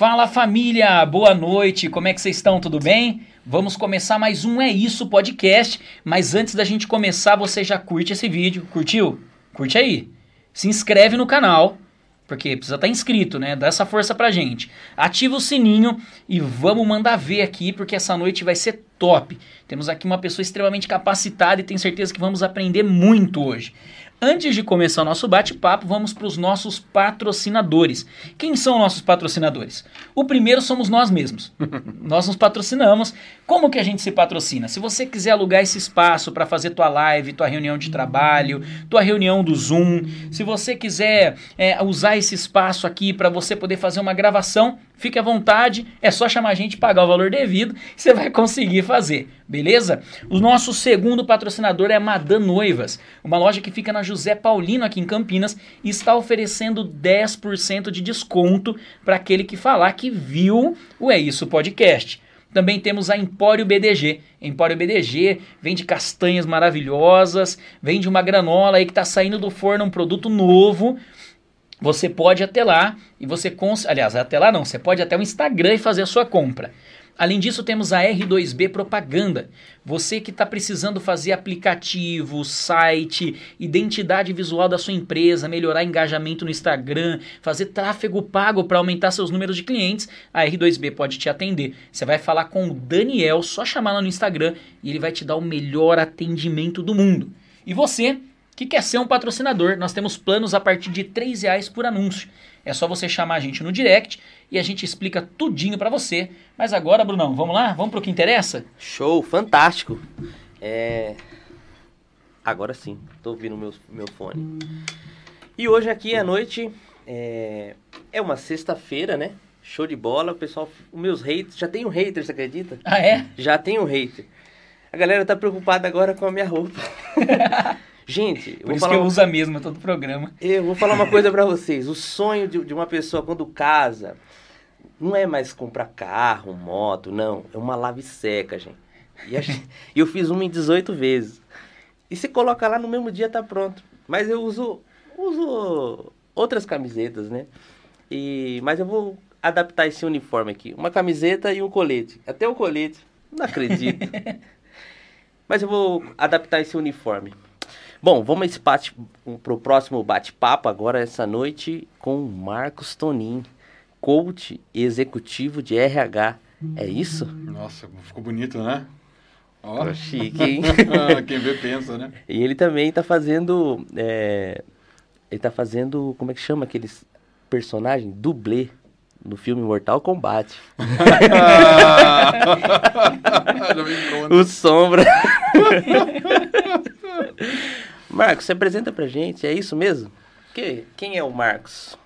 Fala família, boa noite, como é que vocês estão? Tudo bem? Vamos começar mais um É Isso podcast, mas antes da gente começar, você já curte esse vídeo? Curtiu? Curte aí. Se inscreve no canal, porque precisa estar inscrito, né? Dá essa força pra gente. Ativa o sininho e vamos mandar ver aqui, porque essa noite vai ser top. Temos aqui uma pessoa extremamente capacitada e tenho certeza que vamos aprender muito hoje. Antes de começar o nosso bate-papo, vamos para os nossos patrocinadores. Quem são nossos patrocinadores? O primeiro somos nós mesmos. nós nos patrocinamos. Como que a gente se patrocina? Se você quiser alugar esse espaço para fazer tua live, tua reunião de trabalho, tua reunião do Zoom, se você quiser é, usar esse espaço aqui para você poder fazer uma gravação, fique à vontade, é só chamar a gente, pagar o valor devido, você vai conseguir fazer, beleza? O nosso segundo patrocinador é Madan Noivas, uma loja que fica na José Paulino aqui em Campinas e está oferecendo 10% de desconto para aquele que falar que viu o É Isso Podcast. Também temos a Empório BDG. Empório BDG vende castanhas maravilhosas, vende uma granola aí que está saindo do forno, um produto novo você pode até lá e você cons... aliás, até lá não, você pode até o Instagram e fazer a sua compra. Além disso, temos a R2B Propaganda. Você que está precisando fazer aplicativo, site, identidade visual da sua empresa, melhorar engajamento no Instagram, fazer tráfego pago para aumentar seus números de clientes, a R2B pode te atender. Você vai falar com o Daniel, só chamar lá no Instagram e ele vai te dar o melhor atendimento do mundo. E você que quer ser um patrocinador, nós temos planos a partir de R$ reais por anúncio. É só você chamar a gente no direct e a gente explica tudinho para você. Mas agora, Brunão, vamos lá? Vamos pro que interessa? Show, fantástico. É... Agora sim, tô ouvindo meu, meu fone. E hoje aqui à noite é, é uma sexta-feira, né? Show de bola, o pessoal, os meus haters, já tem um hater, você acredita? Ah, é? Já tem um hater. A galera tá preocupada agora com a minha roupa. Gente, Por isso que eu uso a mesma todo o programa. Eu vou falar uma coisa para vocês. O sonho de, de, uma pessoa quando casa não é mais comprar carro, moto, não. É uma lave seca, gente. E gente, eu fiz uma em 18 vezes. E você coloca lá no mesmo dia tá pronto. Mas eu uso, uso outras camisetas, né? E, mas eu vou adaptar esse uniforme aqui. Uma camiseta e um colete. Até o colete. Não acredito. mas eu vou adaptar esse uniforme. Bom, vamos para o próximo bate-papo agora essa noite com Marcos Tonin, coach executivo de RH. É isso? Nossa, ficou bonito, né? Ó, oh. chique, hein? Quem vê pensa, né? E ele também está fazendo, é... ele está fazendo, como é que chama aqueles personagens? Dublê no filme Mortal Kombat. o Sombra. Marcos, se apresenta pra gente, é isso mesmo? Que, quem é o Marcos?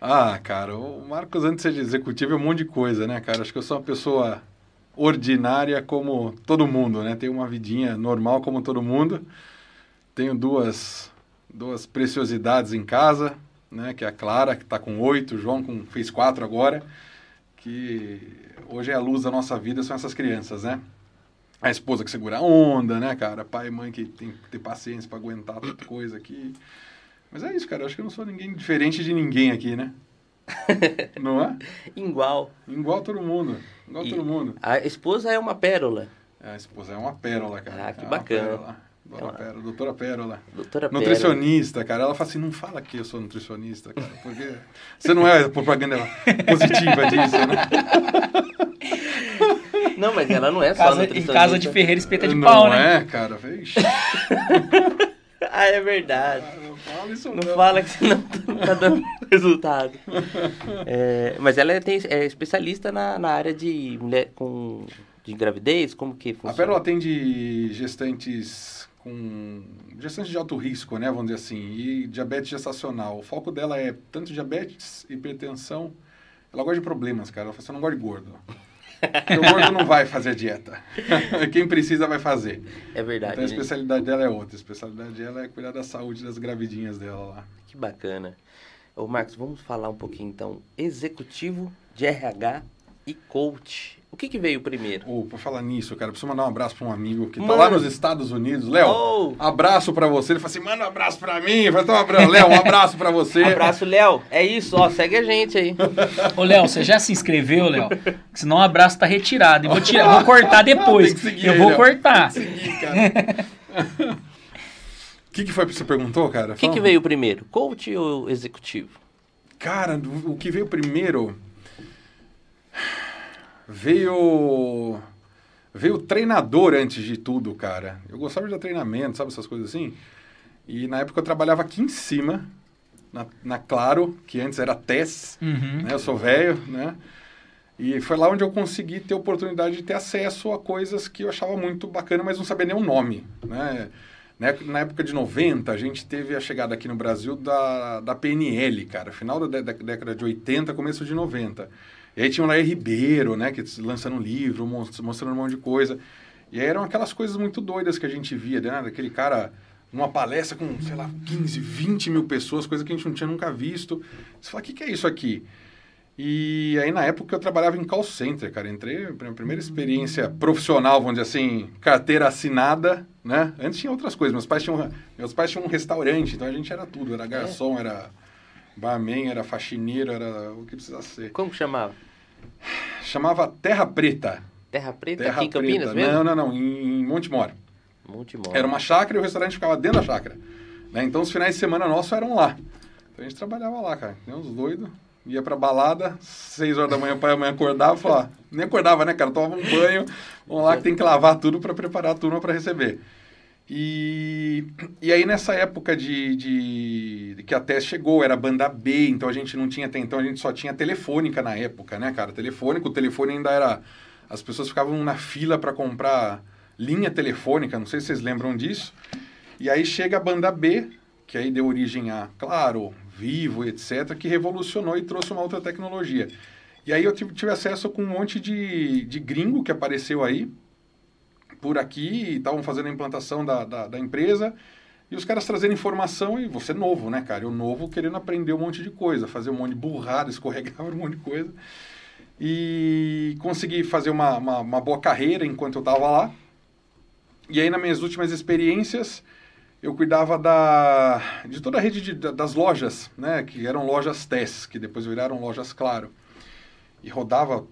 Ah, cara, o Marcos, antes de ser executivo, é um monte de coisa, né, cara? Acho que eu sou uma pessoa ordinária como todo mundo, né? Tenho uma vidinha normal como todo mundo. Tenho duas, duas preciosidades em casa, né? Que é a Clara, que está com oito, o João com, fez quatro agora. Que hoje é a luz da nossa vida, são essas crianças, né? A esposa que segura a onda, né, cara? Pai e mãe que tem que ter paciência para aguentar tanta coisa aqui. Mas é isso, cara. Eu acho que eu não sou ninguém diferente de ninguém aqui, né? não é? Igual. Igual todo mundo. Igual e todo mundo. A esposa é uma pérola. É, a esposa é uma pérola, cara. Ah, que é bacana. Dona é Pérola, doutora Pérola. Doutora nutricionista, cara. Ela fala assim, não fala que eu sou nutricionista, cara, porque você não é propaganda positiva disso, né? Não, mas ela não é casa, só nutricionista. Em casa de Ferreira espeta de não pau, né? Não é, cara. Vixe. ah, é verdade. Ah, não fala isso não. Não fala que você não tá dando resultado. É, mas ela é, tem, é especialista na, na área de mulher com de gravidez, como que funciona? A Pérola atende gestantes com gestantes de alto risco, né, vamos dizer assim, e diabetes gestacional. O foco dela é tanto diabetes, hipertensão. Ela gosta de problemas, cara. Ela fala, você não gosta de gordo. Porque o gordo não vai fazer dieta. Quem precisa vai fazer. É verdade. Então a especialidade dela é outra. A especialidade dela é cuidar da saúde das gravidinhas dela lá. Que bacana. Ô Marcos, vamos falar um pouquinho então. Executivo de RH e coach. O que, que veio primeiro? Oh, por falar nisso, cara, preciso mandar um abraço pra um amigo que Mano. tá lá nos Estados Unidos. Léo, Oh. abraço pra você. Ele falou assim, manda um abraço pra mim. Eu falei, então, um abraço. Léo, um abraço pra você. Abraço, Léo. É isso, ó. Segue a gente aí. Ô, Léo, você já se inscreveu, Léo? Senão o abraço tá retirado. E vou, tirar, vou cortar depois. Tem que seguir Eu vou Léo. cortar. Seguir, cara. O que, que foi que você perguntou, cara? O que, que veio primeiro? Coach ou executivo? Cara, o que veio primeiro veio veio treinador antes de tudo, cara. Eu gostava de treinamento, sabe essas coisas assim? E na época eu trabalhava aqui em cima, na, na Claro, que antes era TES, Uhum. né? Eu sou velho, né? E foi lá onde eu consegui ter oportunidade de ter acesso a coisas que eu achava muito bacana, mas não sabia nem o nome, né? Na época- de 90, a gente teve a chegada aqui no Brasil da, da PNL, cara. Final da década de 80, começo de 90. E aí tinha o Lair Ribeiro, né? Que lançando um livro, mos- mostrando um monte de coisa. E aí eram aquelas coisas muito doidas que a gente via, né? Daquele cara, numa palestra com, sei lá, 15, 20 mil pessoas, coisa que a gente não tinha nunca visto. Você fala, o que, que é isso aqui? E aí, na época, eu trabalhava em call center, cara. Entrei, a primeira experiência profissional, vamos dizer assim, carteira assinada, né? Antes tinha outras coisas. Meus pais tinham, meus pais tinham um restaurante, então a gente era tudo. Era garçom, era barman, era faxineiro, era o que precisasse ser. Como que chamava? Chamava Terra Preta. Terra Preta Terra aqui em Campinas Preta. mesmo? Não, não, não. Em, Montemor. Monte Moro. Era uma chácara e o restaurante ficava dentro da chácara. Né? Então, os finais de semana nossos eram lá. Então, a gente trabalhava lá, cara. Tem uns doidos. Ia pra balada, seis horas da manhã, o pai a mãe acordava e falava... Nem acordava, né, cara? Tomava um banho. Vamos lá que tem que lavar tudo para preparar a turma para receber. E, e aí, nessa época de, de, de que a TES chegou, era banda B, então a gente não tinha até então, a gente só tinha telefônica na época, né, cara? Telefônica, o telefone ainda era... As pessoas ficavam na fila para comprar linha telefônica, não sei se vocês lembram disso. E aí chega a banda B, que aí deu origem a, claro, Vivo, etc., que revolucionou e trouxe uma outra tecnologia. E aí eu tive, tive acesso com um monte de, de gringo que apareceu aí, por aqui, estavam fazendo a implantação da, da, da empresa, e os caras trazendo informação, e você novo, né, cara? Eu novo querendo aprender um monte de coisa, fazer um monte de burrada, escorregava um monte de coisa. E consegui fazer uma, uma, uma boa carreira enquanto eu estava lá. E aí, nas minhas últimas experiências, eu cuidava da, de toda a rede de, da- das lojas, né? Que eram lojas TES, que depois viraram lojas Claro. E rodava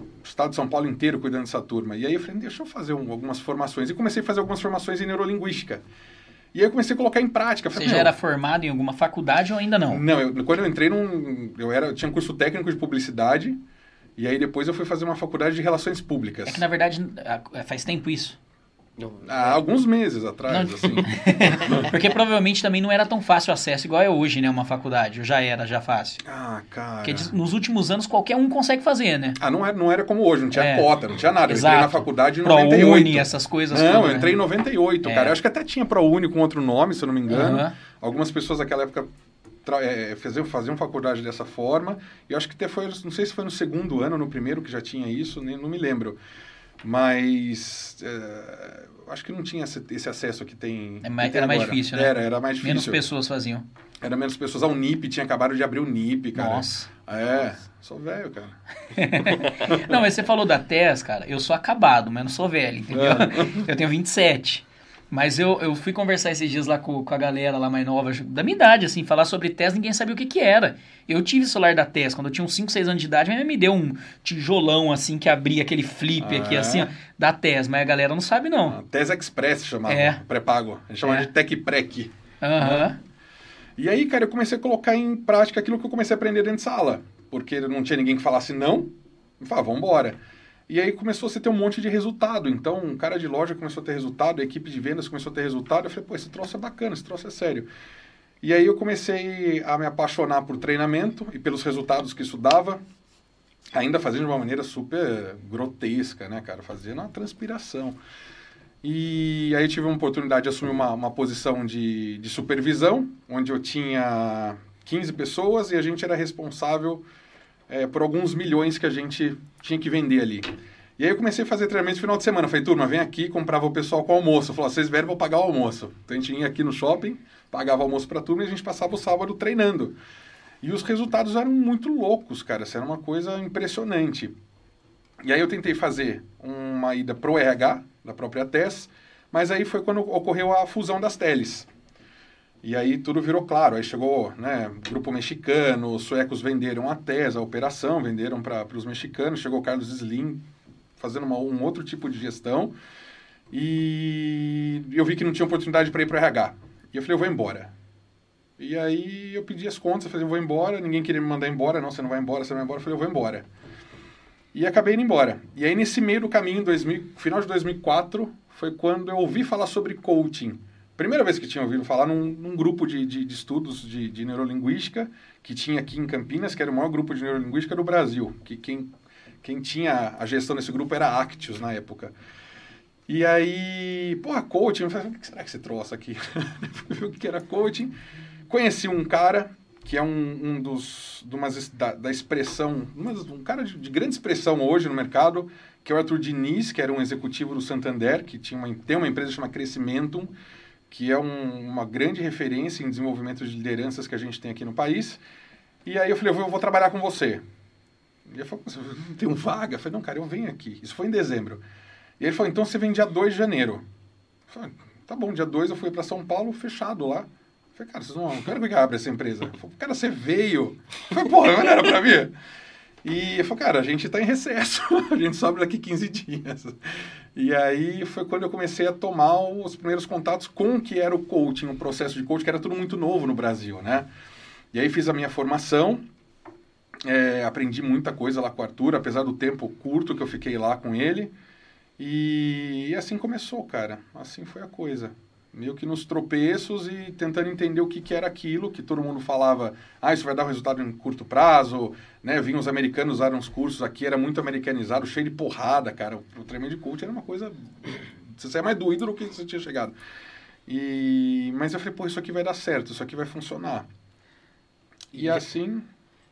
o estado de São Paulo inteiro cuidando dessa turma. E aí eu falei, deixa eu fazer um- algumas formações. E comecei a fazer algumas formações em neurolinguística. E aí eu comecei a colocar em prática. Você Falei, já "Meu, era formado em alguma faculdade ou ainda não? não, eu- quando eu entrei, num, eu, era, eu tinha um curso técnico de publicidade. E aí depois eu fui fazer uma faculdade de relações públicas. É que na verdade faz tempo isso. Há alguns meses atrás, Não. assim. Porque provavelmente também não era tão fácil o acesso igual é hoje, né? Uma faculdade. Já era, já fácil. Ah, cara. Porque nos últimos anos qualquer um consegue fazer, né? Ah, não era, não era como hoje, não tinha É. cota, não tinha nada. Eu entrei Exato. na faculdade em 98. ProUni, essas coisas Não, todas, eu né? entrei em 98, É. cara. Eu acho que até tinha ProUni com outro nome, se eu não me engano. Aham. Algumas pessoas naquela época tra- é, faziam, faziam faculdade dessa forma. E eu acho que até foi, não sei se foi no segundo ano no primeiro que já tinha isso, nem, não me lembro. Mas é, acho que não tinha esse, esse acesso que tem. É mais- que tem era mais agora. difícil, né? Era, era mais difícil. Menos pessoas faziam. Era menos pessoas. A Unip tinha acabado de abrir o NIP, cara. Nossa. É, sou velho, cara. Não, mas você falou da TES, cara. Eu sou acabado, mas não sou velho, entendeu? É. Eu tenho 27. Mas eu, eu fui conversar esses dias lá com, com a galera lá mais nova, da minha idade, assim, falar sobre TES, ninguém sabia o que que era. Eu tive celular da TES quando eu tinha uns 5, 6 anos de idade, mas me deu um tijolão, assim, que abria aquele flip Ah, aqui, é? assim, ó, da TES, mas a galera não sabe, não. A Tes Express chamava, É. pré-pago. A gente chamava É. de Tec-Prec. Aham. E aí, cara, eu comecei a colocar em prática aquilo que eu comecei a aprender dentro de sala. Porque não tinha ninguém que falasse não. Eu falava, vamos embora. E aí começou a ter um monte de resultado. Então, um cara de loja começou a ter resultado, a equipe de vendas começou a ter resultado. Eu falei, pô, esse troço é bacana, esse troço é sério. E aí eu comecei a me apaixonar por treinamento e pelos resultados que isso dava. Ainda fazendo de uma maneira super grotesca, né, cara? Fazendo uma transpiração. E aí tive uma oportunidade de assumir uma, uma posição de, de supervisão, onde eu tinha 15 pessoas e a gente era responsável é, por alguns milhões que a gente tinha que vender ali. E aí eu comecei a fazer treinamento no final de semana. Falei, turma, vem aqui, comprava o pessoal com almoço. Falava, vocês vieram, vou pagar o almoço. Então a gente ia aqui no shopping, pagava almoço pra turma e a gente passava o sábado treinando. E os resultados eram muito loucos, cara. Isso era uma coisa impressionante. E aí eu tentei fazer uma ida pro RH, da própria TES, mas aí foi quando ocorreu a fusão das teles. E aí tudo virou claro. Aí chegou, né, grupo mexicano, os suecos venderam a TES, a operação, venderam para os mexicanos, chegou Carlos Slim fazendo uma, um outro tipo de gestão. E eu vi que não tinha oportunidade para ir para o RH. E eu falei, eu vou embora. E aí eu pedi as contas, eu falei, eu vou embora, ninguém queria me mandar embora, não, você não vai embora, você não vai embora. Eu falei, eu vou embora. E acabei indo embora. E aí nesse meio do caminho, 2000, final de 2004, foi quando eu ouvi falar sobre coaching. Primeira vez que tinha ouvido falar num, num grupo de, de, de estudos de, de, neurolinguística que tinha aqui em Campinas, que era o maior grupo de neurolinguística do Brasil. Que quem, quem tinha a gestão desse grupo era Actius na época. E aí, porra, coaching, eu falei, o que será que você trouxe aqui? o que era coaching. Conheci um cara que é um, um dos de umas, da, da expressão, um cara de, de, grande expressão hoje no mercado, que é o Arthur Diniz, que era um executivo do Santander, que tinha uma, tem uma empresa chamada Crescimentum, que é um, uma grande referência em desenvolvimento de lideranças que a gente tem aqui no país. E aí eu falei, eu vou, eu vou trabalhar com você. E ele falou, não tem um vaga? Eu falei, não, cara, eu venho aqui. Isso foi em dezembro. E ele falou, então você vem dia 2 de janeiro. Eu falei, tá bom, dia 2 eu fui para São Paulo, fechado lá. Eu falei, cara, vocês não, não quero que abra essa empresa. Ele falou, cara, você veio. Eu falei, porra, não era para mim. E ele falou, cara, a gente está em recesso, a gente sobe daqui 15 dias. E aí foi quando eu comecei a tomar os primeiros contatos com o que era o coaching, o processo de coaching, que era tudo muito novo no Brasil, né? E aí fiz a minha formação, é, aprendi muita coisa lá com o Arthur, apesar do tempo curto que eu fiquei lá com ele. E, e assim começou, cara. Assim foi a coisa. Meio que nos tropeços e tentando entender o que, que era aquilo, que todo mundo falava, ah, isso vai dar um resultado em curto prazo, né? Vinham os americanos usar uns cursos aqui, era muito americanizado, cheio de porrada, cara. O treinamento de coach era uma coisa... Você sai mais doído do que você tinha chegado. E... Mas eu falei, pô, isso aqui vai dar certo, isso aqui vai funcionar. E, e assim...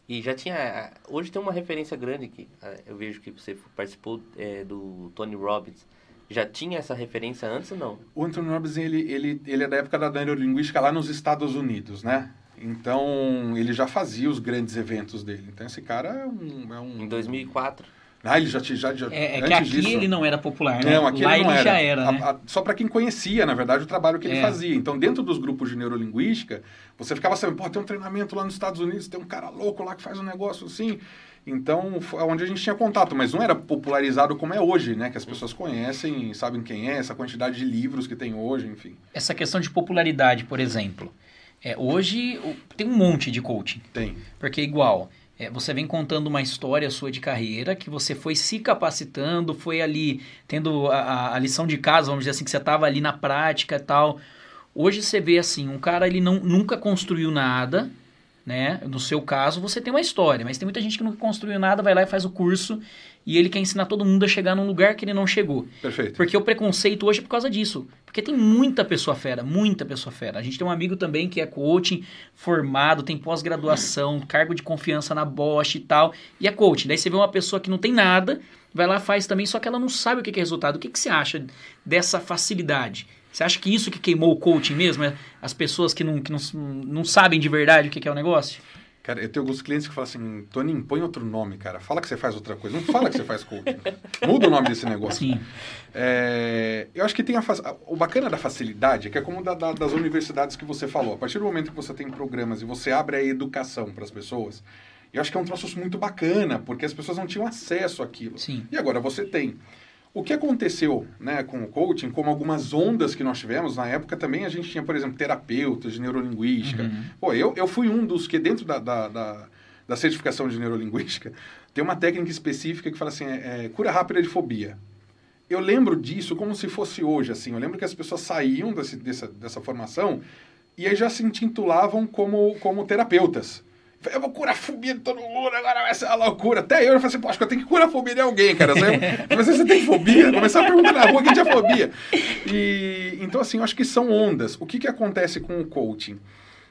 E já tinha. Hoje tem uma referência grande que é, eu vejo que você participou é, do Tony Robbins. Já tinha essa referência antes ou não? O Anthony Robbins, ele, ele, ele é da época da neurolinguística lá nos Estados Unidos, né? Então, ele já fazia os grandes eventos dele. Então, esse cara é um... É um... Em 2004. Ah, ele já, já, já É, é que aqui disso, ele não era popular, né? Não, aqui Lá ele, não ele era. já era, né? A, a, só para quem conhecia, na verdade, o trabalho que ele É. fazia. Então, dentro dos grupos de neurolinguística, você ficava sabendo, pô, tem um treinamento lá nos Estados Unidos, tem um cara louco lá que faz um negócio assim. Então, foi onde a gente tinha contato, mas não era popularizado como é hoje, né? Que as pessoas conhecem, sabem quem é, essa quantidade de livros que tem hoje, enfim. Essa questão de popularidade, por exemplo. É, hoje tem um monte de coaching. Tem. Porque, igual, é, você vem contando uma história sua de carreira, que você foi se capacitando, foi ali tendo a, a- a lição de casa, vamos dizer assim, que você estava ali na prática e tal. Hoje você vê assim, um cara ele não, nunca construiu nada, né? No seu caso, você tem uma história, mas tem muita gente que nunca construiu nada, vai lá e faz o curso e ele quer ensinar todo mundo a chegar num lugar que ele não chegou. Perfeito. Porque o preconceito hoje é por causa disso. Porque tem muita pessoa fera, muita pessoa fera. A gente tem um amigo também que é coaching, formado, tem pós-graduação, cargo de confiança na Bosch e tal, e é coaching. Daí você vê uma pessoa que não tem nada, vai lá faz também, só que ela não sabe o que que é resultado. O que, que você acha dessa facilidade? Você acha que isso que queimou o coaching mesmo? É as pessoas que não, que não, não sabem de verdade o que é o negócio? Cara, eu tenho alguns clientes que falam assim, Toninho, põe outro nome, cara. Fala que você faz outra coisa. Não fala que você faz coaching. Muda o nome desse negócio. Sim. É, eu acho que tem a, o bacana da facilidade é que é como da, da- das universidades que você falou. A partir do momento que você tem programas e você abre a educação para as pessoas, eu acho que é um troço muito bacana, porque as pessoas não tinham acesso àquilo. Sim. E agora você tem. O que aconteceu né, com o coaching, como algumas ondas que nós tivemos na época, também a gente tinha, por exemplo, terapeutas de neurolinguística. Uhum. Pô, eu, eu fui um dos que, dentro da, da, da, da certificação de neurolinguística, tem uma técnica específica que fala assim, é, é cura rápida de fobia. Eu lembro disso como se fosse hoje, assim. Eu lembro que as pessoas saíam desse, dessa, dessa formação e aí já se intitulavam como, como terapeutas. Eu vou curar a fobia de todo mundo, agora vai ser uma loucura. Até eu, eu falei assim, pô, acho que eu tenho que curar a fobia de alguém, cara. Você tem fobia? Começar a perguntar na rua quem tinha fobia. E, então, assim, eu acho que são ondas. O que, que acontece com o coaching?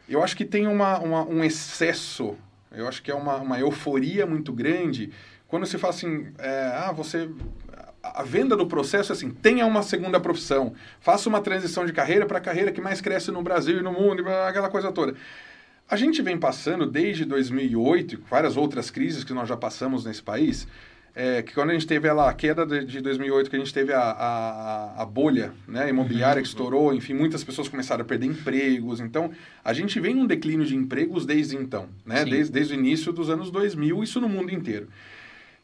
Eu acho que tem uma, uma- um excesso, eu acho que é uma, uma euforia muito grande quando se fala assim, é, ah, você... A venda do processo é assim, tenha uma segunda profissão, faça uma transição de carreira para a carreira que mais cresce no Brasil e no mundo, aquela coisa toda. A gente vem passando desde 2008 e várias outras crises que nós já passamos nesse país, é, que quando a gente teve a queda de, de 2008, que a gente teve a, a, a bolha né, imobiliária que estourou, enfim, muitas pessoas começaram a perder empregos. Então, a gente vem num declínio de empregos desde então, né, desde, desde o início dos anos 2000, isso no mundo inteiro.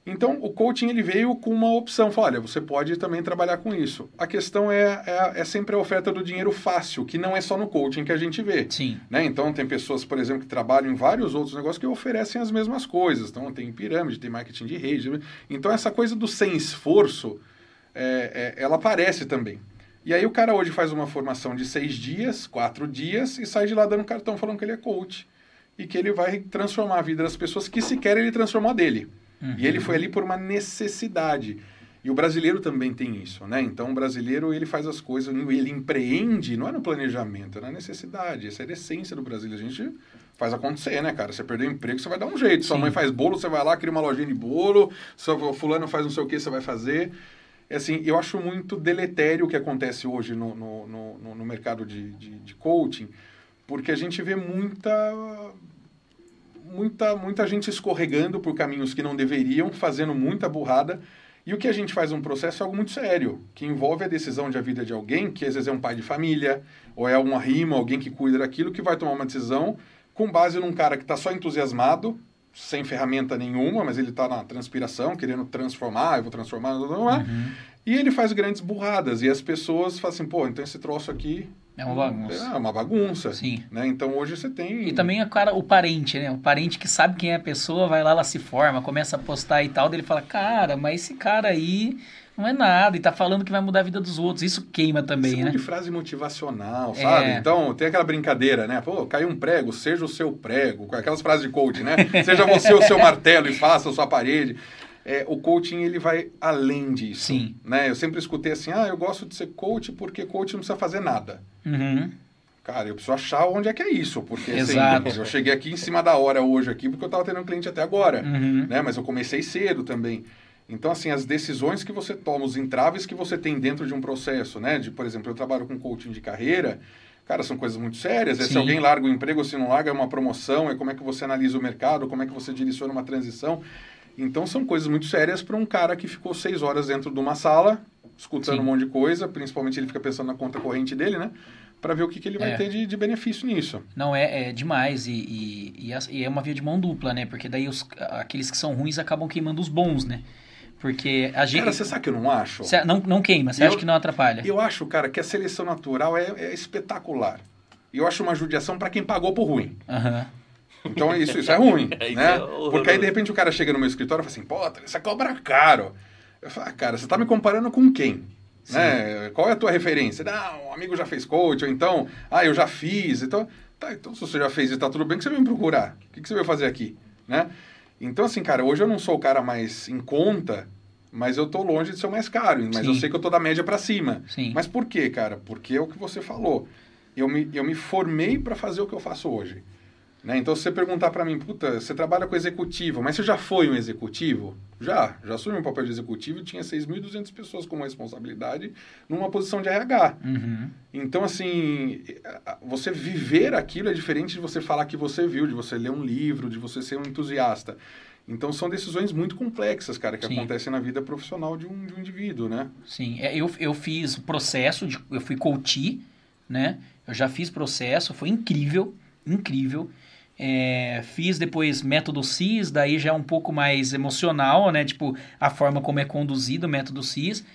Então, o coaching ele veio com uma opção, falou, olha, você pode também trabalhar com isso. A questão é, é, é, sempre a oferta do dinheiro fácil, que não é só no coaching que a gente vê. Sim. Né? Então, tem pessoas, por exemplo, que trabalham em vários outros negócios que oferecem as mesmas coisas. Então, tem pirâmide, tem marketing de rede. Então, essa coisa do sem esforço, é, é, ela aparece também. E aí o cara hoje faz uma formação de seis dias, quatro dias, e sai de lá dando cartão falando que ele é coach. E que ele vai transformar a vida das pessoas que sequer ele transformou dele. Uhum. E ele foi ali por uma necessidade. E o brasileiro também tem isso, né? Então o brasileiro ele faz as coisas, ele empreende, não é no planejamento, é na necessidade. Essa é a essência do Brasil. A gente faz acontecer, né, cara? Você perdeu o emprego, você vai dar um jeito. Sua Sim. mãe faz bolo, você vai lá, cria uma lojinha de bolo. Seu fulano faz não sei o que, você vai fazer. É assim, eu acho muito deletério o que acontece hoje no, no, no, no mercado de, de, de coaching, porque a gente vê muita muita, muita gente escorregando por caminhos que não deveriam, fazendo muita burrada. E o que a gente faz um processo é algo muito sério, que envolve a decisão de a vida de alguém, que às vezes é um pai de família, ou é uma rima, alguém que cuida daquilo, que vai tomar uma decisão com base num cara que está só entusiasmado, sem ferramenta nenhuma, mas ele está na transpiração, querendo transformar, eu vou transformar, é? Uhum. E ele faz grandes burradas, e as pessoas falam assim, pô, então esse troço aqui é uma bagunça. É uma bagunça. Sim. Né? Então hoje você tem. E também o cara, o parente, né? O parente que sabe quem é a pessoa, vai lá, ela se forma, começa a postar e tal, daí ele fala, cara, mas esse cara aí não é nada, e tá falando que vai mudar a vida dos outros. Isso queima também, Isso né? de frase motivacional, sabe? É. Então, tem aquela brincadeira, né? Pô, caiu um prego, seja o seu prego, aquelas frases de coach, né? seja você o seu martelo e faça a sua parede é, o coaching ele vai além disso. Sim. Né? Eu sempre escutei assim, ah, eu gosto de ser coach porque coach não precisa fazer nada. Uhum. Cara, eu preciso achar onde é que é isso, porque assim, eu cheguei aqui em cima da hora hoje aqui porque eu estava tendo um cliente até agora, uhum. né? Mas eu comecei cedo também. Então, assim, as decisões que você toma, os entraves que você tem dentro de um processo, né? De, por exemplo, eu trabalho com coaching de carreira, cara, são coisas muito sérias. É se alguém larga o emprego se não larga, é uma promoção, é como é que você analisa o mercado, como é que você direciona uma transição. Então são coisas muito sérias para um cara que ficou seis horas dentro de uma sala, escutando Sim. um monte de coisa, principalmente ele fica pensando na conta corrente dele, né? Para ver o que, que ele vai é. ter de, de, benefício nisso. Não, é, é demais. E, e, e, é uma via de mão dupla, né? Porque daí os, aqueles que são ruins acabam queimando os bons, né? Porque a gente. Cara, você sabe que eu não acho? Cê, não, não queima, você acha que não atrapalha? Eu acho, cara, que a seleção natural é, é espetacular. E eu acho uma judiação para quem pagou por ruim. Aham. Uhum. Então isso, isso é ruim, né? É Porque aí de repente o cara chega no meu escritório e fala assim, pô, você cobra caro. Eu falo, ah, cara, você está me comparando com quem? Né? Qual é a tua referência? Não, um amigo já fez coach, ou então, ah, eu já fiz. Então, tá, então se você já fez e está tudo bem, que você veio me procurar? O que, que você veio fazer aqui? Né? Então, assim, cara, hoje eu não sou o cara mais em conta, mas eu tô longe de ser o mais caro. Mas Sim. eu sei que eu tô da média para cima. Sim. Mas por quê, cara? Porque é o que você falou. Eu me, eu me formei para fazer o que eu faço hoje. Né? Então, se você perguntar para mim, puta, você trabalha com executivo, mas você já foi um executivo? Já, já assumi um papel de executivo e tinha 6.200 pessoas como responsabilidade numa posição de RH. Uhum. Então, assim, você viver aquilo é diferente de você falar que você viu, de você ler um livro, de você ser um entusiasta. Então, são decisões muito complexas, cara, que Sim. acontecem na vida profissional de um, de um indivíduo, né? Sim, é, eu, eu fiz processo, de, eu fui coach, né? Eu já fiz processo, foi incrível, incrível. É, fiz depois método CIS, daí já é um pouco mais emocional, né? Tipo, a forma como é conduzido o método CIS.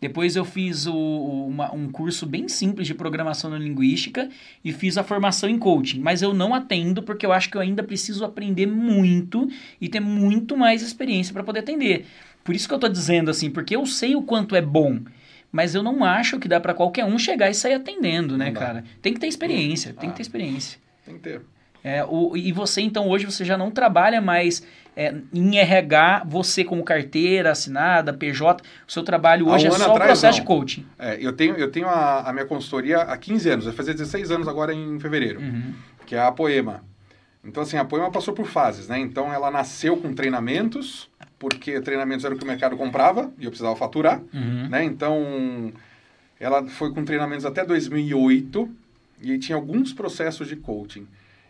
Depois eu fiz o, uma, um curso bem simples de programação na linguística e fiz a formação em coaching. Mas eu não atendo porque eu acho que eu ainda preciso aprender muito e ter muito mais experiência para poder atender. Por isso que eu estou dizendo assim, porque eu sei o quanto é bom. Mas eu não acho que dá para qualquer um chegar e sair atendendo, né, cara? Tem que ter experiência, tem ah, que ter experiência. Tem que ter. É, o, e você, então, hoje você já não trabalha mais é, em RH, você como carteira assinada, PJ, o seu trabalho hoje um é só atrás, o processo não. de coaching. É, eu tenho, eu tenho a, a, minha consultoria há 15 anos, vai fazer 16 anos agora em fevereiro, uhum. que é a Poema. Então, assim, a Poema passou por fases, né? Então, ela nasceu com treinamentos, porque treinamentos era o que o mercado comprava e eu precisava faturar, uhum. né? Então, ela foi com treinamentos até 2008 e tinha alguns processos de coaching.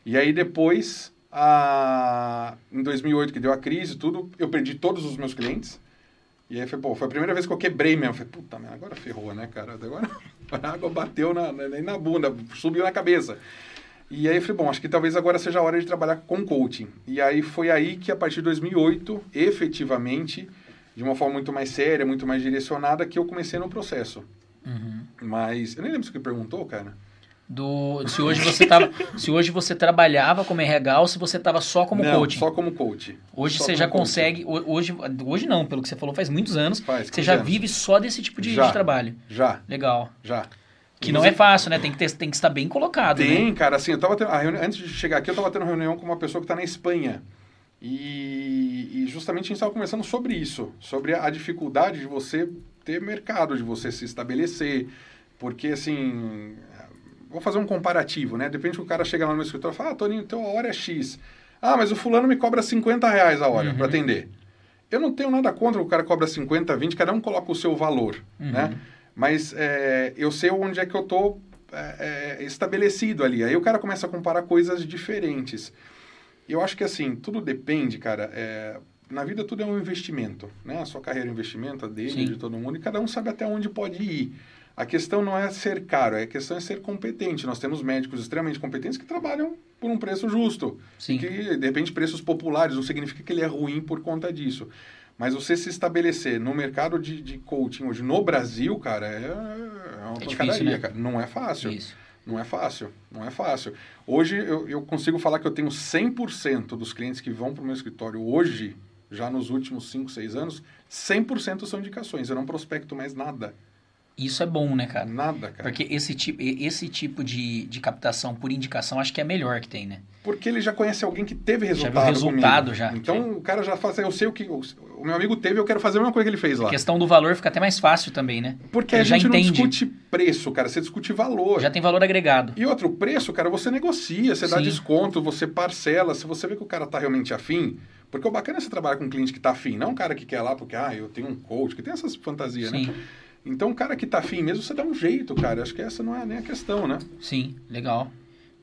E aí depois, a... em 2008, que deu a crise tudo, eu perdi todos os meus clientes. E aí foi, pô, foi a primeira vez que eu quebrei mesmo. Falei, puta, agora ferrou, né, cara? Agora a água bateu na, na, na bunda, subiu na cabeça. E aí eu falei, bom, acho que talvez agora seja a hora de trabalhar com coaching. E aí foi aí que, a partir de 2008, efetivamente, de uma forma muito mais séria, muito mais direcionada, que eu comecei no processo. Uhum. Mas, eu nem lembro se você perguntou, cara. Do, se, hoje você tava, se hoje você trabalhava como RH ou se você estava só como não, coach. só como coach. Hoje Só você já consegue. ho- Hoje, hoje não, pelo que você falou, faz muitos anos. Faz, Você 15 já anos. vive só desse tipo de, Já. de trabalho. Já, Legal. já. Que não é fácil, né? Tem que, ter, tem que estar bem colocado, né? Tem, cara, assim, eu tava tendo, reuni- antes de chegar aqui, eu estava tendo reunião com uma pessoa que está na Espanha. E, e justamente a gente estava conversando sobre isso, sobre a, a dificuldade de você ter mercado, de você se estabelecer. Porque, assim, vou fazer um comparativo, né? De repente o cara chega lá no meu escritório e fala, ah, Toninho, a hora é X. Ah, mas o fulano me cobra 50 reais a hora Uhum. para atender. Eu não tenho nada contra o cara cobra 50, 20, cada um coloca o seu valor, Uhum. né? Mas é, eu sei onde é que eu tô é, estabelecido ali. Aí o cara começa a comparar coisas diferentes. Eu acho que assim, tudo depende, cara. é, na vida tudo é um investimento, né? A sua carreira é um investimento, a dele, Sim. de todo mundo, e cada um sabe até onde pode ir. A questão não é ser caro, a questão é ser competente. Nós temos médicos extremamente competentes que trabalham por um preço justo. Sim. Que, de repente, preços populares não significa que ele é ruim por conta disso. Mas você se estabelecer no mercado de, de coaching hoje no Brasil, cara, é, é uma É difícil, né? cara. Não é fácil. Isso. Não é fácil, não é fácil. Hoje eu, eu consigo falar que eu tenho 100% dos clientes que vão para o meu escritório hoje, já nos últimos 5, 6 anos, 100% são indicações. Eu não prospecto mais nada. Isso é bom, né, cara? Nada, cara. Porque esse tipo, esse tipo de, de captação por indicação acho que é melhor que tem, né? Porque ele já conhece alguém que teve Já viu resultado. resultado, comigo. já. Então o cara já faz, eu sei o que o, meu amigo teve, eu quero fazer a mesma coisa que ele fez A lá. questão do valor fica até mais fácil também, né? Porque Ele a gente não discute preço, cara, você discute valor. Já tem valor agregado. E outro preço, cara, você negocia, você dá Sim. desconto, você parcela, se você vê que o cara tá realmente afim. Porque o bacana é você trabalhar com um cliente que tá afim, não um cara que quer lá porque, ah, eu tenho um coach, que tem essas fantasias, Sim, né? Então, o cara que tá afim mesmo, você dá um jeito, cara. Acho que essa não é nem a questão, né? sim, legal.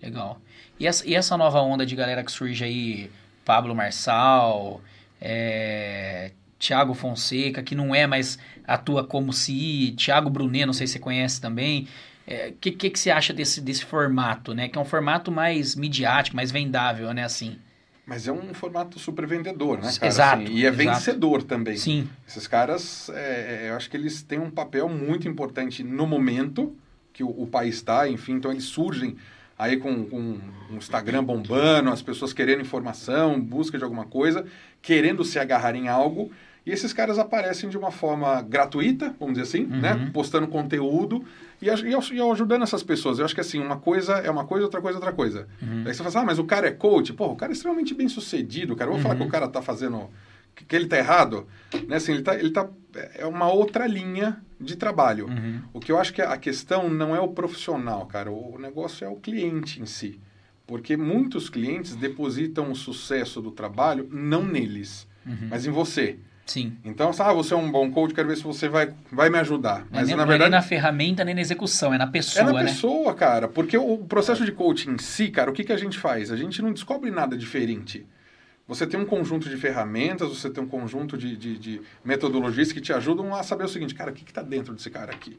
Legal. E essa, e essa nova onda de galera que surge aí, Pablo Marçal, é, Thiago Fonseca, que não é mais atua como se, Thiago Brunet, não sei se você conhece também. O é, que, que, que você acha desse, desse formato, né? Que é um formato mais midiático, mais vendável, né? Assim. Mas é um formato super vendedor, né, cara? Exato, Assim, e é exato. vencedor também. Sim, Esses caras, é, é, eu acho que eles têm um papel muito importante no momento que o, o país está, enfim, então eles surgem aí com, com um Instagram bombando, as pessoas querendo informação, busca de alguma coisa, querendo se agarrar em algo, e esses caras aparecem de uma forma gratuita, vamos dizer assim, Uhum. né? Postando conteúdo e, aj- e aj- e ajudando essas pessoas. Eu acho que assim, uma coisa é uma coisa, outra coisa é outra coisa. Uhum. Aí você fala assim, ah, mas o cara é coach. Pô, o cara é extremamente bem sucedido, cara. Eu vou falar Uhum. que o cara tá fazendo. que, que ele tá errado. Né? Assim, ele tá, ele tá. É uma outra linha de trabalho. Uhum. O que eu acho que a questão não é o profissional, cara. O negócio é o cliente em si. Porque muitos clientes depositam o sucesso do trabalho não neles, Uhum. mas em você. Sim. Então, ah, você é um bom coach, quero ver se você vai, vai me ajudar. É Mas, nem- na não é verdade, na ferramenta, nem na execução, é na é pessoa, na né? pessoa, cara. Porque o processo de coaching em si, cara, o que, que a gente faz? A gente não descobre nada diferente. Você tem um conjunto de ferramentas, você tem um conjunto de, de, de metodologias que te ajudam a saber o seguinte, cara, o que está dentro desse cara aqui?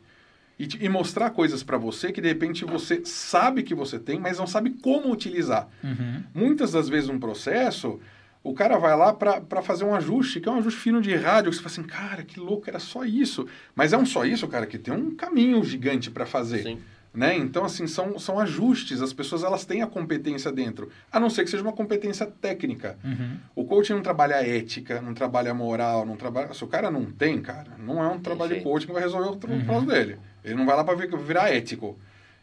E, te- e mostrar coisas para você que de repente você sabe que você tem, mas não sabe como utilizar. Uhum. Muitas das vezes um processo, o cara vai lá para fazer um ajuste, que é um ajuste fino de rádio, que você fala assim, cara, que louco, era só isso. Mas é um só isso, cara, que tem um caminho gigante para fazer. Sim. Né? Então, assim, são, são ajustes, as pessoas elas têm a competência dentro, a não ser que seja uma competência técnica. Uhum. O coaching não trabalha ética, não trabalha moral, não trabalha. Se o cara não tem, cara, não é um trabalho de coaching que vai resolver o Uhum. problema dele. Ele não vai lá para virar ético.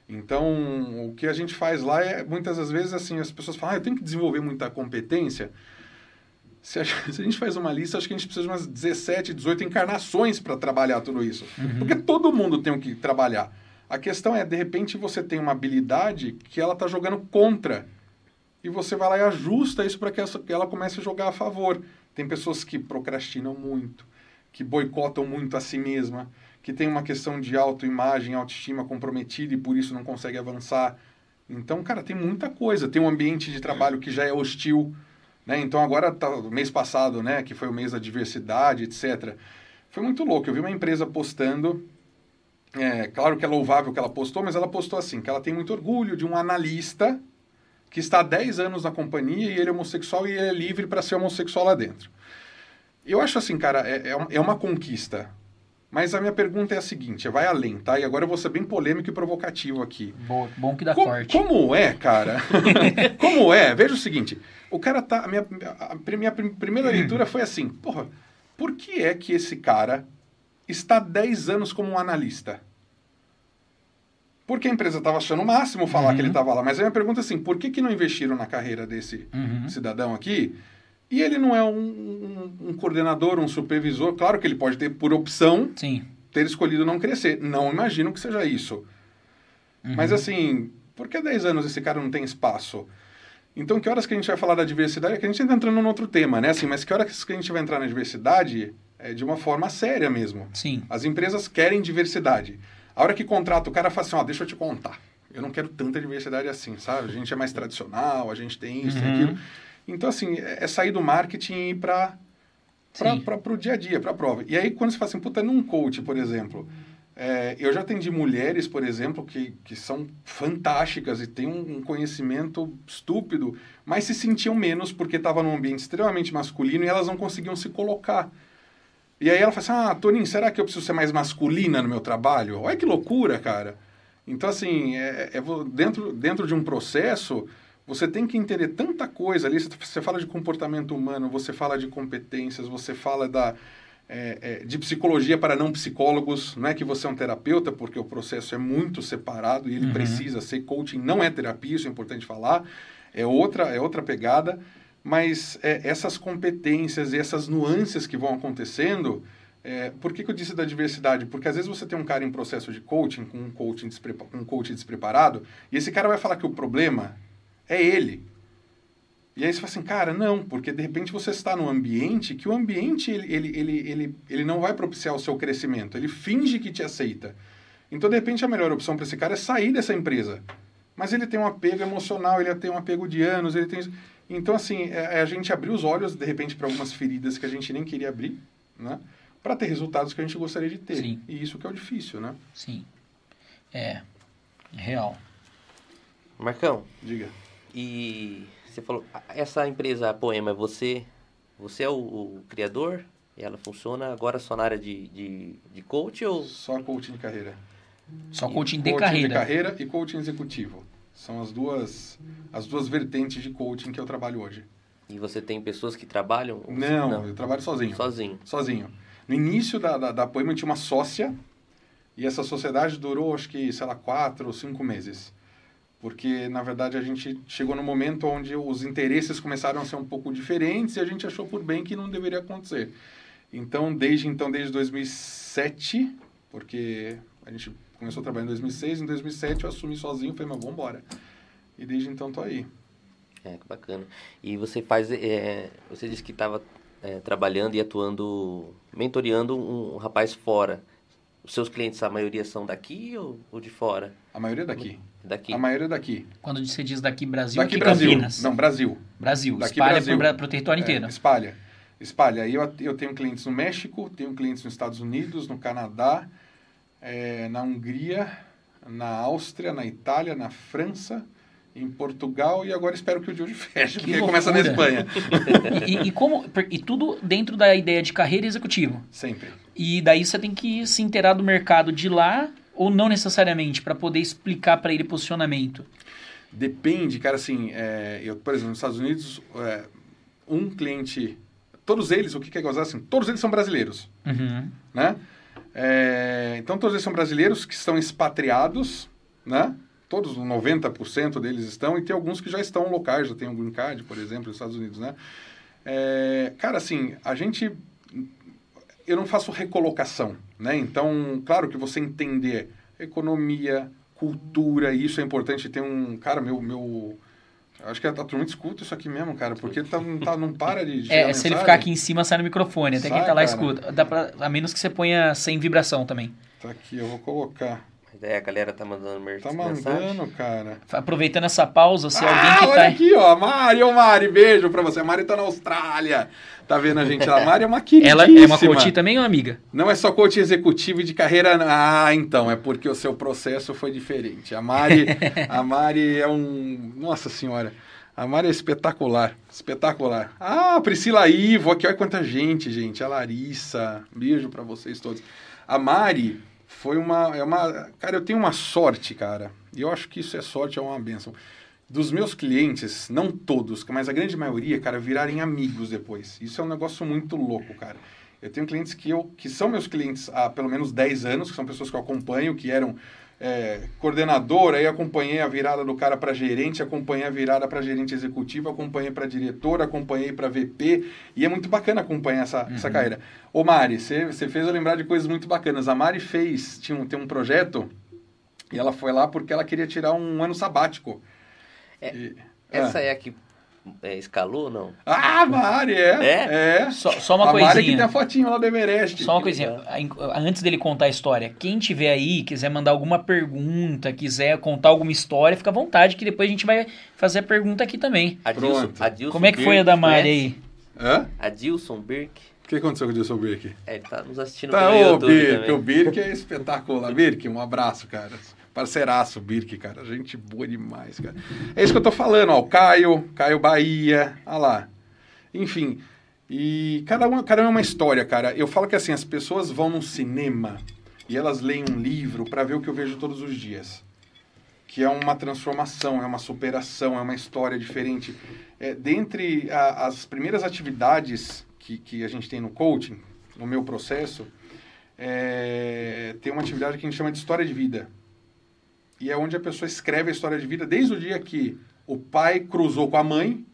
Então, o que a gente faz lá é, muitas das vezes, assim, as pessoas falam, ah, eu tenho que desenvolver muita competência. Se a, gente faz uma lista, acho que a gente precisa de umas 17, 18 encarnações para trabalhar tudo isso. Uhum. Porque todo mundo tem o que trabalhar. A questão é, de repente, você tem uma habilidade que ela está jogando contra. E você vai lá e ajusta isso para que ela comece a jogar a favor. Tem pessoas que procrastinam muito, que boicotam muito a si mesma, que tem uma questão de autoimagem, autoestima comprometida e por isso não consegue avançar. Então, cara, tem muita coisa. Tem um ambiente de trabalho que já é hostil. Né? Então, agora, tá, mês passado, né, que foi o mês da diversidade, etc., foi muito louco. Eu vi uma empresa postando, é, claro que é louvável o que ela postou, mas ela postou assim, que ela tem muito orgulho de um analista que está há 10 anos na companhia e ele é homossexual e ele é livre para ser homossexual lá dentro. Eu acho assim, cara, é, é uma conquista. Mas a minha pergunta é a seguinte, vai além, tá? E agora eu vou ser bem polêmico e provocativo aqui. Bom, bom que dá como, corte. Como é, cara? como é? Veja o seguinte, o cara tá... A minha, a minha primeira leitura foi assim, porra, por que é que esse cara está 10 anos como um analista? Porque a empresa estava achando o máximo falar uhum. que ele estava lá. Mas a minha pergunta é assim, por que, que não investiram na carreira desse uhum. cidadão aqui e ele não é um, um, um, coordenador, um supervisor. Claro que ele pode ter, por opção, Sim. ter escolhido não crescer. Não imagino que seja isso. Uhum. Mas assim, por que 10 anos esse cara não tem espaço? Então, que horas que a gente vai falar da diversidade? É que a gente está entrando num outro tema, né? Assim, mas que horas que a gente vai entrar na diversidade é de uma forma séria mesmo. Sim. As empresas querem diversidade. A hora que contrata, o cara fala assim, ó, deixa eu te contar. Eu não quero tanta diversidade assim, sabe? A gente é mais tradicional, a gente tem isso, uhum. tem aquilo. Então, assim, é, é sair do marketing e ir para o dia a dia, para a prova. E aí, quando você fala assim, puta, num coach, por exemplo, é, eu já atendi mulheres, por exemplo, que, que são fantásticas e têm um, um conhecimento estúpido, mas se sentiam menos porque estava num ambiente extremamente masculino e elas não conseguiam se colocar. E aí ela fala assim, ah, Toninho, será que eu preciso ser mais masculina no meu trabalho? Olha que loucura, cara. Então, assim, é, é dentro, dentro de um processo você tem que entender tanta coisa ali. Você fala de comportamento humano, você fala de competências, você fala da, é, é, de psicologia para não psicólogos. Não é que você é um terapeuta, porque o processo é muito separado e ele uhum. precisa ser. Coaching não é terapia, isso é importante falar. É outra, é outra pegada. Mas é, essas competências e essas nuances que vão acontecendo. É, por que, que, eu disse da diversidade? Porque às vezes você tem um cara em processo de coaching, com um coaching, um coaching despreparado, e esse cara vai falar que o problema é ele. E aí você fala assim, cara, não, porque de repente você está num ambiente que o ambiente ele, ele, ele, ele, ele não vai propiciar o seu crescimento, ele finge que te aceita. Então, de repente, a melhor opção para esse cara é sair dessa empresa. Mas ele tem um apego emocional, ele tem um apego de anos, ele tem. Então, assim, é, é a gente abrir os olhos, de repente, para algumas feridas que a gente nem queria abrir, né? Para ter resultados que a gente gostaria de ter. Sim. E isso que é o difícil, né? Sim. É. Real. Marcão. Diga. E você falou, essa empresa a Poema, você, você é o, o criador? E ela funciona agora só na área de, de, de coach ou... Só coaching de carreira. Só coaching de coaching carreira. de carreira e coaching executivo. São as duas, as duas vertentes de coaching que eu trabalho hoje. E você tem pessoas que trabalham? Não, não. eu trabalho sozinho. Sozinho. Sozinho. No início da, da, da Poema tinha uma sócia e essa sociedade durou, acho que, sei lá, quatro ou cinco meses porque na verdade a gente chegou no momento onde os interesses começaram a ser um pouco diferentes e a gente achou por bem que não deveria acontecer. Então, desde então, desde 2007, porque a gente começou a trabalhar em 2006, em 2007 eu assumi sozinho, falei, mas vamos embora. E desde então tô aí. É, que bacana. E você faz, é, você disse que estava é, trabalhando e atuando, mentoreando um rapaz fora. Os seus clientes, a maioria são daqui ou, ou de fora? A maioria daqui. Daqui. A maioria é daqui. Quando você diz daqui Brasil, daqui aqui Brasil. Campinas. Não, Brasil. Brasil. Daqui espalha Brasil. para o território É, inteiro. espalha. Espalha. Aí eu, eu tenho clientes no México, tenho clientes nos Estados Unidos, no Canadá, é, na Hungria, na Áustria, na Itália, na França, em Portugal e agora espero que o Diogo feche, Que porque começa na loucura. Espanha. E, e como, e tudo dentro da ideia de carreira executiva. Sempre. E daí você tem que se inteirar do mercado de lá ou não necessariamente para poder explicar para ele posicionamento. Depende, cara, assim, é, eu, por exemplo, nos Estados Unidos, é, um cliente, todos eles, o que que é gozar, assim, todos eles são brasileiros, Uhum. né? É, então, todos eles são brasileiros que estão expatriados, né? Todos, 90% deles estão, e tem alguns que já estão locais, já tem um green card, por exemplo, nos Estados Unidos, né? É, cara, assim, a gente... Eu não faço recolocação, né? Então, claro que você entender economia, cultura, isso é importante. Tem um... Cara, meu... meu acho que a, a turma escuta isso aqui mesmo, cara, porque tá, não, tá, não para de... de É, se ele ficar aqui em cima, sai no microfone. Até quem Sai, tá lá cara. escuta. Dá pra, a menos que você ponha sem vibração também. Tá aqui, eu vou colocar. Daí a galera tá mandando mer- Tá mensagem. mandando, cara. Aproveitando essa pausa, se alguém ah, que olha tá. aqui, ó. Mari, ô Mari, beijo pra você. A Mari tá na Austrália. Tá vendo a gente? A Mari é uma queridíssima. Ela é uma coach também ou amiga? Não é só coach executivo e de carreira. Ah, então, é porque o seu processo foi diferente. A Mari, a Mari é um. Nossa Senhora. A Mari é espetacular. Espetacular. Ah, Priscila Ivo, aqui, olha quanta gente, gente. A Larissa. Beijo pra vocês todos. A Mari foi uma. É uma cara, eu tenho uma sorte, cara. E eu acho que isso é sorte, é uma benção. Dos meus clientes, não todos, mas a grande maioria, cara, virarem amigos depois. Isso é um negócio muito louco, cara. Eu tenho clientes que, eu, que são meus clientes há pelo menos 10 anos, que são pessoas que eu acompanho, que eram é, coordenador, aí acompanhei a virada do cara para gerente, acompanhei a virada para gerente executivo, acompanhei para diretor, acompanhei para VP, e é muito bacana acompanhar essa, essa carreira. Ô Mari, você você fez eu lembrar de coisas muito bacanas. A Mari fez, tinha um, tem um projeto, e ela foi lá porque ela queria tirar um ano sabático. É, E- Essa ah. é a que é, escalou ou não? Ah, Mari, é. É? É. Só, só uma a Mari que coisinha. tem a fotinho lá do Everest. Só uma coisinha, A- antes dele contar a história, quem tiver aí, quiser mandar alguma pergunta, quiser contar alguma história, fica à vontade que depois a gente vai fazer a pergunta aqui também. Adilson, Pronto. Adilson Como é que foi a Birk, da Mari aí? Hã? Adilson Birk. O que aconteceu com o Dilson Birk? É, ele tá nos assistindo Tá, pelo ô, YouTube Birk, também. o Birk é espetacular. Birk, um abraço, cara. Parceiraço, Birk, cara. Gente boa demais, cara. É isso que eu tô falando, ó. O Caio, Caio Bahia, olha lá. Enfim, e cada um, cada um é uma história, cara. Eu falo que assim, as pessoas vão num cinema e elas leem um livro para ver o que eu vejo todos os dias. Que é uma transformação, é uma superação, é uma história diferente. É, dentre a- as primeiras atividades que, que a gente tem no coaching, no meu processo, é, tem uma atividade que a gente chama de história de vida. E é onde a pessoa escreve a história de vida desde o dia que o pai cruzou com a mãe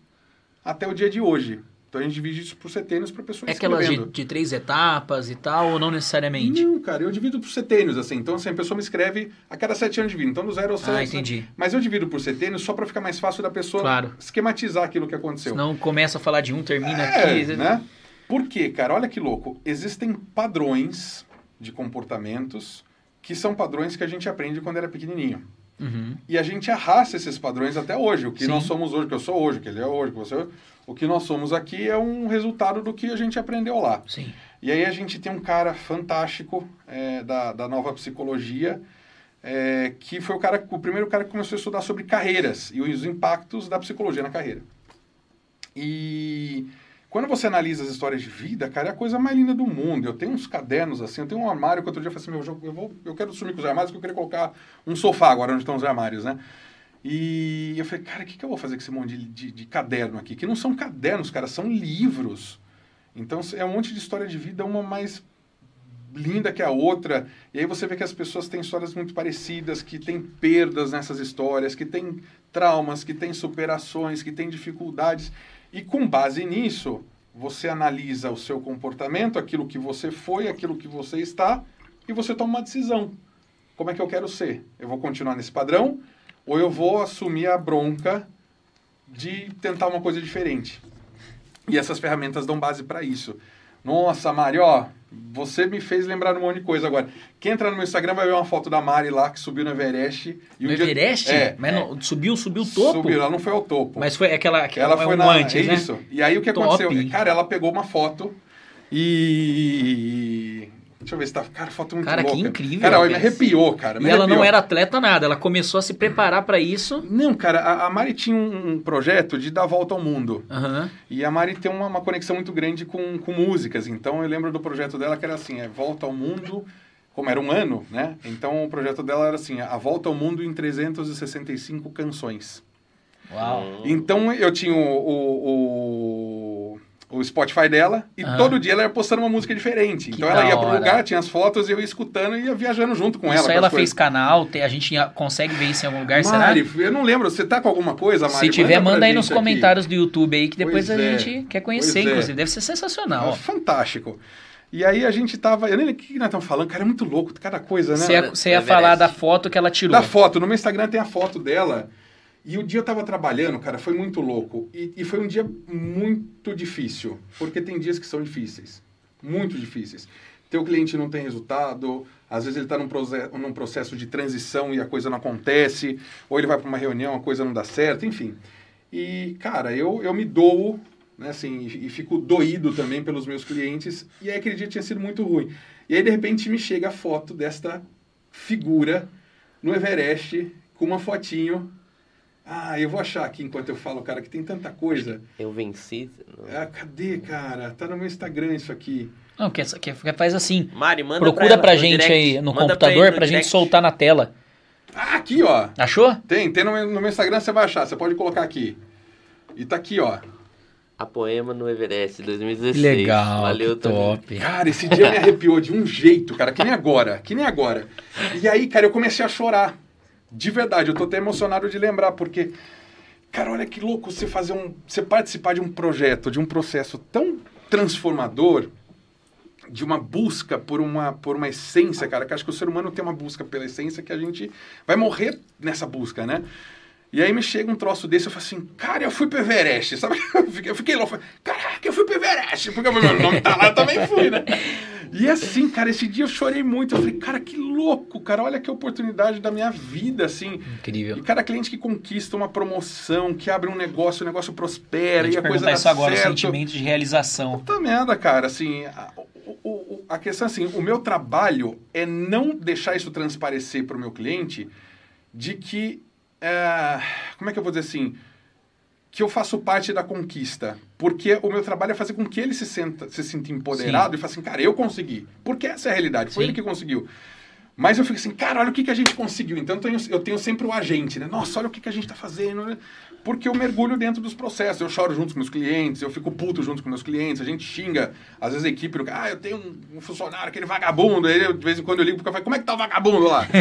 até o dia de hoje. Então a gente divide isso por setênios para a pessoa É aquelas de, de três etapas e tal, ou não necessariamente? Não, cara, eu divido por setênios, assim. Então, assim, a pessoa me escreve a cada sete anos de vida. Então, do zero ao sete. Ah, entendi. Mas eu divido por setênios só para ficar mais fácil da pessoa Claro. esquematizar aquilo que aconteceu. Senão começa a falar de um, termina É, aqui. né? Por quê, cara? Olha que louco. Existem padrões de comportamentos que são padrões que a gente aprende quando era pequenininho. Uhum. E a gente arrasta esses padrões até hoje. O que Sim. nós somos hoje, que eu sou hoje, que ele é hoje, que você é, o que nós somos aqui é um resultado do que a gente aprendeu lá. Sim. E aí a gente tem um cara fantástico é, da, da nova psicologia, é, que foi o, cara, o primeiro cara que começou a estudar sobre carreiras e os impactos da psicologia na carreira. E quando você analisa as histórias de vida, cara, é a coisa mais linda do mundo. Eu tenho uns cadernos assim, eu tenho um armário que outro dia eu falei assim, meu, eu, vou, eu quero sumir com os armários, porque eu queria colocar um sofá agora onde estão os armários, né? E eu falei, cara, o que, que eu vou fazer com esse monte de, de, de caderno aqui? Que não são cadernos, cara, são livros. Então é um monte de história de vida, uma mais linda que a outra. E aí você vê que as pessoas têm histórias muito parecidas, que têm perdas nessas histórias, que têm traumas, que têm superações, que têm dificuldades. E com base nisso, você analisa o seu comportamento, aquilo que você foi, aquilo que você está, e você toma uma decisão. Como é que eu quero ser? Eu vou continuar nesse padrão ou eu vou assumir a bronca de tentar uma coisa diferente? E essas ferramentas dão base para isso. Nossa, Mari, ó, você me fez lembrar de um monte de coisa agora. Quem entrar no meu Instagram vai ver uma foto da Mari lá que subiu no Everest. E No um dia- Everest? É. Mas não- subiu, subiu o topo? Subiu, ela não foi ao topo. Mas foi aquela, aquela Ela é foi um na. antes, né? isso. E aí o que Top. aconteceu? Cara, ela pegou uma foto e. Deixa eu ver se tá. Cara, foto muito Cara, que louca. incrível. Cara, olha, me arrepiou, cara. E me ela não arrepiou. era atleta nada, ela começou a se preparar pra isso. Não, cara, a, a Mari tinha um, um projeto de dar a volta ao mundo. Aham. E a Mari tem uma, uma conexão muito grande com, com músicas. Então eu lembro do projeto dela que era assim: é Volta ao Mundo. Como era um ano, né? Então o projeto dela era assim: a volta ao mundo em 365 canções. Uau. Hum. Então eu tinha o, o, o, o Spotify dela e todo dia ela ia postando uma música diferente. Que então ela ia pro hora. lugar, tinha as fotos e eu ia escutando e ia viajando junto com ela. Isso aí as ela coisas. fez canal, a gente consegue ver isso em algum lugar, Mari, será? eu não lembro, você tá com alguma coisa, Mari? Se tiver, pra manda aí nos aqui. comentários do YouTube aí, que depois Pois a é. gente quer conhecer, Pois é. inclusive. Deve ser sensacional. É fantástico. E aí a gente tava. Eu nem lembro o que nós estamos falando, cara, é muito louco, cada coisa, né? Você ia, você ia Everest. falar da foto que ela tirou. Da foto, no meu Instagram tem a foto dela. E o dia eu tava trabalhando, cara, foi muito louco. E, e foi um dia muito difícil. Porque tem dias que são difíceis. Muito difíceis. teu cliente não tem resultado, às vezes ele está num, proce- num processo de transição e a coisa não acontece, ou ele vai para uma reunião, a coisa não dá certo, enfim. E, cara, eu, eu me dou, né, assim, e, e fico doído também pelos meus clientes, e aí aquele dia tinha sido muito ruim. E aí, de repente, me chega a foto desta figura no Everest, com uma fotinho. Ah, eu vou achar aqui enquanto eu falo, cara, que tem tanta coisa. Eu venci. Ah, cadê, cara? Tá no meu Instagram isso aqui. Não, que, que, que faz assim. Mari, manda Procura pra, ela no gente direct. aí no Manda pra computador ele no pra gente soltar na tela. Ah, aqui, ó. Achou? Tem, tem no meu, no meu Instagram, você vai achar. Você pode colocar aqui. E tá aqui, ó. A poema no Everest 2016. Legal, Valeu, top. Cara, esse dia me arrepiou de um jeito, cara, que nem agora, que nem agora. E aí, cara, eu comecei a chorar. De verdade, eu tô até emocionado de lembrar, porque, cara, olha que louco você fazer um. Você participar de um projeto, de um processo tão transformador, de uma busca por uma, por uma essência, cara, que acho que o ser humano tem uma busca pela essência que a gente vai morrer nessa busca, né? E aí me chega um troço desse, eu falo assim, cara, eu fui pro Everest, sabe? Eu fiquei, eu fiquei louco, falei, caraca, eu fui pro Everest, porque meu nome tá lá, eu também fui, né? E assim, cara, esse dia eu chorei muito, eu falei, cara, que louco, cara, olha que oportunidade da minha vida, assim. E Incrível. cada cliente que conquista uma promoção, que abre um negócio, o negócio prospera e a coisa dá isso agora, o certo. sentimento de realização. Puta merda, cara, assim, a, o- a questão assim, o meu trabalho é não deixar isso transparecer para o meu cliente de que, é, como é que eu vou dizer assim, que eu faço parte da conquista, porque o meu trabalho é fazer com que ele se, senta, se sinta empoderado e fale assim, cara, eu consegui, porque essa é a realidade, foi Sim. ele que conseguiu. Mas eu fico assim, cara, olha o que, que a gente conseguiu. Então eu tenho, eu tenho sempre o agente, né? Nossa, olha o que, que a gente está fazendo. Né? Porque eu mergulho dentro dos processos. Eu choro junto com meus clientes, eu fico puto junto com meus clientes, a gente xinga, às vezes a equipe, ah, eu tenho um, um funcionário, aquele vagabundo. Aí eu, de vez em quando eu ligo pro café, como é que tá o vagabundo lá?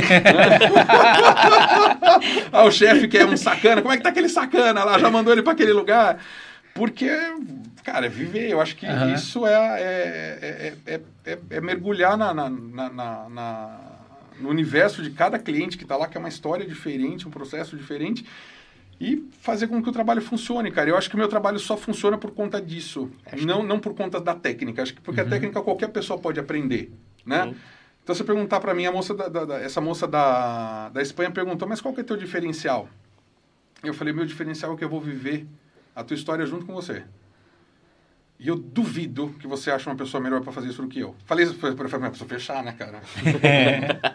ah, o chefe que é um sacana, como é que tá aquele sacana lá? Já mandou ele para aquele lugar? Porque, cara, é viver. Eu acho que Aham. isso é, é, é, é, é- é mergulhar na, na, na- na- no universo de cada cliente que está lá, que é uma história diferente, um processo diferente, e fazer com que o trabalho funcione, cara. Eu acho que o meu trabalho só funciona por conta disso, não, não por conta da técnica. Acho que porque a técnica qualquer pessoa pode aprender, né? Sim. Então, você perguntar para mim, a moça da, da- da- essa moça da, da Espanha perguntou, mas qual que é teu diferencial? Eu falei, meu diferencial é que eu vou viver a tua história junto com você. E eu duvido que você ache uma pessoa melhor para fazer isso do que eu. Falei isso para a pessoa fechar, né, cara?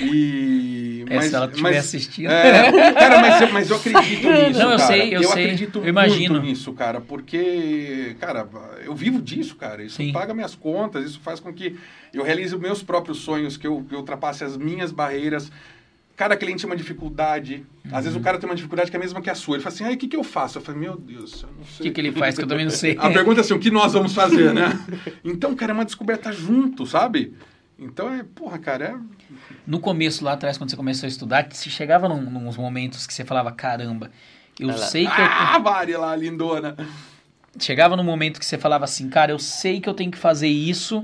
e... É, se ela estiver assistindo. É, cara, mas eu, mas eu acredito nisso, Não, eu cara. sei, eu sei, acredito eu imagino. muito nisso, cara, porque, cara, eu vivo disso, cara. Isso Sim. paga minhas contas, isso faz com que eu realize os meus próprios sonhos, que eu, que eu ultrapasse as minhas barreiras. Cada cliente tem uma dificuldade. Às vezes o cara tem uma dificuldade que é a mesma que a sua. Ele fala assim, aí, o que, que eu faço? Eu falei, meu Deus, eu não O sei. que, que ele faz que eu também não sei. A pergunta é assim, o que nós vamos fazer, né? Então, cara, é uma descoberta junto, sabe? Então, é, porra, cara, é... No começo, lá atrás, quando você começou a estudar, que se chegava num, nos momentos que você falava, caramba, eu Ela- sei que eu... Ah, Mari lá, lindona. Chegava num momento que você falava assim, cara, eu sei que eu tenho que fazer isso,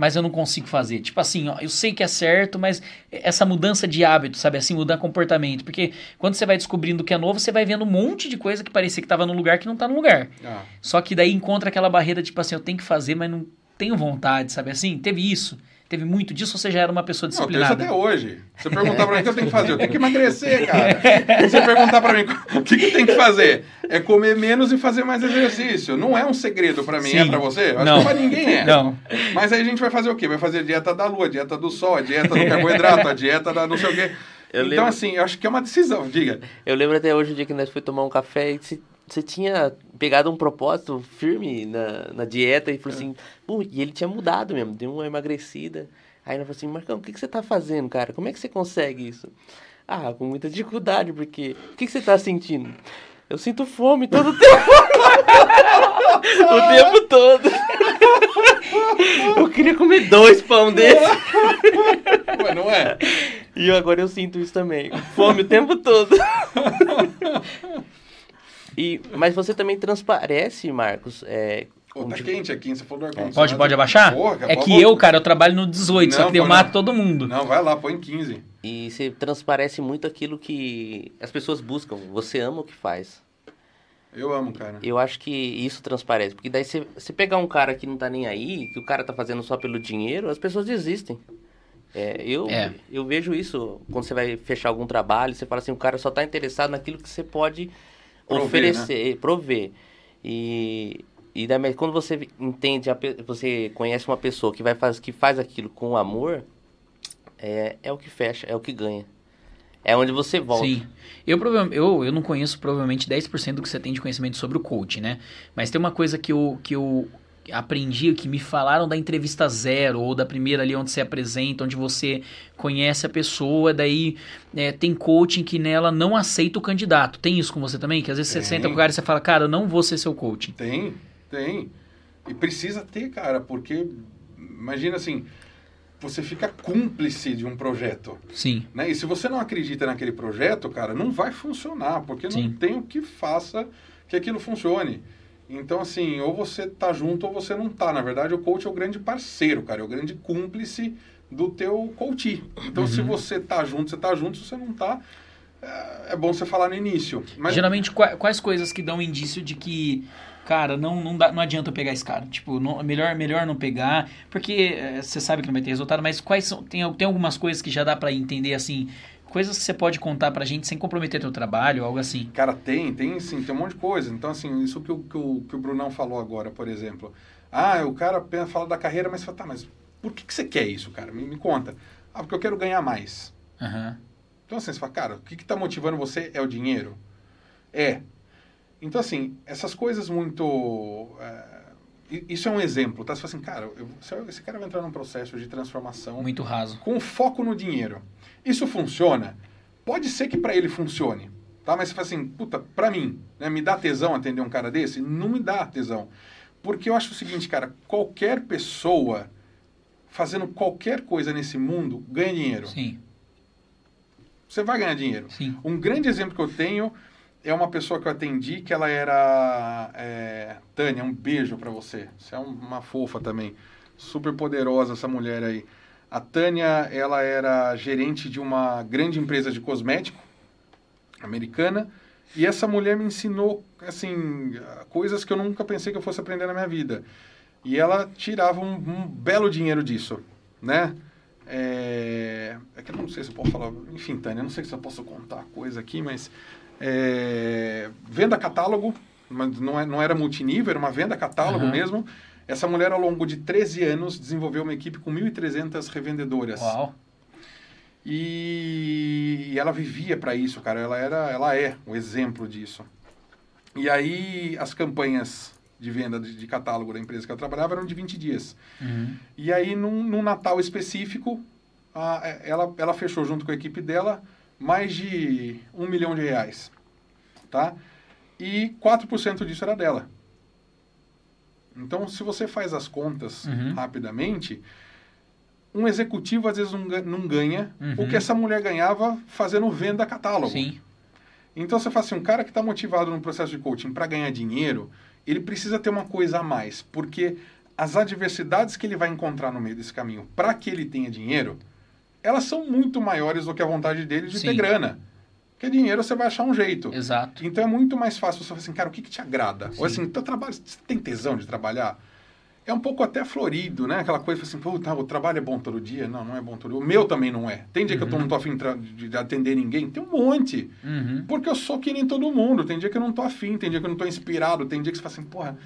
mas eu não consigo fazer. Tipo assim, ó, eu sei que é certo, mas essa mudança de hábito, sabe assim, mudar comportamento. Porque quando você vai descobrindo o que é novo, você vai vendo um monte de coisa que parecia que estava no lugar que não tá no lugar. Ah, Só que daí encontra aquela barreira, tipo assim, eu tenho que fazer, mas não tenho vontade, sabe assim? Teve isso. Teve muito disso ou você já era uma pessoa Não, eu disciplinada? até hoje. Você perguntar pra mim o que eu tenho que fazer, eu tenho que emagrecer, cara. Você perguntar pra mim o que, que tem que fazer, é comer menos e fazer mais exercício. Não é um segredo pra mim, Sim. é pra você? Acho Não. que pra ninguém é. Não. Mas aí a gente vai fazer o quê? Vai fazer a dieta da lua, a dieta do sol, a dieta do carboidrato, a dieta da não sei o quê. Eu então, lembro- assim, eu acho que é uma decisão, diga. Eu lembro até hoje o dia que nós foi tomar um café e você, você tinha pegado um propósito firme na, na dieta e falou assim, "Pô", e ele tinha mudado mesmo, deu uma emagrecida. Aí ela falou assim, Marcão, o que, que você tá fazendo, cara? Como é que você consegue isso? Ah, com muita dificuldade, porque. O que, que você tá sentindo? Eu sinto fome todo o tempo. o tempo todo. eu queria comer dois pão desse. Ué, não é? E agora eu sinto isso também. Fome o tempo todo. e, mas você também transparece, Marcos. É, Pô, tá di- quente aqui, você falou do ar-condicionado. Pode, pode abaixar? Porra, é pode que eu, cara, eu trabalho no 18, só Não, que daí eu mato não. todo mundo. Não, vai lá, põe 15. E você transparece muito aquilo que as pessoas buscam. Você ama o que faz. Eu amo, cara. Eu acho que isso transparece. Porque daí você, você pegar um cara que não tá nem aí, que o cara tá fazendo só pelo dinheiro, as pessoas desistem. É, eu, É. eu vejo isso quando você vai fechar algum trabalho, você fala assim, o cara só tá interessado naquilo que você pode Prover, oferecer, prover. E, e daí, mas quando você entende, a você conhece uma pessoa que, vai faz, que faz aquilo com amor, é, é o que fecha, é o que ganha. É onde você volta. Sim. Eu, eu, eu não conheço provavelmente 10% do que você tem de conhecimento sobre o coach, né? Mas tem uma coisa que eu, que eu aprendi, que me falaram da entrevista zero, ou da primeira ali onde você apresenta, onde você conhece a pessoa, daí é, tem coaching que nela não aceita o candidato. Tem isso com você também? Que às vezes você Tem. senta com o cara e você fala, cara, eu não vou ser seu coaching. Tem, tem. E precisa ter, cara, porque imagina assim, você fica cúmplice de um projeto, Sim. né? E se você não acredita naquele projeto, cara, não vai funcionar, porque Sim. não tem o que faça que aquilo funcione. Então, assim, ou você tá junto ou você não tá. Na verdade, o coach é o grande parceiro, cara, é o grande cúmplice do teu coach. Então, se você tá junto, você tá junto, se você não tá, é é bom você falar no início. Mas Geralmente, qua- quais coisas que dão indício de que, cara, não, não, dá, não adianta pegar esse cara? Tipo, não, melhor, melhor não pegar, porque eh, você sabe que não vai ter resultado, mas quais são. Tem, tem algumas coisas que já dá pra entender, assim, coisas que você pode contar pra gente sem comprometer teu trabalho, algo assim. Cara, tem, tem sim, tem um monte de coisa. Então, assim, isso que o, que o, que o Brunão falou agora, por exemplo. Ah, o cara fala da carreira, mas fala, tá, mas por que, que você quer isso, cara? Me, me conta. Ah, porque eu quero ganhar mais. Aham. Então, assim, você fala, cara, o que está motivando você é o dinheiro? É. Então, assim, essas coisas muito. é, isso é um exemplo, tá? Você fala assim, cara, eu, se eu- esse cara vai entrar num processo de transformação Muito raso. com foco no dinheiro. Isso funciona? Pode ser que para ele funcione, tá? Mas você fala assim, puta, pra mim, né, me dá tesão atender um cara desse? Não me dá tesão. Porque eu acho o seguinte, cara, qualquer pessoa fazendo qualquer coisa nesse mundo ganha dinheiro. Sim, Você vai ganhar dinheiro. sim. Um grande exemplo que eu tenho é uma pessoa que eu atendi que ela era é, Tânia, um beijo pra você. Você é um- uma fofa também. Super poderosa essa mulher aí. A Tânia, ela era gerente de uma grande empresa de cosmético americana. E essa mulher me ensinou, assim, coisas que eu nunca pensei que eu fosse aprender na minha vida. E ela tirava um, um belo dinheiro disso, né? É, é que eu não sei se eu posso falar. Enfim, Tânia, eu não sei se eu posso contar coisa aqui, mas. É, venda catálogo, mas não, é, não era multinível, era uma venda catálogo Aham. mesmo. Essa mulher, ao longo de 13 anos, desenvolveu uma equipe com 1.300 revendedoras. Uau. E, e ela vivia para isso, cara. Ela era, ela é o exemplo disso. E aí as campanhas de venda de, de catálogo da empresa que ela trabalhava eram de 20 dias. Uhum. E aí num, num Natal específico, a- ela, ela fechou junto com a equipe dela mais de um milhão de reais, tá? E 4% disso era dela. Então, se você faz as contas Uhum. rapidamente, um executivo às vezes não ga- não ganha Uhum. o que essa mulher ganhava fazendo venda catálogo. Sim. Então você fala assim, um cara que está motivado no processo de coaching para ganhar dinheiro, ele precisa ter uma coisa a mais, porque as adversidades que ele vai encontrar no meio desse caminho para que ele tenha dinheiro, elas são muito maiores do que a vontade dele de Sim. ter grana. Porque dinheiro você vai achar um jeito. Exato. Então é muito mais fácil você falar assim, cara, o que, que te agrada? Ou Sim. assim, teu trabalho, você tem tesão de trabalhar? É um pouco até florido, né? Aquela coisa assim, pô, tá, o trabalho é bom todo dia? Não, não é bom todo dia. O meu também não é. Tem dia que eu Uhum. não tô afim de, atender ninguém? Tem um monte. Uhum. Porque eu sou que nem todo mundo. Tem dia que eu não tô afim, tem dia que eu não tô inspirado, tem dia que você fala assim, porra,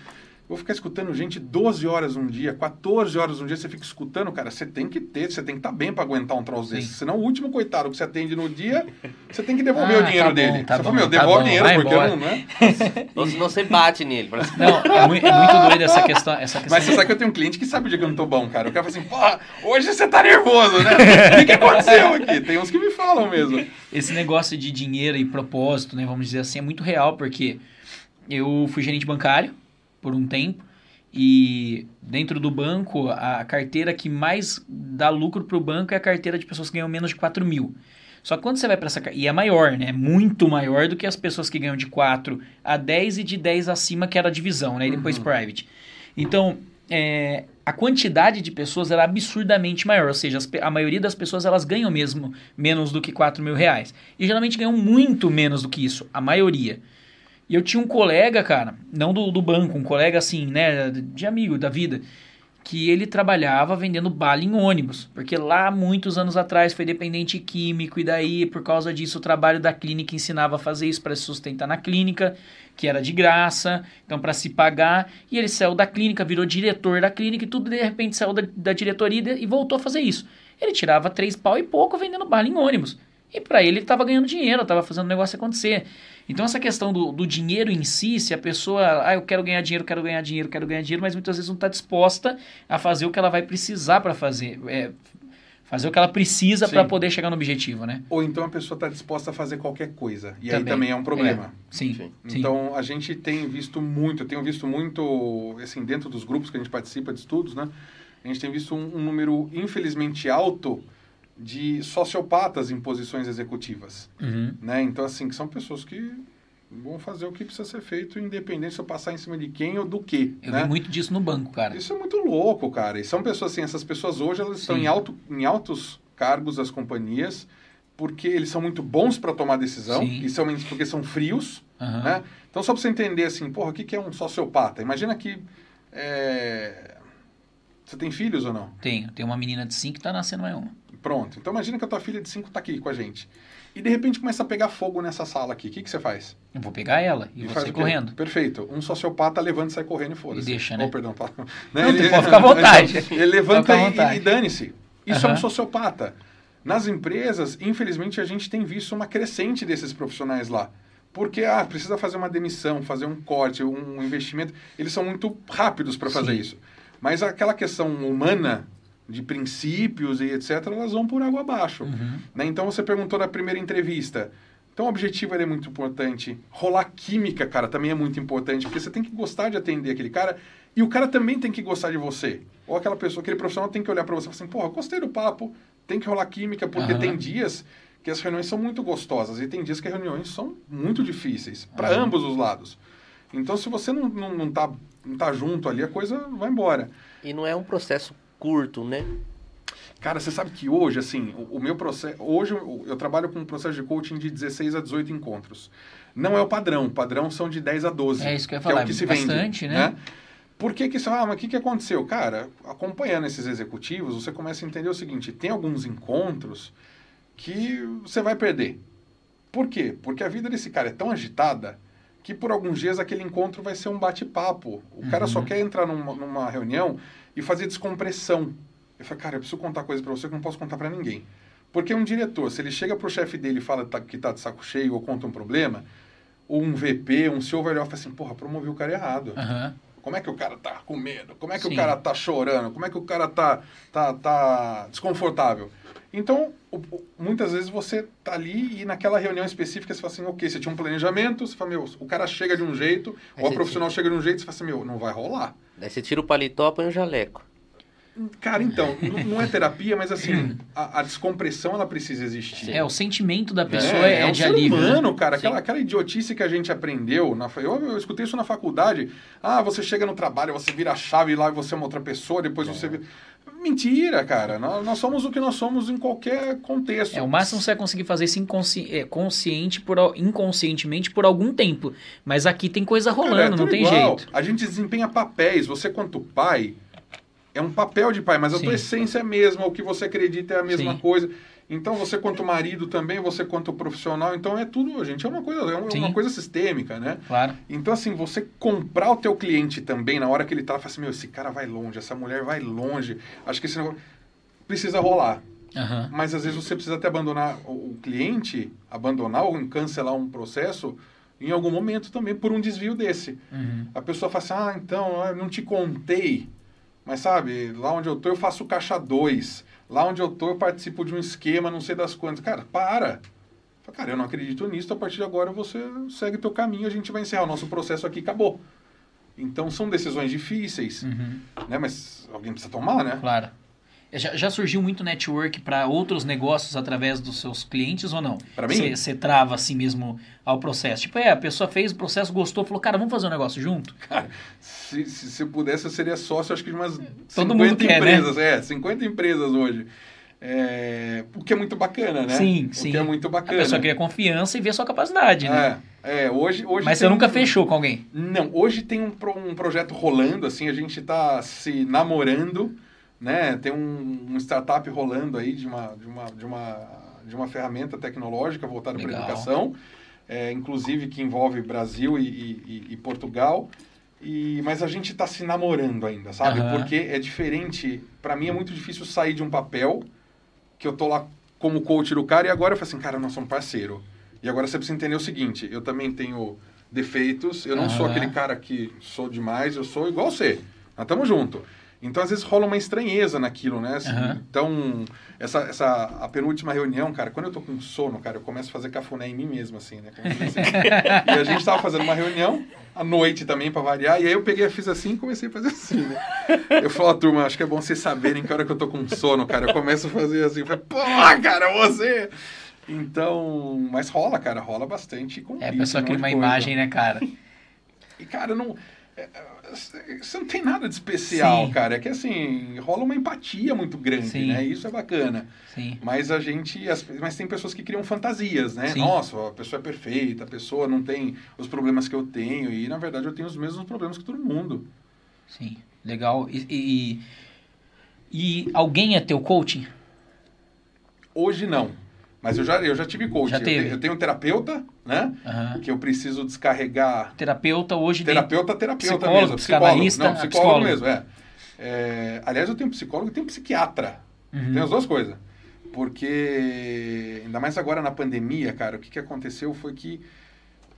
vou ficar escutando gente 12 horas um dia, 14 horas um dia, você fica escutando, cara, você tem que ter, você tem que estar bem para aguentar um troço Sim. desse. Senão o último coitado que você atende no dia, você tem que devolver Ah, o dinheiro tá bom, dele. tá você bom, fala, meu, tá devolve bom, o dinheiro, porque embora. eu não, né? Ou senão você bate nele. Não, é, é muito doido essa questão. Essa questão Mas você sabe que eu tenho um cliente que sabe o dia que eu não tô bom, cara. O cara fala assim, porra, hoje você tá nervoso, né? O que, que aconteceu aqui? Tem uns que me falam mesmo. esse negócio de dinheiro e propósito, né, vamos dizer assim, é muito real, porque eu fui gerente bancário por um tempo e dentro do banco, a carteira que mais dá lucro para o banco é a carteira de pessoas que ganham menos de 4 mil. Só que quando você vai para essa e é maior, né? Muito maior do que as pessoas que ganham de 4 a 10 e de 10 acima, que era a divisão, né? E depois private. Então, é, a quantidade de pessoas era absurdamente maior, ou seja, as a maioria das pessoas elas ganham mesmo menos do que 4 mil reais. E geralmente ganham muito menos do que isso, a maioria. E eu tinha um colega, cara, não do, do banco, um colega assim, né, de amigo da vida, que ele trabalhava vendendo bala em ônibus, porque lá muitos anos atrás foi dependente químico e daí por causa disso o trabalho da clínica ensinava a fazer isso para se sustentar na clínica, que era de graça, então para se pagar, e ele saiu da clínica, virou diretor da clínica e tudo de repente saiu da, da diretoria e voltou a fazer isso. Ele tirava três pau e pouco vendendo bala em ônibus. E para ele ele estava ganhando dinheiro, estava fazendo o negócio acontecer. Então, essa questão do, do, dinheiro em si, se a pessoa, ah, eu quero ganhar dinheiro, quero ganhar dinheiro, quero ganhar dinheiro, mas muitas vezes não está disposta a fazer o que ela vai precisar para fazer. É, fazer o que ela precisa para poder chegar no objetivo, né? Ou então a pessoa está disposta a fazer qualquer coisa. E também. aí também é um problema. É. Sim, sim. Então, a gente tem visto muito, eu tenho visto muito, assim, dentro dos grupos que a gente participa de estudos, né? A gente tem visto um, um número, infelizmente, alto de sociopatas em posições executivas. Uhum. Né? Então, assim, que são pessoas que vão fazer o que precisa ser feito, independente se eu passar em cima de quem ou do que. Eu né? vi muito disso no banco, cara. Isso é muito louco, cara. E são pessoas assim, essas pessoas hoje elas Sim. estão em, alto, em altos cargos das companhias, porque eles são muito bons para tomar decisão, Sim. e são, porque são frios. Uhum. Né? Então, só para você entender assim, porra, o que, que é um sociopata? Imagina que. É... Você tem filhos ou não? Tenho. Tenho uma menina de 5 que está nascendo mais uma. Pronto. Então imagina que a tua filha de 5 está aqui com a gente. E de repente começa a pegar fogo nessa sala aqui. O que, que você faz? Eu vou pegar ela e, e vou sair correndo. Perfeito. Um sociopata levanta e sai correndo e foda-se. E deixa, né? Oh, perdão. Né? Não, ele, pode ficar à vontade. ele levanta e, e dane-se. Isso uhum. é um sociopata. Nas empresas, infelizmente, a gente tem visto uma crescente desses profissionais lá. Porque, ah, precisa fazer uma demissão, fazer um corte, um investimento. Eles são muito rápidos para fazer Sim. isso. Mas aquela questão humana de princípios e etc., elas vão por água abaixo. Uhum. Né? Então você perguntou na primeira entrevista. Então o objetivo é muito importante. Rolar química, cara, também é muito importante, porque você tem que gostar de atender aquele cara e o cara também tem que gostar de você. Ou aquela pessoa, aquele profissional tem que olhar para você e falar assim, porra, gostei do papo, tem que rolar química, porque uhum. tem dias que as reuniões são muito gostosas e tem dias que as reuniões são muito difíceis, para uhum. ambos os lados. Então se você não, não, não, tá, não tá junto ali, a coisa vai embora. E não é um processo curto, né? Cara, você sabe que hoje, assim, o, o meu processo. Hoje eu, eu, trabalho com um processo de coaching de 16 a 18 encontros. Não é o padrão. O padrão são de 10 a 12. É isso que eu ia falar. Que é o que se bastante, vende, né? né? Por que que isso? Ah, mas o que, que aconteceu? Cara, acompanhando esses executivos, você começa a entender o seguinte: tem alguns encontros que você vai perder. Por quê? Porque a vida desse cara é tão agitada que por alguns dias aquele encontro vai ser um bate-papo. O uhum. cara só uhum. quer entrar numa, numa reunião e fazer descompressão. Eu falei, cara, eu preciso contar coisa para você que eu não posso contar para ninguém. Porque um diretor, se ele chega pro chefe dele e fala que tá de saco cheio ou conta um problema, ou um VP, um CEO vai olhar e fala assim, porra, promoveu o cara errado. Uhum. Como é que o cara tá com medo? Como é que Sim. o cara tá chorando? Como é que o cara tá, tá, tá desconfortável? Então, muitas vezes você tá ali e naquela reunião específica você fala assim, ok, você tinha um planejamento, você fala, meu, o cara chega de um jeito, ou a profissional chega de um jeito, você fala assim, meu, não vai rolar. Daí você tira o paletó, põe o jaleco. Cara, então, não é terapia, mas assim, a, a, descompressão ela precisa existir. É, o sentimento da pessoa é, é, é um de ser alívio. Humano, cara, aquela, aquela idiotice que a gente aprendeu. Na, eu, eu escutei isso na faculdade. Ah, você chega no trabalho, você vira a chave lá e você é uma outra pessoa, depois é. você vira. Mentira, cara. Nós, nós, somos o que nós somos em qualquer contexto. É, o máximo você vai conseguir fazer isso inconsci é, consciente por, inconscientemente por algum tempo. Mas aqui tem coisa rolando, cara, é não tem igual. jeito. A gente desempenha papéis. Você, quanto pai, é um papel de pai, mas a Sim. tua essência é a mesma, o que você acredita é a mesma Sim. coisa. Então, você quanto marido também, você quanto profissional, então é tudo, gente, é uma coisa, é uma, uma coisa sistêmica, né? Claro. Então, assim, você comprar o teu cliente também, na hora que ele tá, fala assim, meu, esse cara vai longe, essa mulher vai longe, acho que esse negócio precisa rolar. Uhum. Mas, às vezes, você precisa até abandonar o cliente, abandonar ou cancelar um processo em algum momento também, por um desvio desse. Uhum. A pessoa fala assim, ah, então, eu não te contei mas sabe, lá onde eu tô eu faço caixa 2. Lá onde eu tô eu participo de um esquema, não sei das quantas. Cara, para. Cara, eu não acredito nisso, a partir de agora você segue teu caminho, a gente vai encerrar o nosso processo aqui, acabou. Então são decisões difíceis, uhum. né? Mas alguém precisa tomar, né? Claro. Já, já surgiu muito network para outros negócios através dos seus clientes ou não? Para mim? Você trava assim mesmo ao processo. Tipo, é, a pessoa fez o processo, gostou, falou, cara, vamos fazer um negócio junto? Cara, se, se, se eu pudesse, eu seria sócio, acho que de umas Todo 50 quer, né? empresas. Né? É, 50 empresas hoje. É, o que é muito bacana, né? Sim, sim. O que é muito bacana. A pessoa cria confiança e vê a sua capacidade, né? É. É, hoje, hoje Mas você nunca um- fechou com alguém? Não, hoje tem um, um projeto rolando, assim, a gente tá se namorando, né? Tem um, um startup rolando aí de uma, de uma, de uma, de uma ferramenta tecnológica voltada para Legal. educação, é, inclusive que envolve Brasil e, e- e Portugal. E, mas a gente está se namorando ainda, sabe? Aham. Porque é diferente. Para mim é muito difícil sair de um papel que eu tô lá como coach do cara e agora eu falo assim, cara, nós somos parceiro. E agora você precisa entender o seguinte, eu também tenho defeitos, eu não sou Aham. aquele cara que sou demais, eu sou igual você. Nós estamos juntos. Então, às vezes, rola uma estranheza naquilo, né? Assim, Aham. Então, essa, essa, a penúltima reunião, cara, quando eu tô com sono, cara, eu começo a fazer cafuné em mim mesmo, assim, né? Fosse- e a gente tava fazendo uma reunião, à noite também, pra variar, e aí eu peguei, fiz assim e comecei a fazer assim, né? Eu falo, ó, turma, acho que é bom vocês saberem que hora que eu tô com sono, cara, eu começo a fazer assim, eu falei, pô, cara, você... Então, mas rola, cara, rola bastante. com É, a pessoa cria uma coisa. imagem, né, cara? E, cara, não. É, é, Você não tem nada de especial, Sim. cara. É que assim, rola uma empatia muito grande, Sim. né? Isso é bacana. Sim. Mas a gente. as- mas tem pessoas que criam fantasias, né? Sim. Nossa, a pessoa é perfeita, a pessoa não tem os problemas que eu tenho. E na verdade eu tenho os mesmos problemas que todo mundo. Sim. Legal. E, e, e alguém é teu coaching? Hoje não. Mas eu já, eu já tive coach. Já Eu teve. te- Eu, tenho um terapeuta, né? Aham. Que eu preciso descarregar Terapeuta hoje Terapeuta, terapeuta Psicólogo, mesmo. psicanalista, Não, psicólogo, psicólogo. mesmo, é. É, Aliás, eu tenho psicólogo e tenho psiquiatra. Uhum. Tem as duas coisas. Porque, ainda mais agora na pandemia, cara, o que, que aconteceu foi que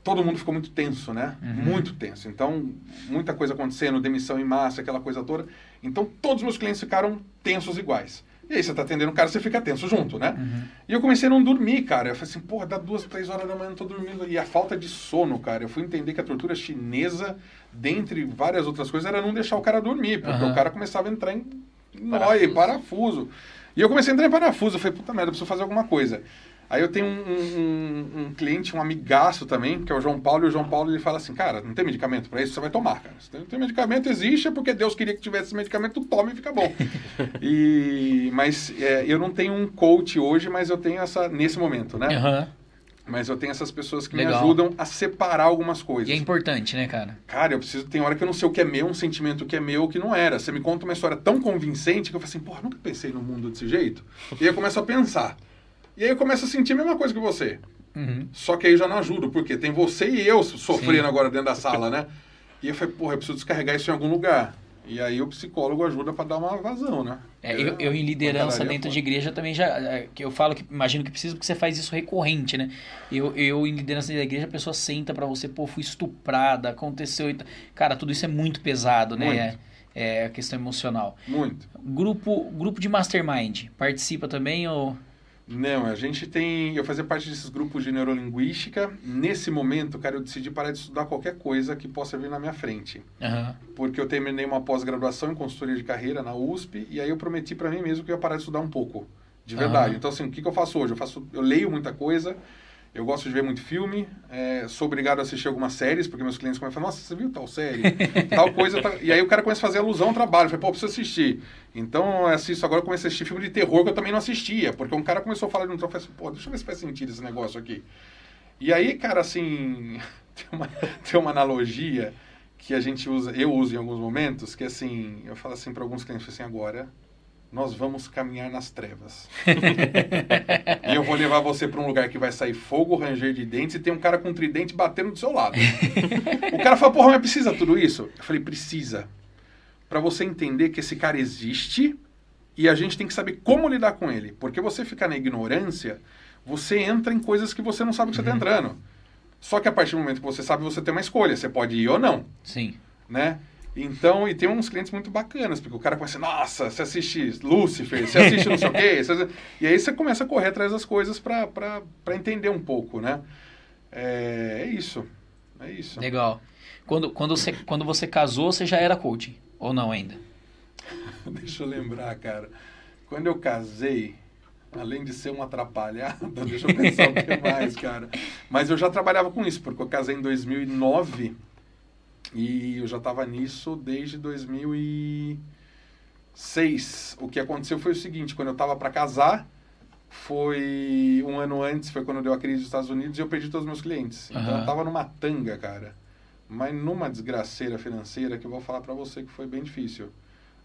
todo mundo ficou muito tenso, né? Uhum. Muito tenso. Então, muita coisa acontecendo, demissão em massa, aquela coisa toda. Então, todos os meus clientes ficaram tensos iguais. E aí, você tá atendendo um cara, você fica tenso junto, né? Uhum. E eu comecei a não dormir, cara. Eu falei assim, porra, dá duas, três horas da manhã, não tô dormindo. E a falta de sono, cara. Eu fui entender que a tortura chinesa, dentre várias outras coisas, era não deixar o cara dormir. Porque Aham. o cara começava a entrar em nóia, Parafuso. e parafuso. E eu comecei a entrar em parafuso. Eu falei, puta merda, eu preciso fazer alguma coisa. Aí eu tenho um, um- um- cliente, um amigaço também, que é o João Paulo, e o João Paulo ele fala assim, cara, não tem medicamento pra isso, você vai tomar, cara. Se tem, tem medicamento, existe, é porque Deus queria que tivesse esse medicamento, tu toma e fica bom. e, mas é, eu não tenho um coach hoje, mas eu tenho essa, nesse momento, né? Aham. Mas eu tenho essas pessoas que Legal. me ajudam a separar algumas coisas. E é importante, né, cara? Cara, eu preciso. Tem hora que eu não sei o que é meu, um sentimento que é meu, o que não era. Você me conta uma história tão convincente que eu falo assim, porra, nunca pensei no mundo desse jeito. E aí eu começo a pensar. E aí eu começo a sentir a mesma coisa que você. Uhum. Só que aí eu já não ajudo, porque tem você e eu sofrendo Sim. agora dentro da sala, né? E eu falei, porra, eu preciso descarregar isso em algum lugar. E aí o psicólogo ajuda pra dar uma vazão, né? É, eu, eu em liderança dentro de igreja também já. é, que eu falo que imagino que precisa porque você faz isso recorrente, né? Eu, eu em liderança da igreja, a pessoa senta pra você, pô, fui estuprada, aconteceu. e. Cara, tudo isso é muito pesado, né? Muito. É, é a questão emocional. Muito. Grupo, grupo de mastermind, participa também ou. Não, a gente tem. Eu fazia parte desses grupos de neurolinguística. Nesse momento, cara, eu decidi parar de estudar qualquer coisa que possa vir na minha frente. Aham. Porque eu terminei uma pós-graduação em consultoria de carreira na USP e aí eu prometi pra mim mesmo que eu ia parar de estudar um pouco. De verdade. Aham. Então, assim, o que, que eu faço hoje? Eu, faço, eu leio muita coisa, eu gosto de ver muito filme, é, sou obrigado a assistir algumas séries, porque meus clientes começam a falar, nossa, você viu tal série? tal coisa. tal- E aí o cara começa a fazer alusão ao trabalho. Falei, pô, preciso assistir. Então eu assisto agora, eu comecei a assistir filme de terror que eu também não assistia, porque um cara começou a falar de um assim, pô, deixa eu ver se faz sentido esse negócio aqui. E aí, cara, assim, tem uma, tem uma analogia que a gente usa, eu uso em alguns momentos, que assim, eu falo assim para alguns clientes assim, agora nós vamos caminhar nas trevas. e eu vou levar você para um lugar que vai sair fogo, ranger de dentes e tem um cara com um tridente batendo do seu lado. o cara fala, porra, mas precisa tudo isso? Eu falei, precisa. Para você entender que esse cara existe e a gente tem que saber como lidar com ele. Porque você ficar na ignorância, você entra em coisas que você não sabe que você está entrando. Só que a partir do momento que você sabe, você tem uma escolha. Você pode ir ou não, Sim. né? Então, e tem uns clientes muito bacanas, porque o cara começa, nossa, você assiste Lúcifer, você assiste não sei o quê. você- E aí você começa a correr atrás das coisas para entender um pouco, né? É, é isso. É isso. Legal. Quando, quando, você, quando você casou, você já era coaching? Ou não ainda? Deixa eu lembrar, cara. Quando eu casei, além de ser um atrapalhado, deixa eu pensar o que mais, cara. Mas eu já trabalhava com isso, porque eu casei em 2009 e eu já estava nisso desde 2006. O que aconteceu foi o seguinte, quando eu estava para casar, foi um ano antes, foi quando deu a crise dos Estados Unidos e eu perdi todos os meus clientes. Então Aham. eu tava numa tanga, cara. Mas numa desgraceira financeira que eu vou falar pra você que foi bem difícil.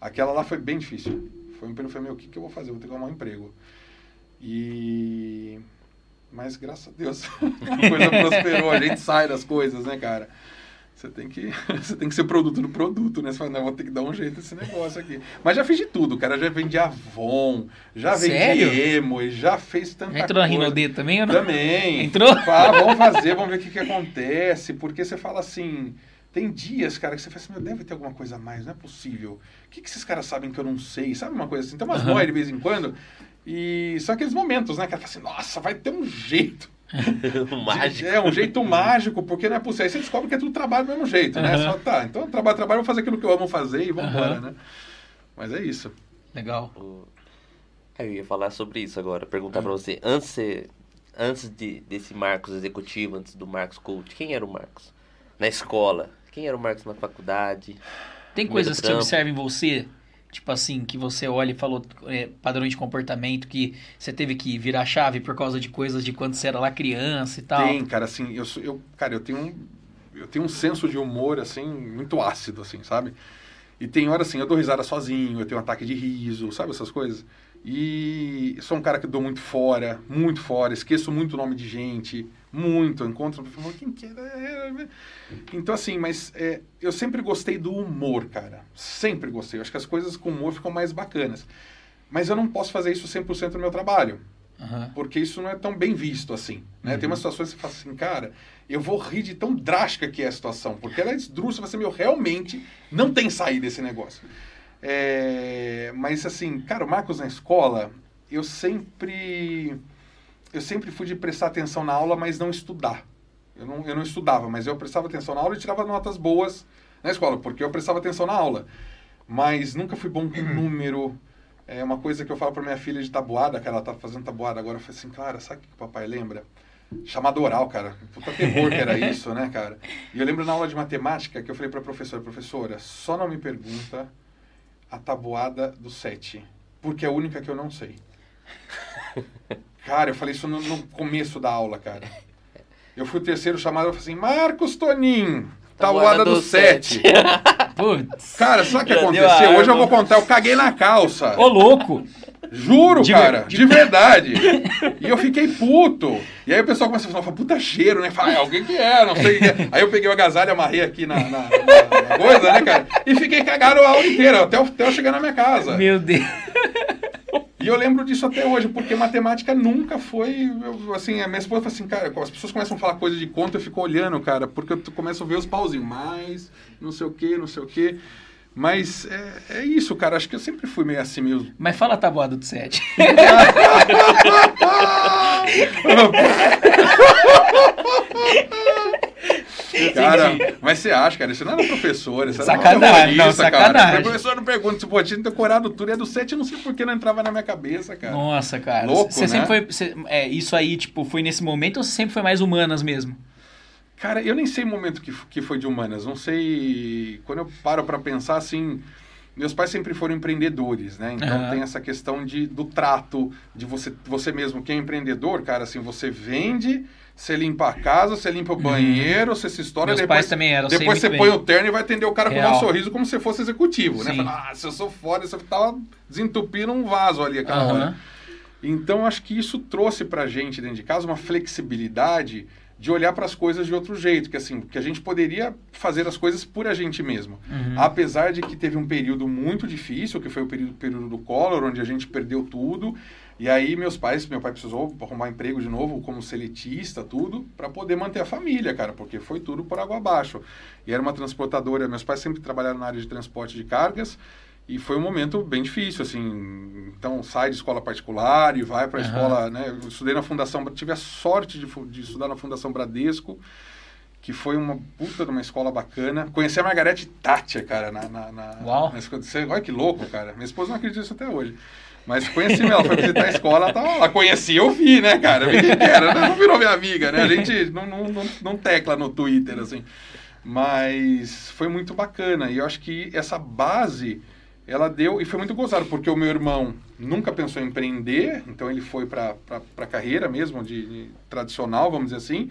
Aquela lá foi bem difícil. Foi um período, falei, meu, o que, que eu vou fazer? Eu vou ter que arrumar um emprego. E... Mas graças a Deus a coisa prosperou, a gente sai das coisas, né, cara? Você tem que, você tem que ser produto do produto, né? Você fala, não, vou ter que dar um jeito nesse negócio aqui. Mas já fiz de tudo, cara. Já vendi Avon, já vendi Sério? emo, já fez tanta Já entrou na coisa. Rinodê também ou não? Também. Entrou? Fala, vamos fazer, vamos ver o que, que acontece. Porque você fala assim. Tem dias, cara, que você fala assim, meu, deve ter alguma coisa a mais, não é possível. O que, que esses caras sabem que eu não sei? Sabe uma coisa assim? Tem umas noias de vez em quando. E são aqueles momentos, né? Que ela fala assim, nossa, vai ter um jeito. Mágico. É, um jeito mágico, porque não é possível. Aí você descobre que é tudo trabalho do mesmo jeito, né? Só tá, então trabalho, trabalho, vou fazer aquilo que eu amo fazer e vamos embora, Aham. né? Mas é isso. Legal. O- Eu ia falar sobre isso agora, perguntar Ah. pra você. Antes, antes de, desse Marcos executivo, antes do Marcos coach, quem era o Marcos? Na escola? Quem era o Marcos na faculdade? Tem coisas que você trampo. observa em você, tipo assim, que você olha e falou é, padrões de comportamento que você teve que virar chave por causa de coisas de quando você era lá criança e tal. Tem, cara, assim, eu, eu, cara, eu tenho um, eu tenho um senso de humor, assim, muito ácido, assim, sabe? E tem hora, assim, eu dou risada sozinho, eu tenho um ataque de riso, sabe essas coisas? E sou um cara que dou muito fora, muito fora, esqueço muito o nome de gente, muito, encontro, falo, quem que era? Então, assim, mas é, eu sempre gostei do humor, cara, sempre gostei. Eu acho que as coisas com humor ficam mais bacanas. Mas eu não posso fazer isso 100% no meu trabalho Aham. porque isso não é tão bem visto assim. Né? Uhum. Tem umas situações que você fala assim, cara, eu vou rir de tão drástica que é a situação, porque ela é esdrúxula, você, meu, realmente não tem saída esse negócio. É, mas assim, cara, o Marcos na escola, eu sempre eu sempre fui de prestar atenção na aula, mas não estudar. Eu não, eu não estudava, mas eu prestava atenção na aula e tirava notas boas na escola, porque eu prestava atenção na aula. Mas nunca fui bom com número. É uma coisa que eu falo pra minha filha de tabuada, cara, ela tá fazendo tabuada agora, eu falei assim, Clara, sabe o que o papai lembra? Chamada oral, cara. Puta terror que era isso, né, cara? E eu lembro na aula de matemática que eu falei pra professora, professora, só não me pergunta a tabuada do 7, porque é a única que eu não sei. Cara, eu falei isso no, no começo da aula, cara. Eu fui o terceiro chamado, eu falei assim, Marcos Toninho, tabuada do 7. Putz. Cara, sabe o que aconteceu? Hoje eu vou contar, eu caguei na calça. Ô, louco! Juro, De cara, ver- de- de verdade. E eu fiquei puto. E aí o pessoal começa a falar, puta cheiro, né? Fala, "Ah, alguém que é, não sei. o que é." Aí eu peguei o agasalho, amarrei aqui na, na- na- na coisa, né, cara? E fiquei cagado a aula inteira, até eu, até eu chegar na minha casa. Meu Deus. E eu lembro disso até hoje, porque matemática nunca foi. eu, assim, a minha esposa fala assim, cara, as pessoas começam a falar coisa de conta, eu fico olhando, cara, porque eu começo a ver os pauzinhos, mais, não sei o que, não sei o que. Mas é, é isso, cara. Acho que eu sempre fui meio assim, meio. Mas fala a tabuada do 7. Cara, mas você acha, cara, isso não era professor, isso era Sacanagem, uma não, sacanagem. Cara. O professor não pergunta se pô, tinha decorado tudo, é do 7, eu não sei por que não entrava na minha cabeça, cara. Nossa, cara. Louco, você né? sempre foi. você- é, isso aí, tipo, foi nesse momento ou você sempre foi mais humanas mesmo? Cara, eu nem sei o momento que, que foi de humanas, não sei. Quando eu paro pra pensar assim. Meus pais sempre foram empreendedores, né? Então Aham. tem essa questão de, do trato, de você, você mesmo que é empreendedor, cara, assim, você vende, você limpa a casa, você limpa o banheiro, você se estoura, Uhum. Meus depois, pais também eram, depois você muito põe bem. o terno e vai atender o cara com Real. um sorriso como se fosse executivo, né? Sim. Fala, ah, se eu sou foda, você tava desentupindo um vaso ali aquela Aham. hora. Então, acho que isso trouxe pra gente dentro de casa uma flexibilidade de olhar para as coisas de outro jeito, que assim, que a gente poderia fazer as coisas por a gente mesmo. Uhum. Apesar de que teve um período muito difícil, que foi o período, período do Collor, onde a gente perdeu tudo. E aí meus pais, meu pai precisou arrumar emprego de novo como seletista, tudo, para poder manter a família, cara, porque foi tudo por água abaixo. E era uma transportadora, meus pais sempre trabalharam na área de transporte de cargas, e foi um momento bem difícil, assim. Então, sai de escola particular e vai para a Aham. escola, né? Eu estudei na Fundação, tive a sorte de, de estudar na Fundação Bradesco, que foi uma puta de uma escola bacana. Conheci a Margarete Tátia, cara, na, na, na, Uau. na Olha que louco, cara. Minha esposa não acredita nisso até hoje. Mas conheci ela, foi visitar a escola, ela, tava, ela conhecia, eu vi, né, cara? Vi quem que era, não virou minha amiga, né? A gente não, não, não, não tecla no Twitter, assim. Mas foi muito bacana. E eu acho que essa base ela deu, e foi muito gozado, porque o meu irmão nunca pensou em empreender, então ele foi para a carreira mesmo, de, de, tradicional, vamos dizer assim,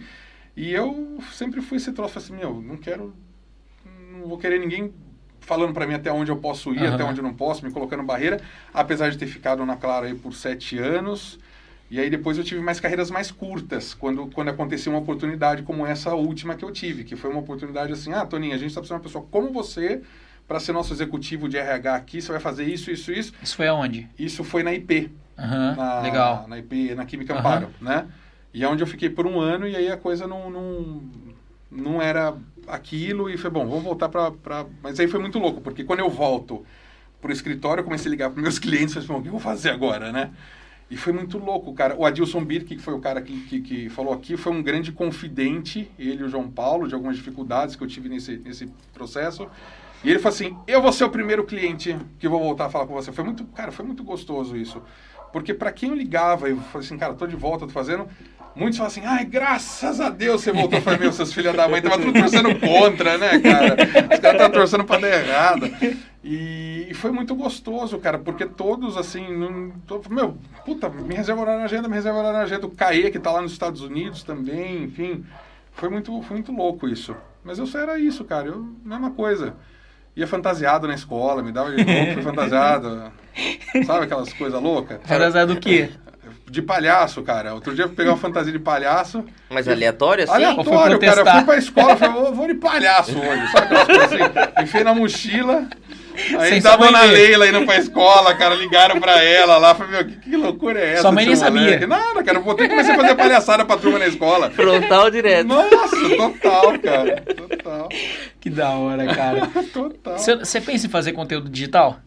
e eu sempre fui esse troço assim, meu, não quero, não vou querer ninguém falando para mim até onde eu posso ir, uhum. até onde eu não posso, me colocando barreira, apesar de ter ficado na Clara aí por sete anos, e aí depois eu tive mais carreiras mais curtas, quando, quando aconteceu uma oportunidade como essa última que eu tive, que foi uma oportunidade assim, ah, Toninho, a gente está precisando de uma pessoa como você para ser nosso executivo de RH aqui, você vai fazer isso, isso, isso. Isso foi aonde? Isso foi na IP. Uhum, na, legal. Na IP, na Química Amparo, uhum. né? E é onde eu fiquei por um ano e aí a coisa não, não, não era aquilo e foi bom, vamos voltar para... Mas aí foi muito louco, porque quando eu volto pro escritório, eu comecei a ligar para meus clientes e falei, o que eu vou fazer agora, né? E foi muito louco, cara. O Adilson Birk, que foi o cara que, que, que, falou aqui, foi um grande confidente, ele e o João Paulo, de algumas dificuldades que eu tive nesse, nesse processo. E ele falou assim: eu vou ser o primeiro cliente que vou voltar a falar com você. Foi muito, cara, foi muito gostoso isso. Porque para quem eu ligava, eu falei assim, cara, tô de volta, tô fazendo. Muitos falam assim, ai, graças a Deus você voltou. Eu falei, meu, seus filhos da mãe tava tudo torcendo contra, né, cara? Os caras estavam torcendo pra dar errado. E, e, foi muito gostoso, cara, porque todos, assim, não, meu, puta, me reserva horário na agenda, me reserva horário na agenda. O Caê, que tá lá nos Estados Unidos também, enfim. Foi muito, foi muito louco isso. Mas eu só era isso, cara, eu, mesma coisa ia fantasiado na escola, me dava de roupa, fui fantasiado. Sabe aquelas coisas loucas? Fantasiado do quê? De palhaço, cara. Outro dia eu pegar uma fantasia de palhaço. Mas aleatório assim? Aleatório, cara. Eu fui pra escola, falei, vou, vou de palhaço hoje. Sabe aquelas coisas assim? Enfiei na mochila. Aí da dona Leila indo pra escola, cara, ligaram pra ela lá, falei, meu, que, que loucura é essa? Sua mãe nem sabia. Nada, cara, eu voltei e comecei a fazer palhaçada pra turma na escola. Frontal direto. Nossa, total, cara, total. Que da hora, cara. total. Você pensa em fazer conteúdo digital?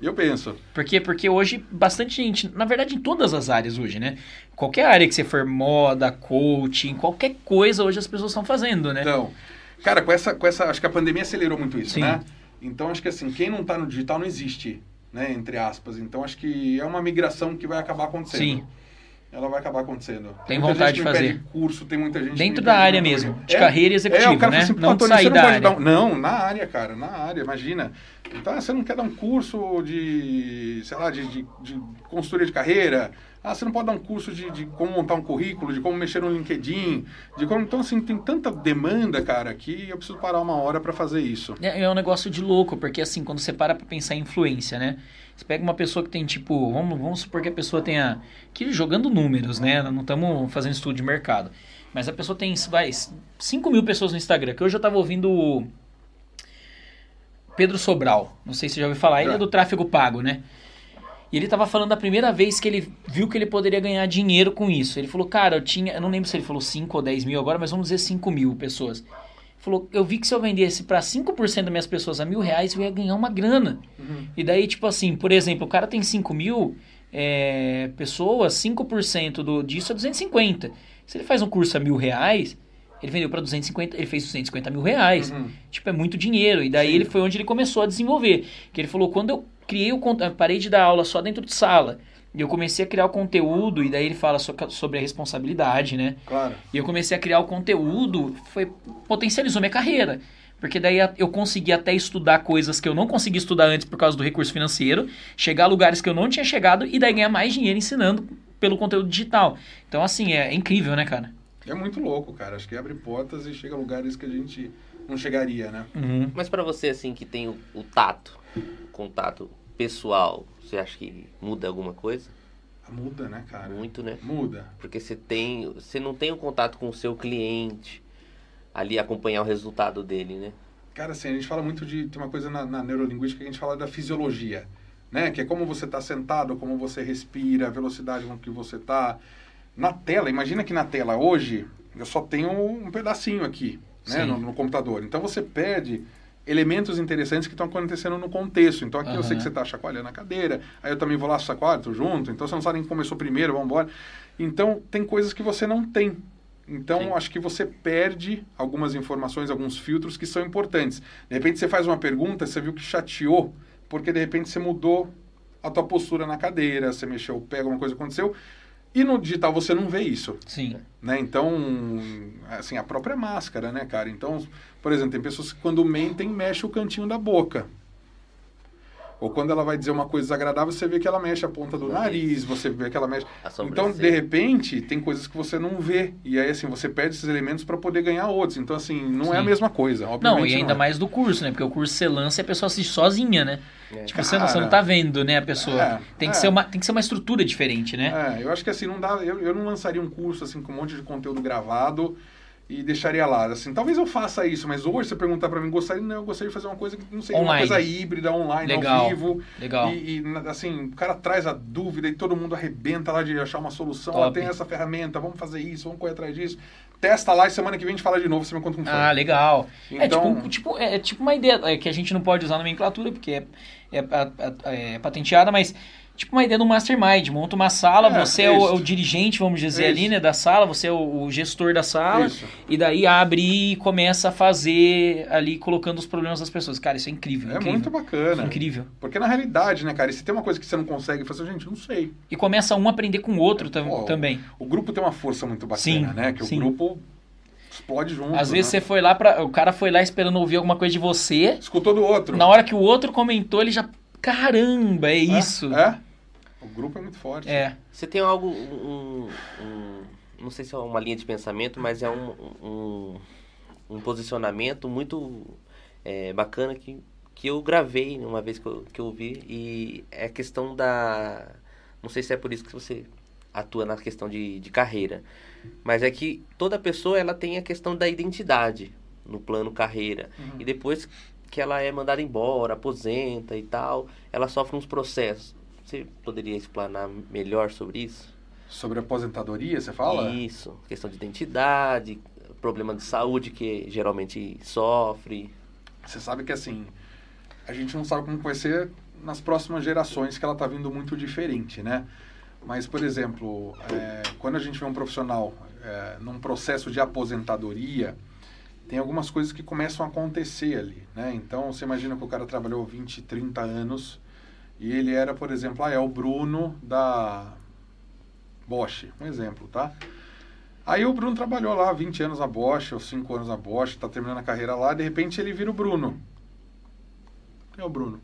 Eu penso. Por quê? Porque hoje bastante gente, na verdade em todas as áreas hoje, né? Qualquer área que você for, moda, coaching, qualquer coisa hoje as pessoas estão fazendo, né? Então, cara, com essa, com essa, acho que a pandemia acelerou muito isso, Sim. né? Então, acho que assim, quem não está no digital não existe, né? Entre aspas. Então, acho que é uma migração que vai acabar acontecendo. Sim. Ela vai acabar acontecendo. Tem muita vontade de fazer. curso, tem muita gente Dentro da área mesmo, de é, carreira executiva, é, o cara né? Assim, não sair da área. Um, não, na área, cara, na área, imagina. Então, você não quer dar um curso de, sei lá, de, de, de consultoria de carreira, ah, você não pode dar um curso de, de, como montar um currículo, de como mexer no LinkedIn, de como... Então, assim, tem tanta demanda, cara, que eu preciso parar uma hora para fazer isso. É, é um negócio de louco, porque assim, quando você para pra pensar em influência, né? Você pega uma pessoa que tem, tipo, vamos, vamos supor que a pessoa tenha... Que jogando números, né? Não estamos fazendo estudo de mercado. Mas a pessoa tem, vai, 5 mil pessoas no Instagram, que hoje eu tava ouvindo o Pedro Sobral. Não sei se você já ouviu falar. Ele é do tráfego pago, né? E ele estava falando da primeira vez que ele viu que ele poderia ganhar dinheiro com isso. Ele falou, cara, eu tinha. Eu não lembro se ele falou 5 ou 10 mil agora, mas vamos dizer 5 mil pessoas. Falou, eu vi que se eu vendesse para 5% das minhas pessoas a mil reais, eu ia ganhar uma grana. Uhum. E daí, tipo assim, por exemplo, o cara tem 5 mil é, pessoas, 5% do, disso é 250. Se ele faz um curso a mil reais, ele vendeu para 250, ele fez 250 mil reais. Uhum. Tipo, é muito dinheiro. E daí Sim. ele foi onde ele começou a desenvolver. Que ele falou, quando eu criei o parei de dar aula só dentro de sala. E eu comecei a criar o conteúdo, e daí ele fala sobre a responsabilidade, né? Claro. E eu comecei a criar o conteúdo, foi potencializou minha carreira. Porque daí eu consegui até estudar coisas que eu não consegui estudar antes por causa do recurso financeiro, chegar a lugares que eu não tinha chegado e daí ganhar mais dinheiro ensinando pelo conteúdo digital. Então, assim, é, é incrível, né, cara? É muito louco, cara. Acho que abre portas e chega a lugares que a gente não chegaria, né? Uhum. Mas para você, assim, que tem o, o tato, contato pessoal, você acha que muda alguma coisa? Muda, né, cara? Muito, né? Muda. Porque você tem, você não tem o um contato com o seu cliente ali acompanhar o resultado dele, né? Cara, assim, a gente fala muito de tem uma coisa na, na neurolinguística que a gente fala da fisiologia, né? Que é como você está sentado, como você respira, a velocidade com que você está na tela. Imagina que na tela hoje eu só tenho um pedacinho aqui, né, no, no computador. Então você perde elementos interessantes que estão acontecendo no contexto. Então aqui uhum. eu sei que você está chacoalhando a cadeira, aí eu também vou lá chacoalho, junto, então você não sabe quem começou primeiro, vamos embora. Então tem coisas que você não tem. Então Sim. acho que você perde algumas informações, alguns filtros que são importantes. De repente você faz uma pergunta, você viu que chateou, porque de repente você mudou a tua postura na cadeira, você mexeu o pé, alguma coisa aconteceu. E no digital você não vê isso. Sim. Né? Então, assim, a própria máscara, né, cara? Então, por exemplo, tem pessoas que quando mentem, mexem o cantinho da boca. Ou quando ela vai dizer uma coisa desagradável, você vê que ela mexe a ponta do nariz, você vê que ela mexe. Então, de repente, tem coisas que você não vê. E aí, assim, você perde esses elementos para poder ganhar outros. Então, assim, não é a Sim. mesma coisa. Obviamente, Não, e ainda é. mais do curso, né? Porque o curso você lança e a pessoa assiste sozinha, né? É. Tipo, você, não, você não tá vendo, né, a pessoa. É, tem, que é. ser uma, tem que ser uma estrutura diferente, né? É, eu acho que assim, não dá. Eu, eu não lançaria um curso assim com um monte de conteúdo gravado e deixaria lá. Assim, talvez eu faça isso, mas hoje você perguntar pra mim, gostaria, não, eu gostaria de fazer uma coisa que não seria Online. uma coisa híbrida, online, Legal. ao vivo. Legal. E, e, assim, o cara traz a dúvida e todo mundo arrebenta lá de achar uma solução. Ó, tem essa ferramenta, vamos fazer isso, vamos correr atrás disso. Testa lá e semana que vem a gente fala de novo, você me conta como foi. Ah, legal. É, Então- tipo, tipo, é, é tipo uma ideia é, que a gente não pode usar nomenclatura, porque é, é, é- é patenteada, mas tipo uma ideia do mastermind. Monta uma sala, É, você é o, é o dirigente, vamos dizer, ali, né, da sala, você é o, o gestor da sala, Isso. e daí abre e começa a fazer ali, colocando os problemas das pessoas. Cara, isso é incrível. É incrível. muito bacana. Incrível. Porque na realidade, né, cara, e se tem uma coisa que você não consegue fazer, gente, não sei. E começa um a aprender com o outro tam- Pô, também. O grupo tem uma força muito bacana, Sim, né? Que sim. o grupo explode junto. Às vezes né? você foi lá para O cara foi lá esperando ouvir alguma coisa de você. Escutou do outro. Na hora que o outro comentou, ele já. Caramba, é isso. É? O grupo é muito forte. É. Você tem algo, um, um- não sei se é uma linha de pensamento, mas é um, um, um posicionamento muito é, bacana que, que eu gravei uma vez que eu, que eu vi e é a questão da, não sei se é por isso que você atua na questão de, de carreira, mas é que toda pessoa ela tem a questão da identidade no plano carreira Uhum. e depois que ela é mandada embora, aposenta e tal, ela sofre uns processos. Você poderia explanar melhor sobre isso? Sobre aposentadoria, você fala? Isso, questão de identidade, problema de saúde que geralmente sofre. Você sabe que assim, a gente não sabe como vai ser nas próximas gerações, que ela tá vindo muito diferente, né? Mas, por exemplo, é, quando a gente vê um profissional é, num processo de aposentadoria, tem algumas coisas que começam a acontecer ali, né? Então, você imagina que o cara trabalhou 20, 30 anos e ele era, por exemplo, ah, é o Bruno da Bosch, um exemplo, tá? Aí o Bruno trabalhou lá 20 anos na Bosch, ou 5 anos na Bosch, tá terminando a carreira lá, de repente ele vira o Bruno. Quem é o Bruno?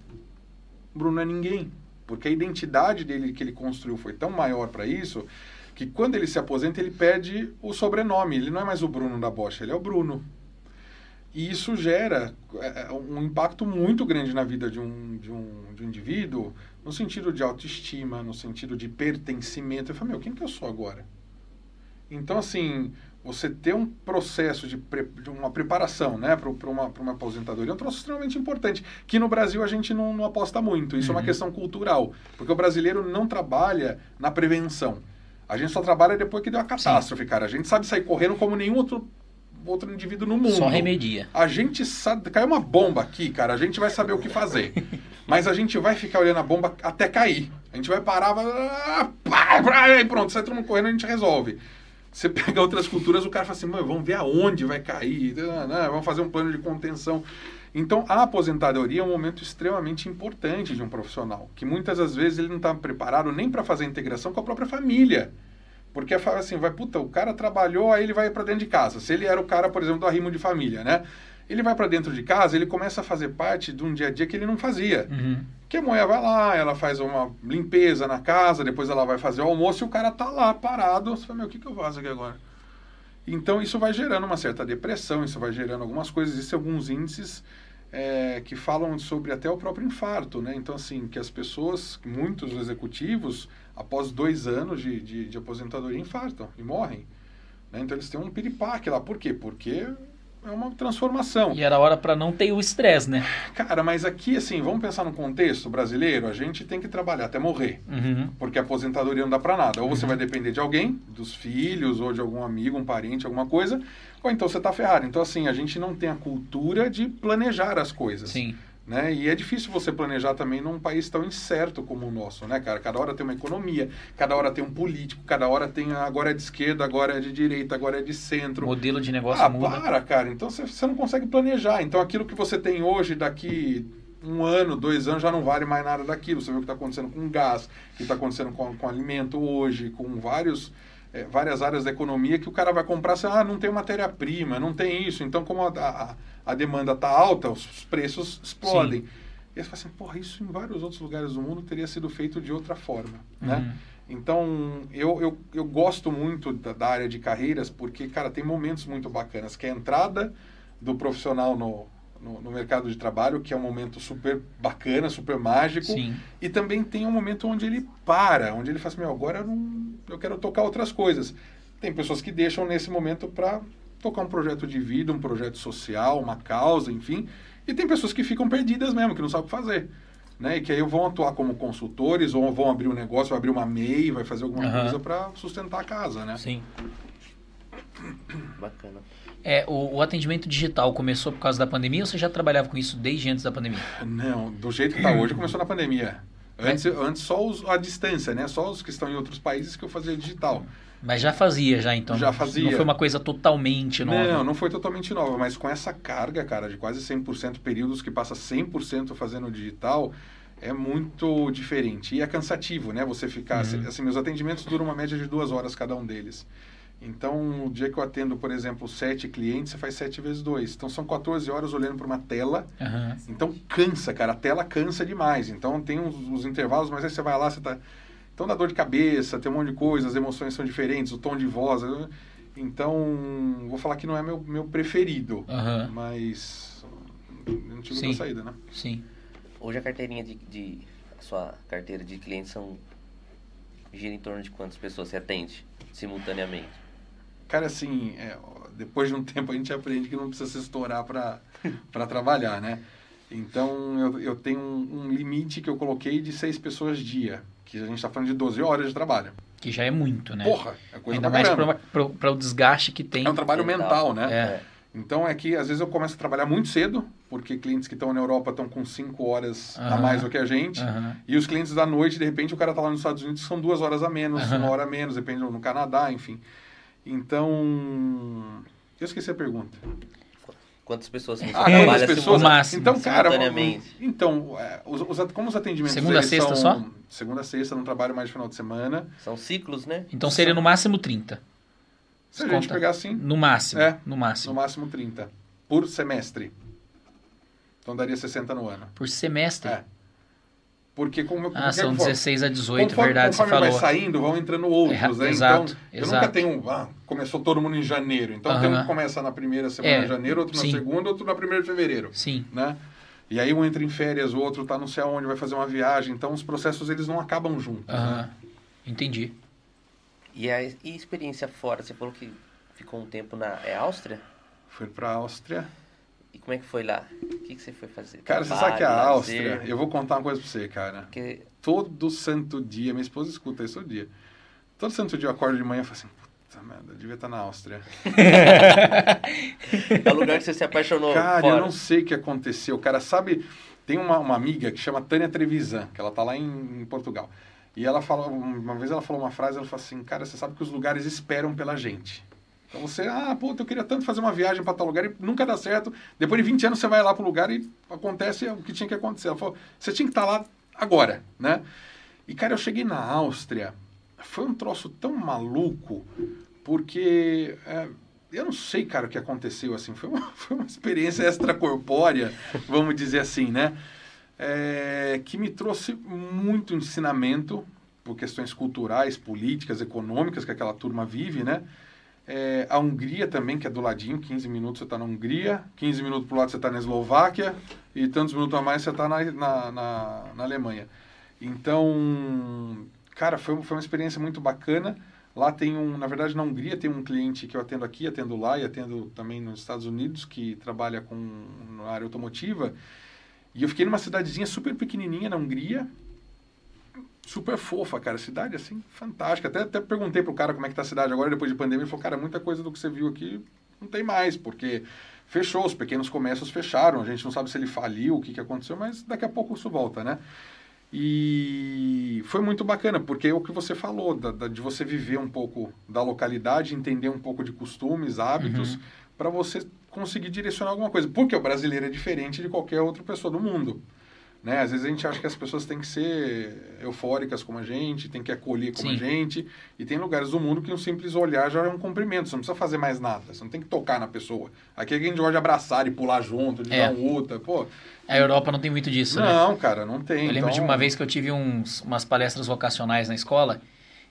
O Bruno é ninguém. Porque a identidade dele que ele construiu foi tão maior para isso que quando ele se aposenta ele perde o sobrenome. Ele não é mais o Bruno da Bosch, ele é o Bruno. E isso gera é, é, um impacto muito grande na vida de um, de um, de um indivíduo, no sentido de autoestima, no sentido de pertencimento. Eu falo, meu, quem que eu sou agora? Então, assim, você ter um processo de, pre- de uma preparação né, para uma, pra uma aposentadoria é um troço extremamente importante, que no Brasil a gente não, não aposta muito. Isso é uma Uhum. questão cultural, porque o brasileiro não trabalha na prevenção. A gente só trabalha depois que deu a catástrofe, cara. A gente sabe sair correndo como nenhum outro, outro indivíduo no mundo. Só remedia. A gente sabe. Caiu uma bomba aqui, cara. A gente vai saber o que fazer. Mas a gente vai ficar olhando a bomba até cair. A gente vai parar, vai. ah, e pronto, sai todo mundo correndo a gente resolve. Você pega outras culturas, o cara fala assim, "Mano, vamos ver aonde vai cair, né, né, vamos fazer um plano de contenção. Então, a aposentadoria é um momento extremamente importante de um profissional, que muitas das vezes ele não está preparado nem para fazer a integração com a própria família. Porque fala assim, vai, puta, o cara trabalhou, aí ele vai para dentro de casa. Se ele era o cara, por exemplo, do arrimo de família, né? Ele vai para dentro de casa, ele começa a fazer parte de um dia a dia que ele não fazia. Uhum. Que a mulher vai lá, ela faz uma limpeza na casa, depois ela vai fazer o almoço e o cara tá lá parado. Você fala, meu, o que, que eu faço aqui agora? Então isso vai gerando uma certa depressão, isso vai gerando algumas coisas, existem alguns índices é, que falam sobre até o próprio infarto, né? Então, assim, que as pessoas, muitos executivos, após dois anos de, de, de aposentadoria, infartam e morrem. Né? Então eles têm um piripaque lá. Por quê? Porque é uma transformação. E era hora pra não ter o estresse, né? Cara, mas aqui, assim, vamos pensar no contexto brasileiro, a gente tem que trabalhar até morrer. Uhum. Porque a aposentadoria não dá pra nada. Ou você vai depender de alguém, dos filhos, ou de algum amigo, um parente, alguma coisa, ou então você tá ferrado. Então, assim, a gente não tem a cultura de planejar as coisas. Sim. Né? E é difícil você planejar também num país tão incerto como o nosso, né, cara? Cada hora tem uma economia, cada hora tem um político, cada hora tem. Agora é de esquerda, agora é de direita, agora é de O centro. modelo de negócio Ah, muda. para, cara. Então você, você não consegue planejar. Então aquilo que você tem hoje, daqui um ano, dois anos, já não vale mais nada daquilo. Você vê o que está acontecendo com gás, o que está acontecendo com, com alimento hoje, com vários, eh, várias áreas da economia que o cara vai comprar, assim, ah, não tem matéria-prima, não tem isso. Então, como a, a, a demanda está alta, os preços explodem. E aí você fala assim, porra, isso em vários outros lugares do mundo teria sido feito de outra forma, né? Uhum. Então, eu, eu, eu gosto muito da, da área de carreiras porque, cara, tem momentos muito bacanas, que é a entrada do profissional no, no, no mercado de trabalho, que é um momento super bacana, super mágico. Sim. E também tem um momento onde ele para, onde ele fala assim, meu, agora eu, não, eu quero tocar outras coisas. Tem pessoas que deixam nesse momento para tocar um projeto de vida, um projeto social, uma causa, enfim. E tem pessoas que ficam perdidas mesmo, que não sabem o que fazer. Né? E que aí vão atuar como consultores, ou vão abrir um negócio, vai abrir uma MEI, vai fazer alguma Aham. coisa para sustentar a casa, né? Sim. Bacana. É, o, o atendimento digital começou por causa da pandemia ou você já trabalhava com isso desde antes da pandemia? Não, do jeito que tá hoje, começou na pandemia. Antes, antes só os, a distância, né? Só os que estão em outros países que eu fazia digital. Mas já fazia, já então. Já fazia. Não foi uma coisa totalmente nova. Não, não foi totalmente nova, mas com essa carga, cara, de quase 100%, períodos que passa 100% fazendo digital, é muito diferente. E é cansativo, né? Você ficar... Uhum. Assim, meus atendimentos duram uma média de duas horas cada um deles. Então, o dia que eu atendo, por exemplo, sete clientes, você faz sete vezes dois. Então, são 14 horas olhando para uma tela. Aham. Então, cansa, cara. A tela cansa demais. Então, tem os, os intervalos, mas aí você vai lá, você tá... Então, dá dor de cabeça, tem um monte de coisa, as emoções são diferentes, o tom de voz... Então, vou falar que não é meu, meu preferido, Aham. mas não tive Sim. outra saída, né? Sim. Hoje a carteirinha de, de- A sua carteira de clientes são. gira em torno de quantas pessoas você atende simultaneamente? Cara, assim, é, depois de um tempo a gente aprende que não precisa se estourar para trabalhar, né? Então, eu, eu tenho um, um limite que eu coloquei de seis pessoas dia, que a gente está falando de 12 horas de trabalho. Que já é muito, né? Porra, é coisa Ainda pra mais para o desgaste que tem. É um trabalho mental, né? É. Então é que às vezes eu começo a trabalhar muito cedo, porque clientes que estão na Europa estão com 5 horas a Aham. mais do que a gente. Aham. E os clientes da noite, de repente, o cara tá lá nos Estados Unidos, são duas horas a menos, Aham. uma hora a menos, depende no Canadá, enfim. Então. Eu esqueci a pergunta. Quantas pessoas você Ah, trabalha quantas pessoas? Máximo. Então, cara, simultaneamente? então, é, os, os- como os atendimentos. Segunda sexta são, só? Segunda a sexta, não trabalho mais de final de semana. São ciclos, né? Então seria no máximo 30. Se a gente Conta. pegar assim, No máximo. É. No no máximo. máximo 30 por semestre. Então daria 60 no ano. Por semestre. É. Porque como eu Ah, são conforme- 16 a 18, conforme, verdade, você conforme falou. vai saindo, vão entrando outros, É, né? exato, então, eu exato. nunca tenho. Ah, começou todo mundo em janeiro. Então tem um que começa na primeira semana É, de janeiro, outro na sim. segunda, outro na primeira de fevereiro. Sim. Né? E aí um entra em férias, o outro tá não sei aonde, vai fazer uma viagem. Então os processos eles não acabam juntos. Aham. Né? Entendi. E a e experiência fora? Você falou que ficou um tempo na é Áustria? Fui pra Áustria. E como é que foi lá? O que, que você foi fazer? Cara, você sabe que a Trabalho, Áustria, lazer? eu vou contar uma coisa pra você, cara. Porque Todo santo dia, minha esposa escuta isso todo dia. Todo santo dia eu acordo de manhã e falo assim, puta merda, eu devia estar na Áustria. é o lugar que você se apaixonou Cara, fora. eu não sei o que aconteceu. Cara, sabe, tem uma, uma amiga que chama Tânia Trevisan, que ela tá lá em, em Portugal. E ela falou, uma vez ela falou uma frase, ela falou assim, cara, você sabe que os lugares esperam pela gente. Então você, ah, puta, eu queria tanto fazer uma viagem para tal lugar e nunca dá certo. Depois de 20 anos você vai lá pro lugar e acontece o que tinha que acontecer. Ela falou, você tinha que estar lá agora, né? E, cara, eu cheguei na Áustria, foi um troço tão maluco, porque é, eu não sei, cara, o que aconteceu, assim, foi uma, foi uma experiência extracorpórea, vamos dizer assim, né? É, que me trouxe muito ensinamento por questões culturais, políticas, econômicas que aquela turma vive, né? É, a Hungria também, que é do ladinho, 15 minutos você está na Hungria, 15 minutos pro lado você está na Eslováquia, e tantos minutos a mais você está na, na, na, na Alemanha. Então, cara, foi, foi uma experiência muito bacana. Lá tem um, na verdade, na Hungria tem um cliente que eu atendo aqui, atendo lá e atendo também nos Estados Unidos, que trabalha com na área automotiva. E eu fiquei numa cidadezinha super pequenininha na Hungria, super fofa, cara. Cidade, assim, fantástica. Até, até perguntei pro cara como é que tá a cidade agora, depois de pandemia. Ele falou, cara, muita coisa do que você viu aqui não tem mais, porque fechou, os pequenos comércios fecharam. A gente não sabe se ele faliu, o que, que aconteceu, mas daqui a pouco isso volta, né? E foi muito bacana, porque é o que você falou, da, da- de você viver um pouco da localidade, entender um pouco de costumes, hábitos, Uhum. para você conseguir direcionar alguma coisa. Porque o brasileiro é diferente de qualquer outra pessoa do mundo. Né? Às vezes a gente acha que as pessoas têm que ser eufóricas como a gente, tem que acolher como Sim. a gente. E tem lugares do mundo que um simples olhar já é um cumprimento. Você não precisa fazer mais nada. Você não tem que tocar na pessoa. Aqui a gente gosta de abraçar e pular junto, de É. dar um luta. Pô, A Europa não tem muito disso, né? não, cara, não tem. Eu lembro de Então, uma vez que eu tive uns, umas palestras vocacionais na escola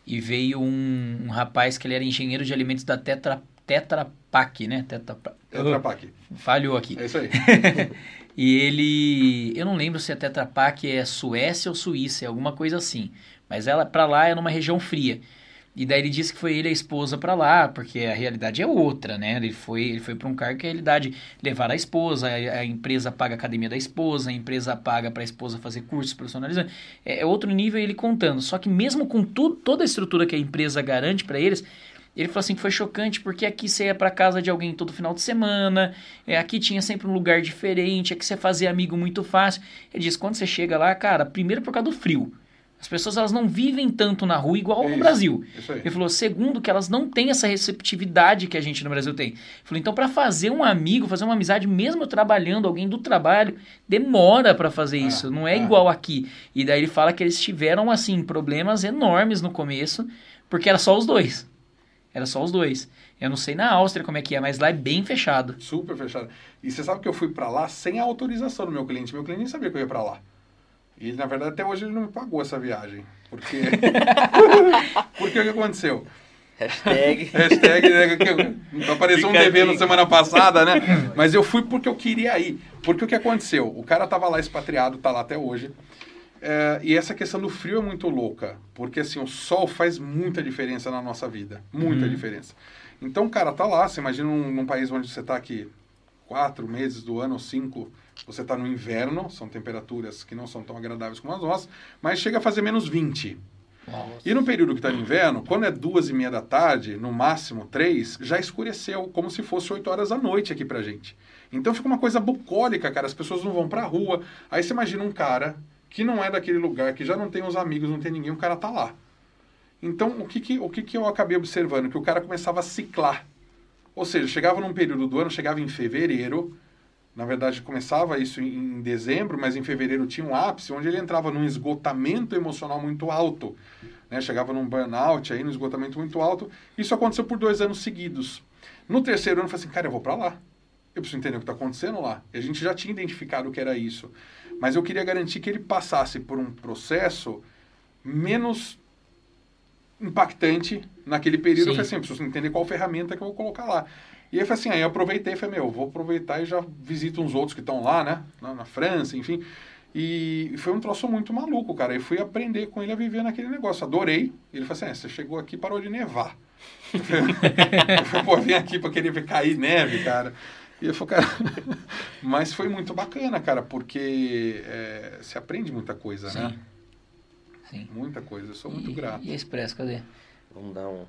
e veio um, um rapaz que ele era engenheiro de alimentos da Tetra, Tetra Pak, né? Tetra, Tetra Pak. Falhou aqui. É isso aí. E ele, eu não lembro se a Tetra Pak é Suécia ou Suíça, é alguma coisa assim. Mas ela para lá é numa região fria. E daí ele disse que foi ele e a esposa para lá, porque a realidade é outra, né? Ele foi, ele foi para um cargo que a realidade levar a esposa, a, a empresa paga a academia da esposa, a empresa paga para a esposa fazer cursos personalizados. É, é outro nível ele contando. Só que mesmo com tudo, toda a estrutura que a empresa garante para eles, ele falou assim que foi chocante porque aqui você ia para casa de alguém todo final de semana, é, aqui tinha sempre um lugar diferente, aqui você fazia amigo muito fácil. Ele disse quando você chega lá, cara, primeiro por causa do frio. As pessoas elas não vivem tanto na rua igual É no isso. Brasil. Isso. Ele falou, segundo, que elas não têm essa receptividade que a gente no Brasil tem. Ele falou, então, para fazer um amigo, fazer uma amizade, mesmo trabalhando, alguém do trabalho, demora para fazer Ah, isso. Não é ah. igual aqui. E daí ele fala que eles tiveram, assim, problemas enormes no começo, porque era só os dois. Era só os dois. Eu não sei na Áustria como é que é, mas lá é bem fechado. Super fechado. E você sabe que eu fui pra lá sem a autorização do meu cliente. Meu cliente nem sabia que eu ia pra lá. E ele, na verdade, até hoje ele não me pagou essa viagem. Porque. porque o que aconteceu? Hashtag. Hashtag, né, que apareceu um Fica a devendo dica. semana passada, né? Mas eu fui porque eu queria ir. Porque o que aconteceu? O cara tava lá expatriado, tá lá até hoje. É, e essa questão do frio é muito louca. Porque assim, o sol faz muita diferença na nossa vida. Muita Uhum. diferença. Então o cara tá lá, você imagina num, num país onde você tá aqui quatro meses do ano, cinco, você tá no inverno, são temperaturas que não são tão agradáveis como as nossas, mas chega a fazer menos 20. E no período que está no inverno, quando é duas e meia da tarde, no máximo três, já escureceu, como se fosse oito horas da noite aqui pra gente. Então fica uma coisa bucólica, cara. As pessoas não vão pra rua. Aí você imagina um cara que não é daquele lugar, que já não tem os amigos, não tem ninguém, o cara tá lá. Então, o que que, o que que eu acabei observando? Que o cara começava a ciclar. Ou seja, chegava num período do ano, chegava em fevereiro, na verdade começava isso em, em dezembro, mas em fevereiro tinha um ápice, onde ele entrava num esgotamento emocional muito alto. Né? Chegava num burnout, aí, num esgotamento muito alto. Isso aconteceu por dois anos seguidos. No terceiro ano, eu falei assim, cara, eu vou para lá. Eu preciso entender o que está acontecendo lá. E a gente já tinha identificado o que era isso. Mas eu queria garantir que ele passasse por um processo menos impactante naquele período. Sim. Eu falei assim, preciso entender qual ferramenta que eu vou colocar lá. E aí eu falei assim, aí eu aproveitei e falei, meu, vou aproveitar e já visito uns outros que estão lá, né? Na, na França, enfim. E foi um troço muito maluco, cara. E fui aprender com ele a viver naquele negócio. Adorei. Ele falou assim, é, você chegou aqui e parou de nevar. Eu falei, pô, vem aqui pra querer ver cair neve, cara. E eu falei, cara... Mas foi muito bacana, cara, porque é, se aprende muita coisa, né? Sim. Muita coisa. Eu sou muito e, grato. E a Expresso, cadê? Vamos dar um.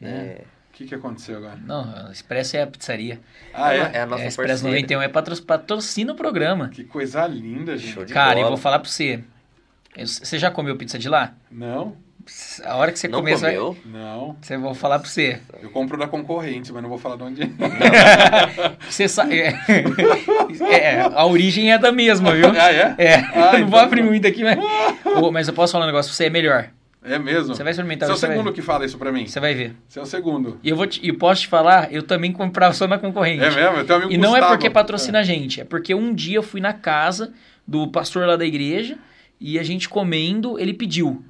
Né? É, O que, que aconteceu agora? Não, a Expresso é a pizzaria. Ah, é? é a nossa É, a Expresso parceira. 91 é patro, patrocina o programa. Que coisa linda, gente. Show de Cara, bola. eu vou falar pra você. Você já comeu pizza de lá? Não, A hora que você Não vai- comeu? não. você vou falar pra você. Eu compro da concorrente, mas não vou falar de onde é. Você sabe. É, é, a origem é da mesma, viu? Ah, é? É, Ah, não vou então abrir tá. muito aqui, mas. Ô, mas eu posso falar um negócio pra você, é melhor. É mesmo? Você vai experimentar, Você é o vai segundo ver. que fala isso pra mim. Você vai ver. Você é o segundo. E eu vou te, e posso te falar, eu também comprava só na concorrente. É mesmo? Eu tenho um amigo E não é Gustavo. porque patrocina a gente, é porque um dia eu fui na casa do pastor lá da igreja e a gente comendo, ele pediu.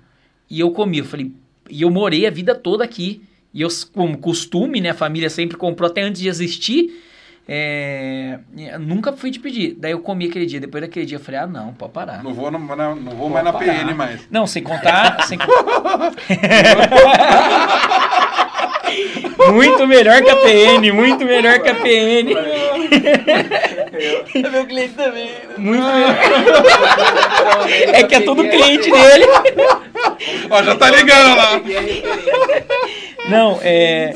E eu comi, eu falei, e eu morei a vida toda aqui. E eu, como costume, né, a família sempre comprou até antes de existir. é, nunca fui te pedir. Daí eu comi aquele dia. Depois daquele dia eu falei, ah, não, pode parar. Não vou, na- na- não vou mais na parar. PN mais. Não, sem contar. sem... muito melhor que a PN, muito melhor que a PN. É meu cliente também. Muito. É que é todo cliente dele. Ó, já tá ligando lá. Não, é.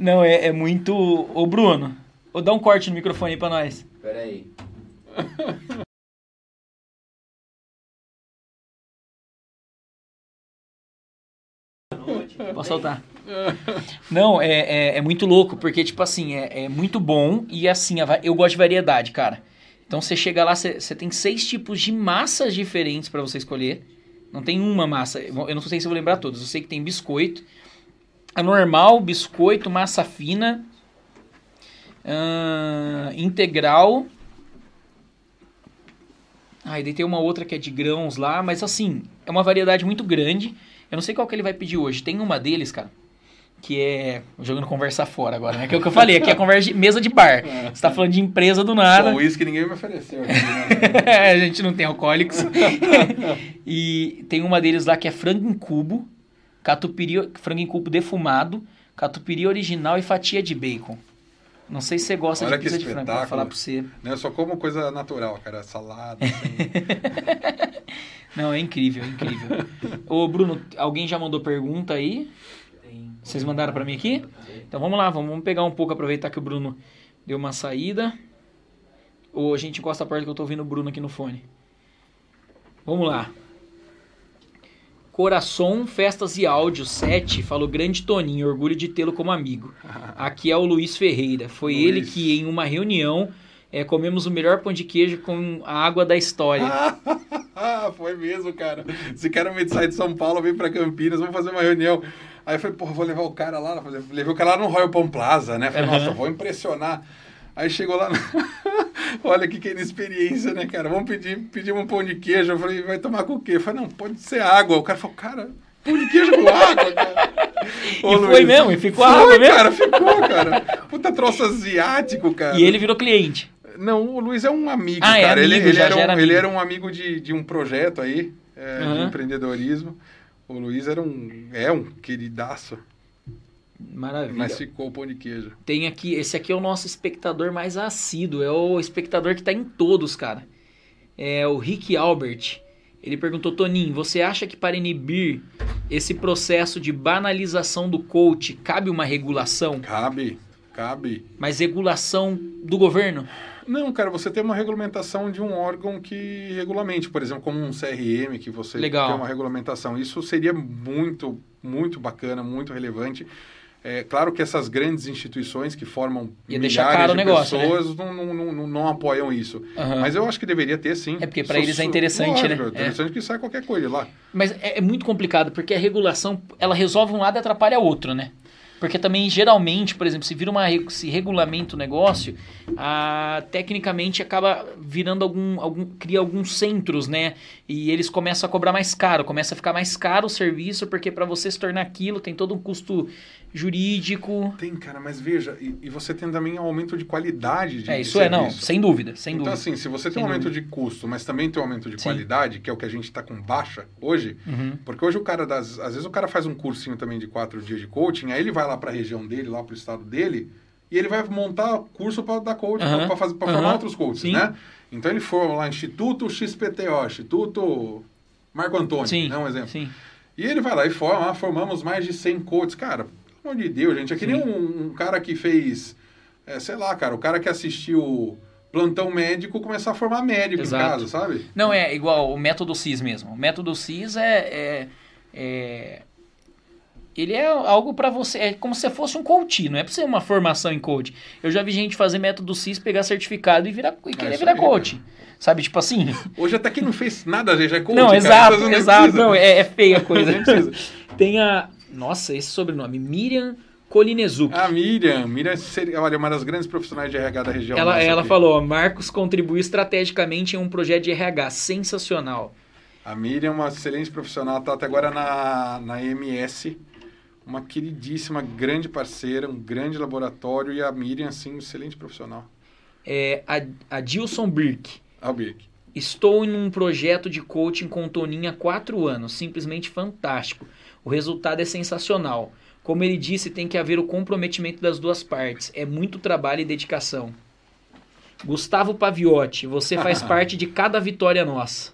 Não, é, é muito. Ô, Bruno, ô, dá um corte no microfone aí pra nós. Pera aí. Posso soltar? Não, é, é, é muito louco, porque, tipo assim, é, é muito bom e assim, eu gosto de variedade, cara. Então você chega lá, você, você tem seis tipos de massas diferentes para você escolher. Não tem uma massa. Eu não sei se eu vou lembrar todas. Eu sei que tem biscoito. A normal, biscoito, massa fina, ah, integral. Ah, e daí tem uma outra que é de grãos lá, mas assim, é uma variedade muito grande. Eu não sei qual que ele vai pedir hoje. Tem uma deles, cara, que é. Jogando conversa fora agora, né? Que é o que eu falei, aqui é conversa de mesa de bar. Você tá falando de empresa do nada. Só uísque ninguém me ofereceu. Aqui, né? a gente não tem alcoólicos. e tem uma deles lá que é frango em cubo, catupiry, frango em cubo defumado, catupiry original e fatia de bacon. Não sei se você gosta Olha de que pizza de frango, vou falar pra você. Né, Eu só como coisa natural, cara. Salada, assim. Não, é incrível, é incrível. Ô, Bruno, alguém já mandou pergunta aí? Vocês mandaram pra mim aqui? Então vamos lá, vamos, pegar um pouco, aproveitar que o Bruno deu uma saída. Ou a gente encosta perto que eu tô ouvindo o Bruno aqui no fone. Vamos lá. Coração, Festas e Áudio 7 falou grande Toninho, orgulho de tê-lo como amigo. Aqui é o Luiz Ferreira. Foi Luiz. ele que em uma reunião eh, comemos o melhor pão de queijo com a água da história. Foi mesmo, cara. Esse cara me sai de São Paulo, vem pra Campinas, vamos fazer uma reunião. Aí eu falei, porra, vou levar o cara lá. Levei o cara lá no Royal Palm Plaza, né? Falei, Aham. nossa, vou impressionar. Aí chegou lá, no... olha que que inexperiência, né, cara? Vamos pedir, pedir um pão de queijo. Eu falei, vai tomar com o quê? Eu falei, não, pode ser água. O cara falou, cara, pão de queijo com água, cara. Ô, E foi mesmo, e ficou foi, água mesmo? cara, ficou, cara. Puta troço asiático, cara. E ele virou cliente. Não, o Luiz é um amigo, Ah, é cara. ele, amigo, ele, já- era um, era ele amigo. era um amigo de, de um projeto aí, é, de Aham. empreendedorismo. O Luiz era um. É um queridaço, Maravilha. mas ficou o pão de queijo. Tem aqui, esse aqui é o nosso espectador mais assíduo, é o espectador que tá em todos, cara. É o Rick Albert. Ele perguntou, Toninho, você acha que para inibir esse processo de banalização do coach, cabe uma regulação? Cabe, cabe. Mas regulação do governo? Não, cara, você tem uma regulamentação de um órgão que regulamente, por exemplo, como um CRM, que você Legal. tem uma regulamentação. Isso seria muito, muito bacana, muito relevante. É claro que essas grandes instituições que formam Ia milhares o de negócio, né? pessoas não, não, não, não- não apoiam isso. Aham. Mas eu acho que deveria ter sim. É porque Sou- eles é interessante, lógico, né? É interessante que sai qualquer coisa lá. Mas é, é muito complicado, porque a regulação, ela resolve um lado e atrapalha outro, né? Porque também, geralmente, por exemplo, se vira uma, se regulamenta o negócio, a, tecnicamente acaba virando algum, algum. cria alguns centros, né? E eles começam a cobrar mais caro, começa a ficar mais caro o serviço, porque para você se tornar aquilo tem todo um custo jurídico. Tem, cara, mas veja, e, e você tem também um aumento de qualidade de É, isso é, não, sem dúvida, sem então, dúvida. assim, se você tem Sem um aumento de custo, mas também tem um aumento de Sim. qualidade, que é o que a gente está com baixa hoje, Uhum. porque hoje o cara, das, às vezes o cara faz um cursinho também de quatro dias de coaching, aí ele vai lá para a região dele, lá para o estado dele, e ele vai montar curso para dar coaching, Aham. para Aham. formar outros coaches, Sim. né? Então ele for lá, Instituto XPTO, Instituto Marco Antônio, Sim, é um exemplo. sim. E ele vai lá e forma, ah, formamos mais de 100 coaches. Cara, amor de Deus, gente. É que nem um, um cara que fez, é, sei lá, cara, o cara que assistiu plantão médico começar a formar médico Exato. em casa, sabe? Não, é igual o método CIS mesmo. O método CIS é. é- é- ele é algo pra você. É como se fosse um coach, não é pra ser uma formação em coach. Eu já vi gente fazer método CIS, pegar certificado e, virar, e querer É virar coach. Sabe, tipo assim. Hoje até quem não fez nada, já é coach, não, cara, exato, exato. precisa. Não, é, é feia a coisa. Tem a. Nossa, esse sobrenome. Miriam Kolinezuk. A Miriam, Miriam seria, olha, uma das grandes profissionais de RH da região. ela ela aqui. falou: Marcos contribuiu estrategicamente em um projeto de RH sensacional. A Miriam é uma excelente profissional, está até agora na, na MS, uma queridíssima, grande parceira, um grande laboratório, e a Miriam, sim, um excelente profissional. É, a, a Dilson Birk. Albirk. Estou em um projeto de coaching com o Toninho há quatro anos, simplesmente fantástico. O resultado é sensacional. Como ele disse, tem que haver o comprometimento das duas partes. É muito trabalho e dedicação. Gustavo Paviotti, você faz parte de cada vitória nossa.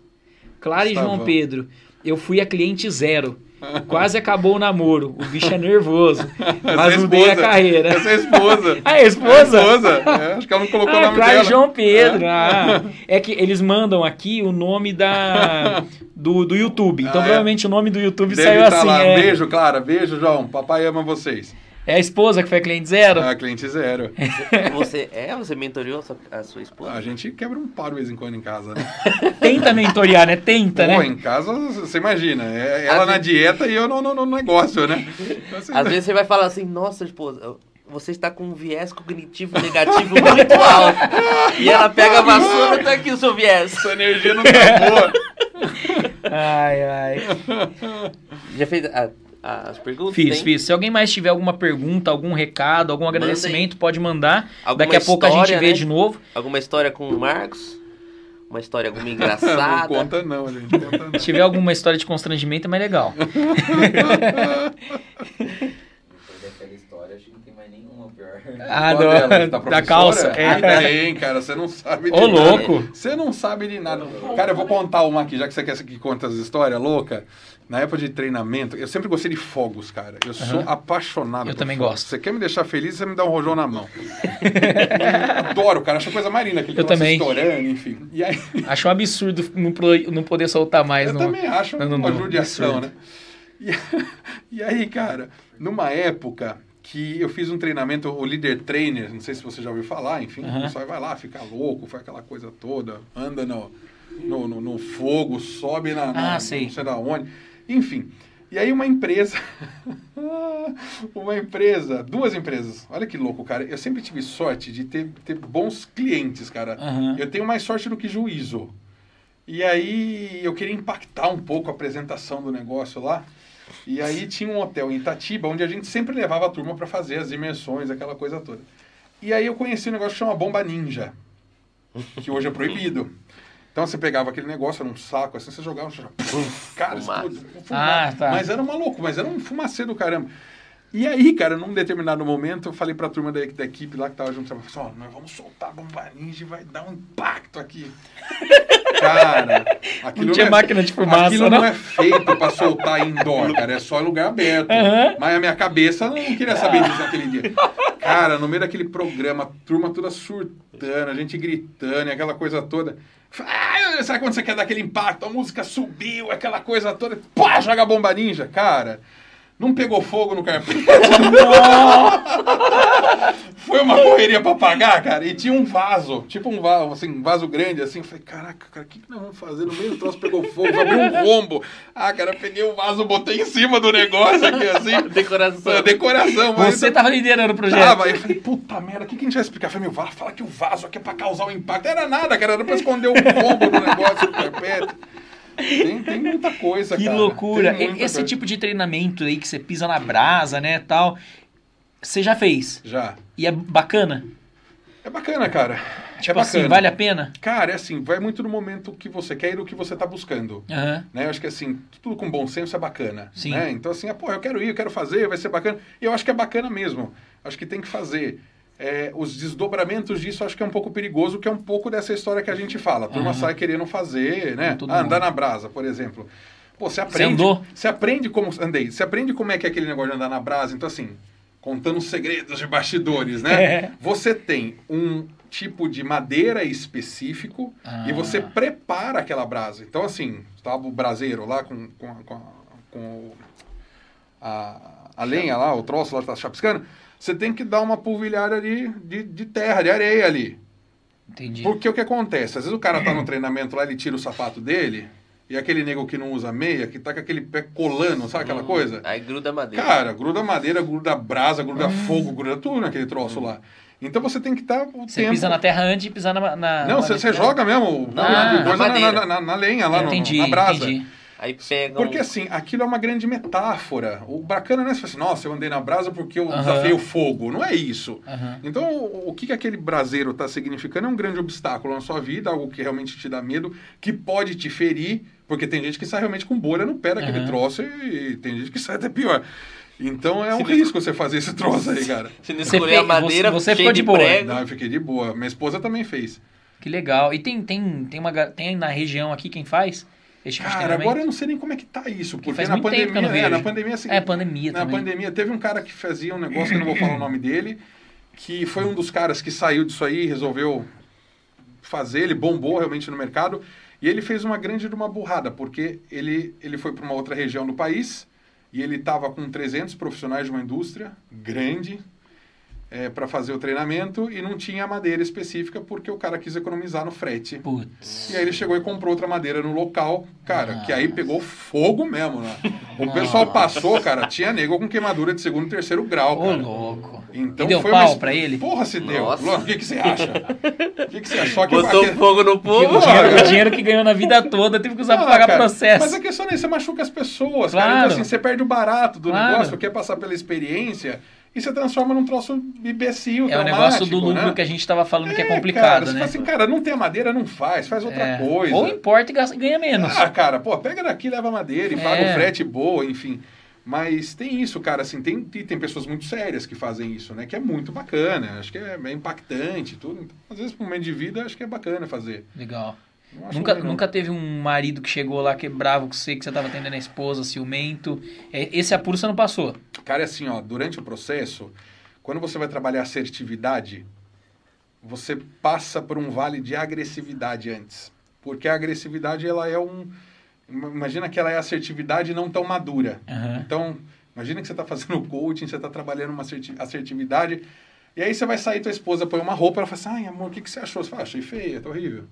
Clara e João. Pedro, eu fui a cliente zero. Quase acabou o namoro. O bicho é nervoso. Mas Essa é mudei a carreira. Essa é a esposa. Ah, é a esposa? É a esposa. É, acho que ela não colocou o Ah, nome Clara dela. João Pedro. Ah, é que eles mandam aqui o nome da do, do YouTube. Então Ah, é. provavelmente o nome do YouTube Deve saiu estar assim. lá. é. Beijo, Clara. Beijo, João. Papai ama vocês. É a esposa que foi a cliente zero? Ah, cliente zero. Você é? Você mentoriou a sua, a sua esposa? A gente quebra um pau de vez em quando em casa, né? Tenta mentorear, né? Tenta, Pô, né? em casa, você imagina, é ela Às na vezes- dieta e eu no, no, no negócio, né? Então, assim, Às vezes você vai falar assim, nossa, esposa, você está com um viés cognitivo negativo muito alto. E ela pega a vassoura e tá aqui o seu viés. Essa energia não tá boa. Ai, ai. Já fez a- as perguntas? Fiz, Tem? fiz. Se alguém mais tiver alguma pergunta, algum recado, algum agradecimento, pode mandar. Alguma Daqui a pouco a gente história, vê né? de novo. Alguma história com o Marcos? Uma história alguma Não engraçada? conta não, gente. Conta não. Se tiver alguma história de constrangimento, é mais legal. Depois daquela história, acho que não tem mais nenhuma pior. Ah, do- delas? da, professora? calça. Ah, É. Tem, cara, você não sabe de Ô, nada. louco. Você não sabe de nada. Cara, eu vou contar uma aqui, já que você quer que conta as histórias louca. Na época de treinamento, eu sempre gostei de fogos, cara. Eu sou Aham. apaixonado Eu também fogos. gosto. Você quer me deixar feliz, você me dá um rojão na mão. Adoro, cara. Acho coisa mais linda. Aquele Eu também. estourando, enfim. E aí, Acho um absurdo não, poder soltar mais. eu no- também acho no- no- uma judiação, absurdo. né? E, e aí, cara, numa época que eu fiz um treinamento, o Leader Trainer, não sei se você já ouviu falar, enfim, Aham. o pessoal vai lá, fica louco, foi aquela coisa toda, anda no, no, no- no fogo, sobe na, Ah, não sei da onde, enfim. E aí uma empresa, uma empresa, duas empresas, olha que louco, cara, eu sempre tive sorte de ter, ter bons clientes, cara. Aham. Eu tenho mais sorte do que juízo. E aí eu queria impactar um pouco a apresentação do negócio lá. E aí tinha um hotel em Itatiba, onde a gente sempre levava a turma para fazer as imersões, aquela coisa toda. E aí eu conheci um negócio que chama bomba ninja, que hoje é proibido. Então você pegava aquele negócio, era um saco, assim, você jogava, você jogava cara, fumaça. Ah, tá. Mas era uma louco, mas era um fumacê do caramba. E aí, cara, num determinado momento, eu falei pra turma da, da equipe lá que tava junto, eu falei, ó, nós vamos soltar a bomba ninja e vai dar um impacto aqui. Cara, aquilo Não tinha é- máquina de fumaça, Aquilo não? não é feito pra soltar indoor, cara, é só em lugar aberto. Aham. Mas a minha cabeça não queria saber disso naquele dia. Cara, no meio daquele programa, a turma toda surtando, a gente gritando e aquela coisa toda. Ah, sabe quando você quer dar aquele impacto? A música subiu, aquela coisa toda. Pá, joga a bomba ninja. Cara, não pegou fogo no carpete. Foi uma correria pra pagar, cara. E tinha um vaso, tipo um vaso, assim, um vaso grande, assim. Eu falei, caraca, cara, o que, que nós vamos fazer? No meio do troço pegou fogo, abriu um rombo. Ah, cara, peguei o vaso, botei em cima do negócio aqui, assim. Decoração. Decoração. mas Você tava liderando o projeto. Tava, eu falei, puta merda, o que, que a gente vai explicar? Eu falei, meu, fala que o vaso aqui é pra causar o impacto. Era nada, cara, era pra esconder o rombo do negócio do carpete. Tem, tem muita coisa, Que cara. loucura. Tem muita Esse coisa. tipo de treinamento aí que você pisa na brasa, né, tal, você já fez. Já. E é bacana? É bacana, cara. Tipo é assim, bacana. vale a pena? Cara, é assim, vai muito no momento que você quer e do que você tá buscando. Aham. Né? Eu acho que assim, tudo com bom senso é bacana. Sim. Né? Então, assim, ah, pô, eu quero ir, eu quero fazer, vai ser bacana. E eu acho que é bacana mesmo. Acho que tem que fazer. É, os desdobramentos disso acho que é um pouco perigoso, que é um pouco dessa história que a gente fala. A turma Aham. sai querendo fazer, né? Ah, andar na brasa, por exemplo. Pô, você aprende. andou? Você aprende como. Andei. Você aprende como é que é aquele negócio de andar na brasa. Então, assim, contando os segredos de bastidores, né? É. Você tem um tipo de madeira específico Ah. e você prepara aquela brasa. Então, assim, estava o braseiro lá com, com, a- com, com a, a lenha lá, o troço lá tá chapiscando. Você tem que dar uma polvilhada de, de, de terra, de areia ali. Entendi. Porque o que acontece? Às vezes o cara tá no treinamento lá, ele tira o sapato dele, e aquele nego que não usa meia, que tá com aquele pé colando, sabe aquela coisa? Aí gruda madeira. Cara, gruda madeira, gruda brasa, gruda Hum. fogo, gruda tudo naquele troço lá. Então você tem que estar o Você tempo... pisa na terra antes de pisar na. na Não, você, você joga mesmo Na- coisa na na, na, na- lenha lá, no- na brasa. entendi. Aí pega Porque assim, aquilo é uma grande metáfora. O bacana não é você falar assim, nossa, eu andei na brasa porque eu Aham. desafiei o fogo. Não é isso. Então, o, o que, que aquele braseiro está significando é um grande obstáculo na sua vida, algo que realmente te dá medo, que pode te ferir, porque tem gente que sai realmente com bolha no pé daquele troço e, e tem gente que sai até pior. Então é um Se risco você fazer esse troço aí, cara. Se não Você escolher a madeira, você- você ficou de boa. prego. Não, eu fiquei de boa. Minha esposa também fez. Que legal. E tem, tem, tem, uma, tem na região aqui quem faz de Cara, treinamento? agora eu não sei nem como é que tá isso, porque faz na pandemia, não é, na pandemia assim, É, pandemia na também. pandemia teve um cara que fazia um negócio que eu não vou falar o nome dele, que foi um dos caras que saiu disso aí, resolveu fazer, ele bombou realmente no mercado, e ele fez uma grande de uma burrada, porque ele ele foi para uma outra região do país e ele estava com 300 profissionais de uma indústria grande para fazer o treinamento e não tinha madeira específica porque o cara quis economizar no frete. Putz. E aí ele chegou e comprou outra madeira no local, cara, Nossa. que aí pegou fogo mesmo, né? O pessoal passou, cara, tinha nego com queimadura de segundo e terceiro grau, Ô, cara. louco. Então e deu foi pau uma... pra ele? Porra, se deu. Nossa. Luan, O que, que você acha? O que, que você acha? Só que Botou fogo no O povo. dinheiro, o dinheiro que ganhou na vida toda teve que usar pra Ah, pagar cara, processo. Mas a questão é, você machuca as pessoas, cara. Claro. Então, assim, você perde o barato do Claro. negócio, quer passar pela experiência e você transforma num troço imbecil, é o negócio do traumático, lucro né? que a gente tava falando que é cara, complicado, você né? fala assim, cara, não tem a madeira, não faz, faz outra É. coisa. Ou importa e ganha menos. Ah, cara, pô, pega daqui, leva madeira e paga É. o frete boa, enfim. Mas tem isso, cara, assim, tem, tem tem pessoas muito sérias que fazem isso, né? Que é muito bacana, acho que é, é impactante e tudo. Então, às vezes, pro momento de vida, acho que é bacana fazer. Legal. Nunca, nunca teve um marido que chegou lá que é bravo com você, que você tava atendendo a esposa, ciumento. É, Esse apuro você não passou. Cara, é assim, ó, durante o processo, quando você vai trabalhar assertividade, você passa por um vale de agressividade antes. Porque a agressividade, ela é um... Imagina que ela é assertividade não tão madura. Aham. Então, imagina que você está fazendo coaching, você está trabalhando uma asserti- assertividade, e aí você vai sair, tua esposa põe uma roupa, ela fala assim, ai, amor, o que, que você achou? Você fala, achei feia, tá horrível.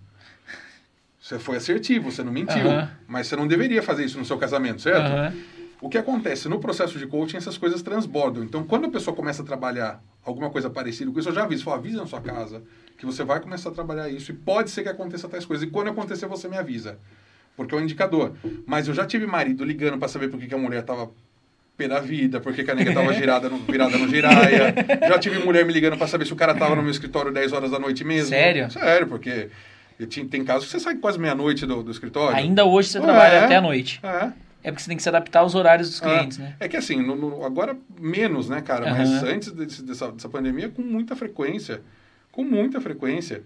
Você foi assertivo, você não mentiu, Aham. mas você não deveria fazer isso no seu casamento, certo? Aham. O que acontece? No processo de coaching, essas coisas transbordam. Então, quando a pessoa começa a trabalhar alguma coisa parecida com isso, eu já aviso. Falo, avisa na sua casa que você vai começar a trabalhar isso e pode ser que aconteça tais coisas. E quando acontecer, você me avisa. Porque é um indicador. Mas eu já tive marido ligando para saber por que, que a mulher tava pé da vida, por que, a nega tava girada no, virada no giraia. Já tive mulher me ligando para saber se o cara tava no meu escritório 10 horas da noite mesmo. Sério? Sério, porque eu tinha- tem casos que você sai quase meia-noite do, do escritório. Ainda hoje você Ué. trabalha até a noite. É. É porque você tem que se adaptar aos horários dos clientes, Ah, né? É que assim, no- no- agora menos, né, cara? Mas Aham. antes desse- dessa, dessa pandemia, com muita frequência. Com muita frequência.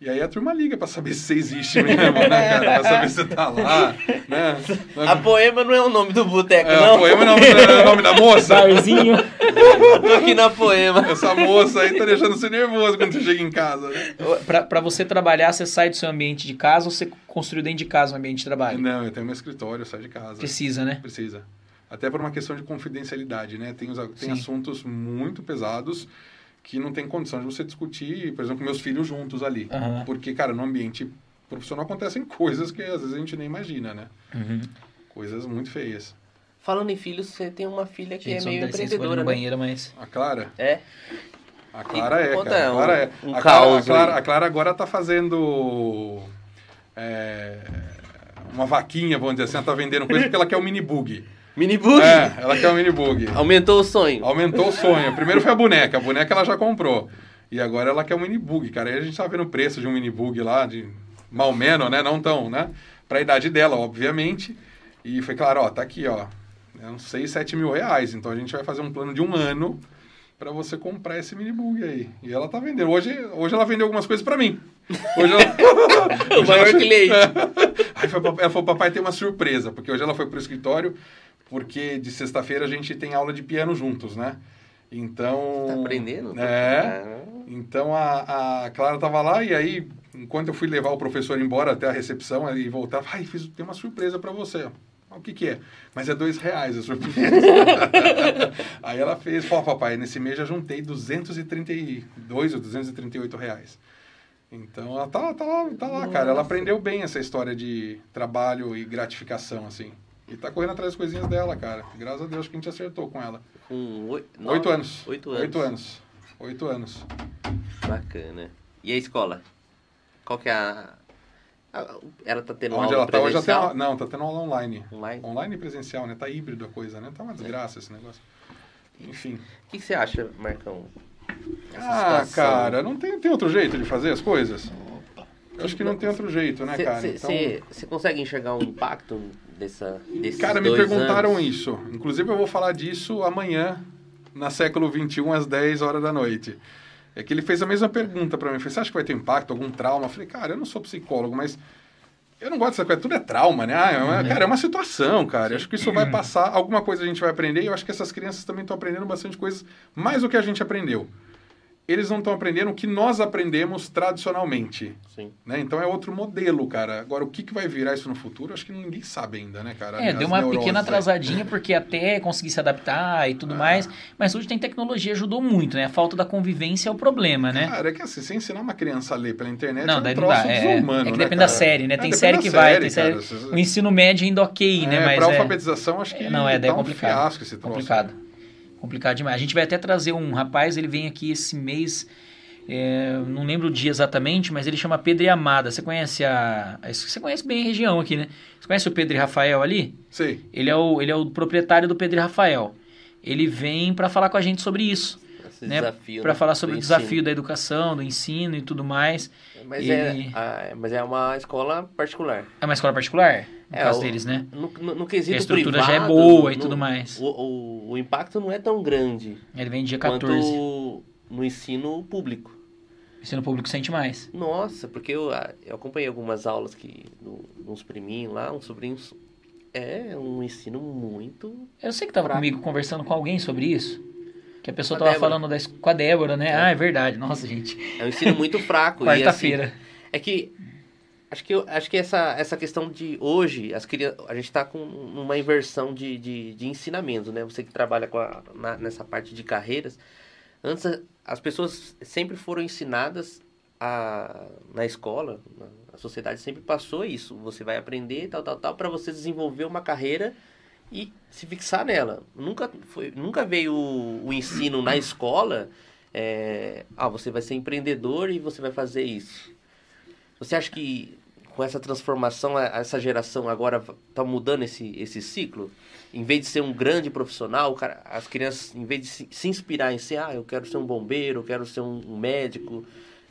E aí a turma liga pra saber se você existe mesmo, né, cara? Pra saber se você tá lá, né? A poema não é o nome do boteco, É, não. a poema não é o nome da moça. Barzinho. Tô aqui na poema. Essa moça aí tá deixando você nervoso quando você chega em casa, né? pra, pra você trabalhar, você sai do seu ambiente de casa ou você construiu dentro de casa um ambiente de trabalho? Não, eu tenho meu escritório, eu saio de casa. Precisa, né? Precisa. Até por uma questão de confidencialidade, né? Tem, os, tem Sim. assuntos muito pesados que não tem condição de você discutir, por exemplo, com meus filhos juntos ali. Aham. Porque, cara, no ambiente profissional acontecem coisas que às vezes a gente nem imagina, né? Uhum. Coisas muito feias. Falando em filhos, você tem uma filha que Gente, é meio empreendedora, no né? banheiro, mas... A Clara? É. A Clara é, conta cara. A um- Clara é. um a, Clara, a, Clara, a Clara agora tá fazendo é, uma vaquinha, vamos dizer assim, ela tá vendendo coisa porque ela quer um mini bug. Mini bug. É, ela quer um mini bug. Aumentou o sonho. Aumentou o sonho. Primeiro foi a boneca, a boneca ela já comprou. E agora ela quer um mini bug, cara. Aí a gente tá vendo o preço de um mini bug lá, de mal menos, né? Não tão, né? Pra idade dela, obviamente. E foi claro, ó, tá aqui, ó. É uns 6, 7 mil reais. Então a gente vai fazer um plano de um ano pra você comprar esse mini bug aí. E ela tá vendendo. Hoje, hoje ela vendeu algumas coisas pra mim. Hoje ela... O maior ela- cliente. Aí foi, papai- ela falou, papai tem uma surpresa, porque hoje ela foi pro escritório, porque de sexta-feira a gente tem aula de piano juntos, né? Então... Tá aprendendo? É. Então a, a Clara tava lá e aí, enquanto eu fui levar o professor embora até a recepção e voltar, ai, fiz, tem uma surpresa para você. O que que é? Mas é dois reais a surpresa. aí ela fez, falou, papai, nesse mês já juntei 232 ou 238 reais. Então ela tá, tá lá, tá lá cara. Ela Nossa. aprendeu bem essa história de trabalho e gratificação, assim. E tá correndo atrás das coisinhas dela, cara. Graças a Deus que a gente acertou com ela. Com oi- Oito nove- anos. Oito anos. Oito anos. Oito anos. Bacana. E a escola? Qual que é a... Ela tá tendo Onde aula ela tá hoje, ela tem presencial? não, tá tendo aula online. Online? Online e presencial, né? Tá híbrido a coisa, né? Tá uma desgraça esse negócio. Enfim. O que, que você acha, Marcão? Essa ah, situação? cara, não tem, tem outro jeito de fazer as coisas? Eu acho que não tem outro jeito, né, cara? Então, Você consegue enxergar um impacto dessa, desses cara, me perguntaram anos? isso. Inclusive, eu vou falar disso amanhã, na século XXI, às 10 horas da noite. É que ele fez a mesma pergunta pra mim. Ele falou, você acha que vai ter impacto, algum trauma? Eu falei, cara, eu não sou psicólogo, mas eu não gosto dessa coisa. Tudo é trauma, né? Ah, é uma- Cara, é uma situação, cara. Eu acho que isso vai passar. Alguma coisa a gente vai aprender. E eu acho que essas crianças também estão aprendendo bastante coisas, mais do que a gente aprendeu. Eles não estão aprendendo o que nós aprendemos tradicionalmente. Sim. Né? Então é outro modelo, cara. Agora, o que, que vai virar isso no futuro, acho que ninguém sabe ainda, né, cara? É, As deu uma neuroses pequena aí. atrasadinha, porque até conseguir se adaptar e tudo mais. Mas hoje tem tecnologia, ajudou muito, né? A falta da convivência é o problema, né? Cara, é que assim, você ensinar uma criança a ler pela internet Não, é um daí não dá. É, desumano, é que né, depende da cara? série, né? É, Tem depende série da que vai, tem cara. série... O ensino médio ainda ok, né? É, Mas pra é alfabetização, acho que Não, é, daí é tá um complicado. fiasco esse troço. complicado. Complicado demais. A gente vai até trazer um rapaz, ele vem aqui esse mês, é, não lembro o dia exatamente, mas ele chama Pedro e Amada. Você conhece a. Você conhece bem a região aqui, né? Você conhece o Pedro e Rafael ali? Sei. Ele é o, ele é o proprietário do Pedro e Rafael. Ele vem para falar com a gente sobre isso, Esse né? Para falar sobre o ensino. desafio da educação, do ensino e tudo mais. Mas, Ele- é, ah, mas é uma escola particular. É uma escola particular, no É, caso deles, né? No, no, no quesito E a estrutura privado, já é boa e no- tudo mais. O, o, o impacto não é tão grande Ele vem dia 14. quanto no ensino público. O ensino público sente mais. Nossa, porque eu, ah, eu acompanhei algumas aulas que uns priminhos lá, uns sobrinhos. É um ensino muito. Eu sei que tava comigo conversando com alguém sobre isso. Que a pessoa Com a tava Débora. falando da, com a Débora, né? Ah, é verdade. Nossa, gente. É um ensino muito fraco. e, assim, Quarta-feira. É que acho que, acho que essa, essa questão de hoje, as a gente está com uma inversão de, de, de ensinamento, né? Você que trabalha com a- na- nessa parte de carreiras. Antes, as pessoas sempre foram ensinadas a, na escola, a sociedade sempre passou isso. Você vai aprender, tal, tal, tal, para você desenvolver uma carreira e se fixar nela. Nunca, foi, nunca veio o, o ensino na escola. é, ah, você vai ser empreendedor e você vai fazer isso. Você acha que com essa transformação, essa geração agora está mudando esse, esse ciclo? Em vez de ser um grande profissional, cara- as crianças, em vez de se, se inspirar em ser, ah, eu quero ser um bombeiro, eu quero ser um, médico,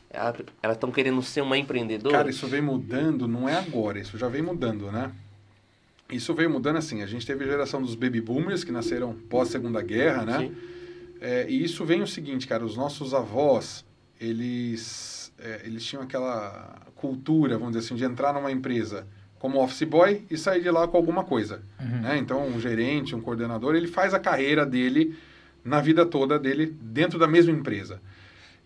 ela- elas estão querendo ser uma empreendedora? Cara, isso vem mudando, não é agora, isso já vem mudando, né? Isso veio mudando assim, a gente teve a geração dos baby boomers, que nasceram pós-segunda guerra, né? Sim. É, e isso vem o seguinte, cara, os nossos avós, eles, é, eles tinham aquela cultura, vamos dizer assim, de entrar numa empresa como office boy e sair de lá com alguma coisa. Uhum. Né? Então, um gerente, um coordenador, ele faz a carreira dele na vida toda dele dentro da mesma empresa.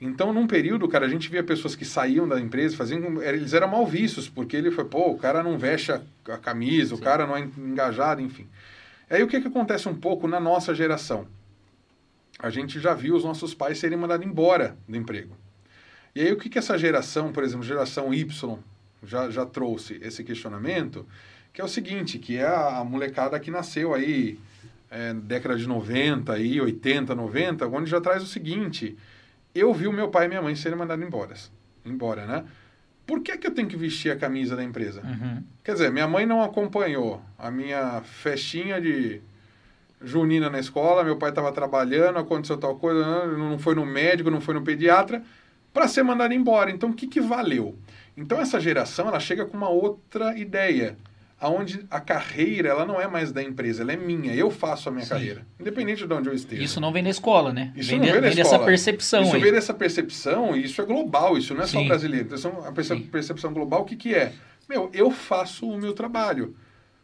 Então, num período, cara, a gente via pessoas que saíam da empresa, faziam, eles eram mal vistos, porque ele foi, pô, o cara não veste a, camisa, o cara não é engajado, enfim. Aí o que, que acontece um pouco na nossa geração? A gente já viu os nossos pais serem mandados embora do emprego. E aí o que, que essa geração, por exemplo, geração Y, já, já trouxe esse questionamento, que é o seguinte, que é a, a molecada que nasceu aí é, década de 90, aí, 80, 90, onde já traz o seguinte, eu vi o meu pai e minha mãe serem mandados embora, embora, né? Por que, que eu tenho que vestir a camisa da empresa? Uhum. Quer dizer, minha mãe não acompanhou a minha festinha de junina na escola, meu pai estava trabalhando, aconteceu tal coisa, não foi no médico, não foi no pediatra, para ser mandado embora. Então, o que, que valeu? Então, essa geração, ela chega com uma outra ideia, aonde a carreira, ela não é mais da empresa, ela é minha, eu faço a minha Sim. carreira, independente de onde eu esteja. Isso não vem da escola, né? Isso vem não vem da vem dessa percepção Isso aí. vem dessa percepção, e isso é global, isso não é só Sim. brasileiro. Então, a perce- Sim. percepção global, o que, que é? Meu, eu faço o meu trabalho.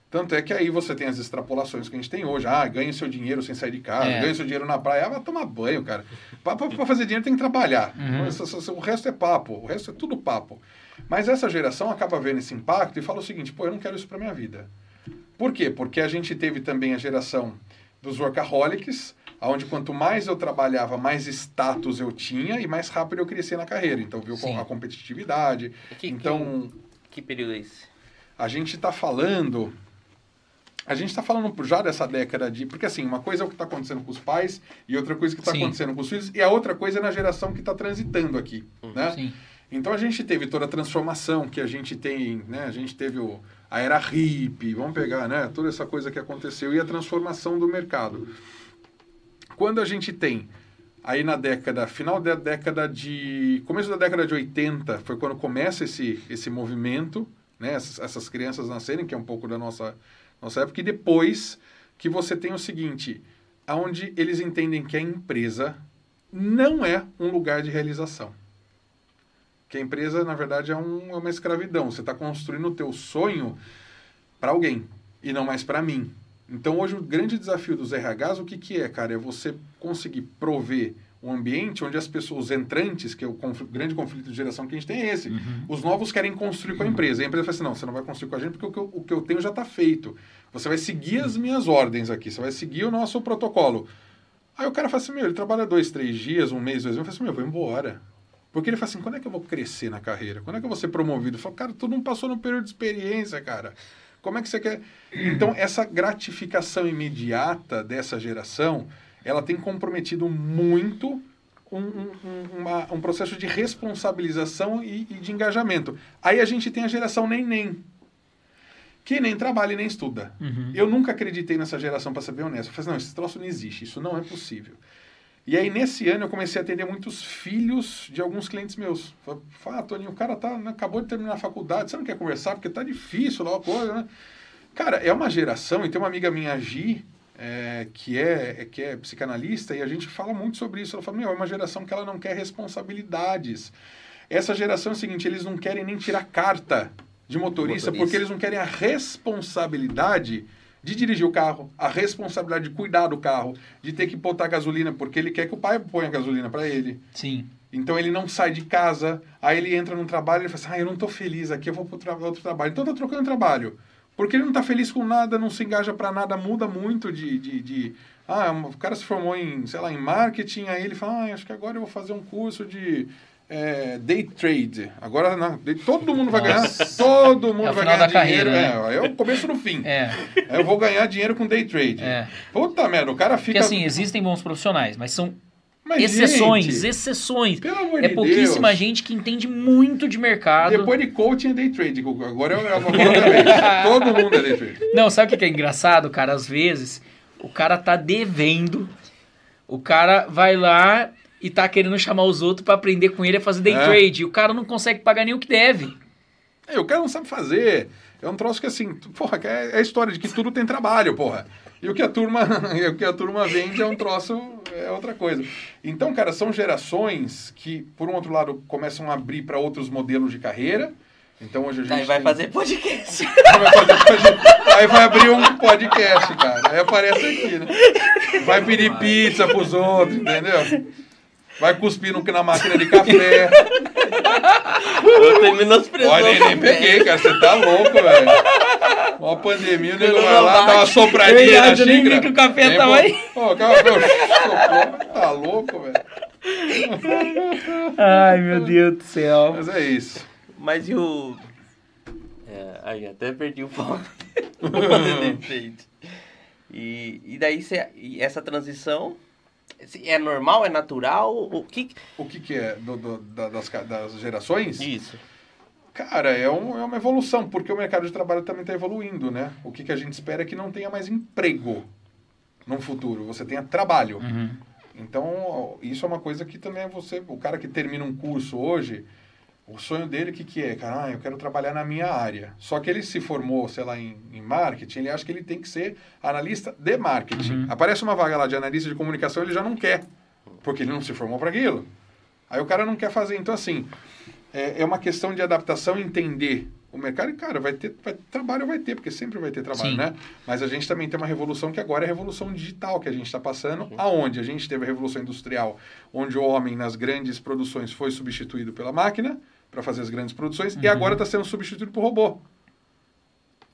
Tanto é que aí você tem as extrapolações que a gente tem hoje. Ah, ganha seu dinheiro sem sair de casa, É. ganha seu dinheiro na praia. Ah, vai tomar banho, cara. Pra fazer dinheiro tem que trabalhar. Uhum. O resto é papo, o resto é tudo papo. Mas essa geração acaba vendo esse impacto e fala o seguinte, pô, eu não quero isso pra minha vida. Por quê? Porque a gente teve também a geração dos workaholics, onde quanto mais eu trabalhava, mais status eu tinha e mais rápido eu crescia na carreira. Então, viu Sim. a competitividade. Que, então, que, que período é esse? a gente está falando. A gente está falando já dessa década de. Porque, assim, uma coisa é o que está acontecendo com os pais e outra coisa que está acontecendo com os filhos, e a outra coisa é na geração que está transitando aqui. Né? Sim. Então a gente teve toda a transformação que a gente tem, né? A gente teve o, a era hippie, vamos pegar, né? Toda essa coisa que aconteceu e a transformação do mercado. Quando a gente tem aí na década, final da década de, começo da década de 80, foi quando começa esse esse movimento, né? Essas, essas crianças nascerem, que é um pouco da nossa nossa época e depois que você tem o seguinte, aonde eles entendem que a empresa não é um lugar de realização que a empresa, na verdade, é, um, é uma escravidão. Você está construindo o teu sonho para alguém e não mais para mim. Então, hoje, o grande desafio dos RHs, o que, que é, cara? É você conseguir prover um ambiente onde as pessoas, os entrantes, que é o conflito, grande conflito de geração que a gente tem é esse. Os novos querem construir com a empresa. E a empresa fala assim, não, você não vai construir com a gente porque o que eu, o que eu tenho já está feito. Você vai seguir as minhas ordens aqui, você vai seguir o nosso protocolo. Aí o cara fala assim, meu, ele trabalha dois, três dias, um mês, dois meses, eu falo assim, meu, eu vou embora. Porque ele fala assim, quando é que eu vou crescer na carreira? Quando é que eu vou ser promovido? Eu falo, cara, tu não passou no período de experiência, cara. Como é que você quer... Então, essa gratificação imediata dessa geração, ela tem comprometido muito um, um, um, uma- um processo de responsabilização e, e de engajamento. Aí a gente tem a geração nem-nem, que nem trabalha e nem estuda. Uhum. Eu nunca acreditei nessa geração, para ser bem honesto. Eu falei, assim, não, esse troço não existe, isso não é possível. E aí, nesse ano, eu comecei a atender muitos filhos de alguns clientes meus. Falei, ah, Toninho, o cara tá, né, acabou de terminar a faculdade, você não quer conversar? Porque tá difícil lá coisa, né? Cara, é uma geração, e tem uma amiga minha, Gi, é, que, é, que é psicanalista, e a gente fala muito sobre isso. Ela fala, meu, é uma geração que ela não quer responsabilidades. Essa geração é o seguinte, eles não querem nem tirar carta de motorista, Motorista. porque eles não querem a responsabilidade de dirigir o carro, a responsabilidade de cuidar do carro, de ter que botar gasolina, porque ele quer que o pai ponha gasolina para ele. Sim. Então ele não sai de casa, aí ele entra num trabalho e fala assim, ah, eu não tô feliz aqui, eu vou para outro trabalho. Então tá trocando trabalho. Porque ele não tá feliz com nada, não se engaja para nada, muda muito de, de, de- Ah, o cara se formou em, sei lá, em marketing, aí ele fala, ah, acho que agora eu vou fazer um curso de é, day trade. Agora não, todo mundo vai ganhar, Nossa. todo mundo É vai ganhar dinheiro. carreira, né? é, é o começo no fim. É, Eu vou ganhar dinheiro com day trade. é. Puta merda, o cara Porque fica... assim, existem bons profissionais, mas são Mas, exceções, gente, exceções. Pelo amor É de pouquíssima Deus. gente que entende muito de mercado. Depois de coaching é day trade. Agora é outra vez. Todo mundo é day trade. Não, sabe o que é engraçado, cara? Às vezes, o cara tá devendo, o cara vai lá e tá querendo chamar os outros pra aprender com ele a fazer day É. trade. E o cara não consegue pagar nem o que deve. É, o cara não sabe fazer. É um troço que assim, porra, é é a história de que tudo tem trabalho, porra. E o que a turma, o que a turma vende é um troço, é outra coisa. Então, cara, são gerações que, por um outro lado, começam a abrir para outros modelos de carreira. Então hoje a gente Aí vai tem- fazer podcast. vai fazer podcast. Aí vai abrir um podcast, cara. Aí aparece aqui, né? Vai pedir pizza pros outros, entendeu? Vai cuspir no, na máquina de café. Você menosprezou Olha, nem, nem o café. peguei, cara. Você tá louco, velho. Uma pandemia, o nego vai lá, dá uma sopradinha Verdade, na eu nem xícara. vi que o café tava bo- aí. Ó, o café. Tá louco, velho. Ai, meu Deus do céu. Mas é isso. Mas e o. É, aí até perdi o foco. E, e daí cê, e essa transição é normal, é natural? O que. O que que é do- do- da- das, das gerações? Isso. Cara, é, um- é uma evolução, porque o mercado de trabalho também está evoluindo, né? O que, que a gente espera é que não tenha mais emprego no futuro, você tenha trabalho. Uhum. Então, isso é uma coisa que também é você, o cara que termina um curso hoje, o sonho dele, o que, que é? Cara, ah, eu quero trabalhar na minha área. Só que ele se formou, sei lá, em, em marketing, ele acha que ele tem que ser analista de marketing. Uhum. Aparece uma vaga lá de analista de comunicação, ele já não quer, porque ele não se formou para aquilo. Aí o cara não quer fazer. Então, assim, é, é uma questão de adaptação e entender o mercado. E, cara, vai ter vai- trabalho, vai ter, porque sempre vai ter trabalho, Sim. né? Mas a gente também tem uma revolução que agora é a revolução digital que a gente está passando. Aonde a gente teve a revolução industrial, onde o homem nas grandes produções foi substituído pela máquina para fazer as grandes produções e Uhum. agora está sendo substituído por robô.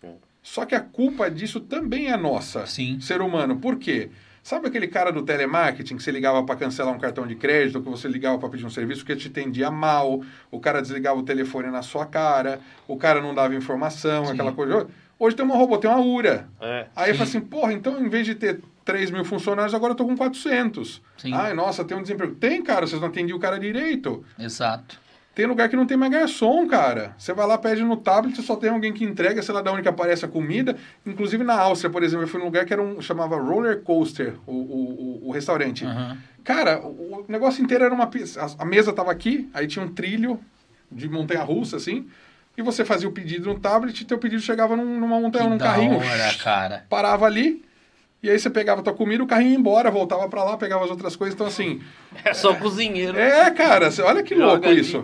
É. Só que a culpa disso também é nossa, Sim. ser humano. Por quê? Sabe aquele cara do telemarketing que você ligava para cancelar um cartão de crédito, ou que você ligava para pedir um serviço que te atendia mal, o cara desligava o telefone na sua cara, o cara não dava informação, Sim. aquela coisa. Hoje tem uma robô, tem uma URA. É. Aí eu falo assim, porra, então em vez de ter 3 mil funcionários, agora eu tô com 400. Sim. Ai, nossa, tem um desemprego. Tem, cara, vocês não atendiam o cara direito. Exato. Tem lugar que não tem mais garçom, cara. Você vai lá, pede no tablet, só tem alguém que entrega, sei lá de onde que aparece a comida. Inclusive na Áustria, por exemplo, eu fui num lugar que era um, chamava Roller Coaster, o, o, o, o restaurante. Uhum. Cara, o, o negócio inteiro era uma... A, a mesa tava aqui, aí tinha um trilho de montanha-russa, assim, e você fazia o pedido no tablet e teu pedido chegava num- numa montanha, Que num da carrinho. hora, cara. Parava ali, e aí você pegava a tua comida, o carrinho ia embora, voltava pra lá, pegava as outras coisas. Então, assim, É só cozinheiro. é, cara, olha que louco ali. isso.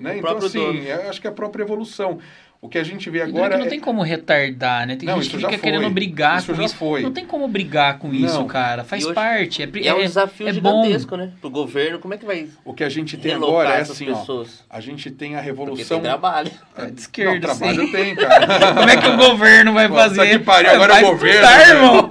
Né? Então, assim, dono. eu acho que é a própria evolução. O que a gente vê dura agora que não é- tem como retardar, né? Tem Não, gente que isso já fica foi. querendo brigar Isso com já isso. foi. Não tem como brigar com isso, Não. cara. Faz hoje- parte. É, E é um desafio é bom. gigantesco, né? Pro governo, como é que vai o que a gente tem agora é essas assim, ó. pessoas? A gente tem a Porque revolução. tem trabalho. É de Não, esquerda, trabalho sim. tem, cara. Como é que o governo vai Puta fazer? que pariu, agora vai o governo, estudar, irmão.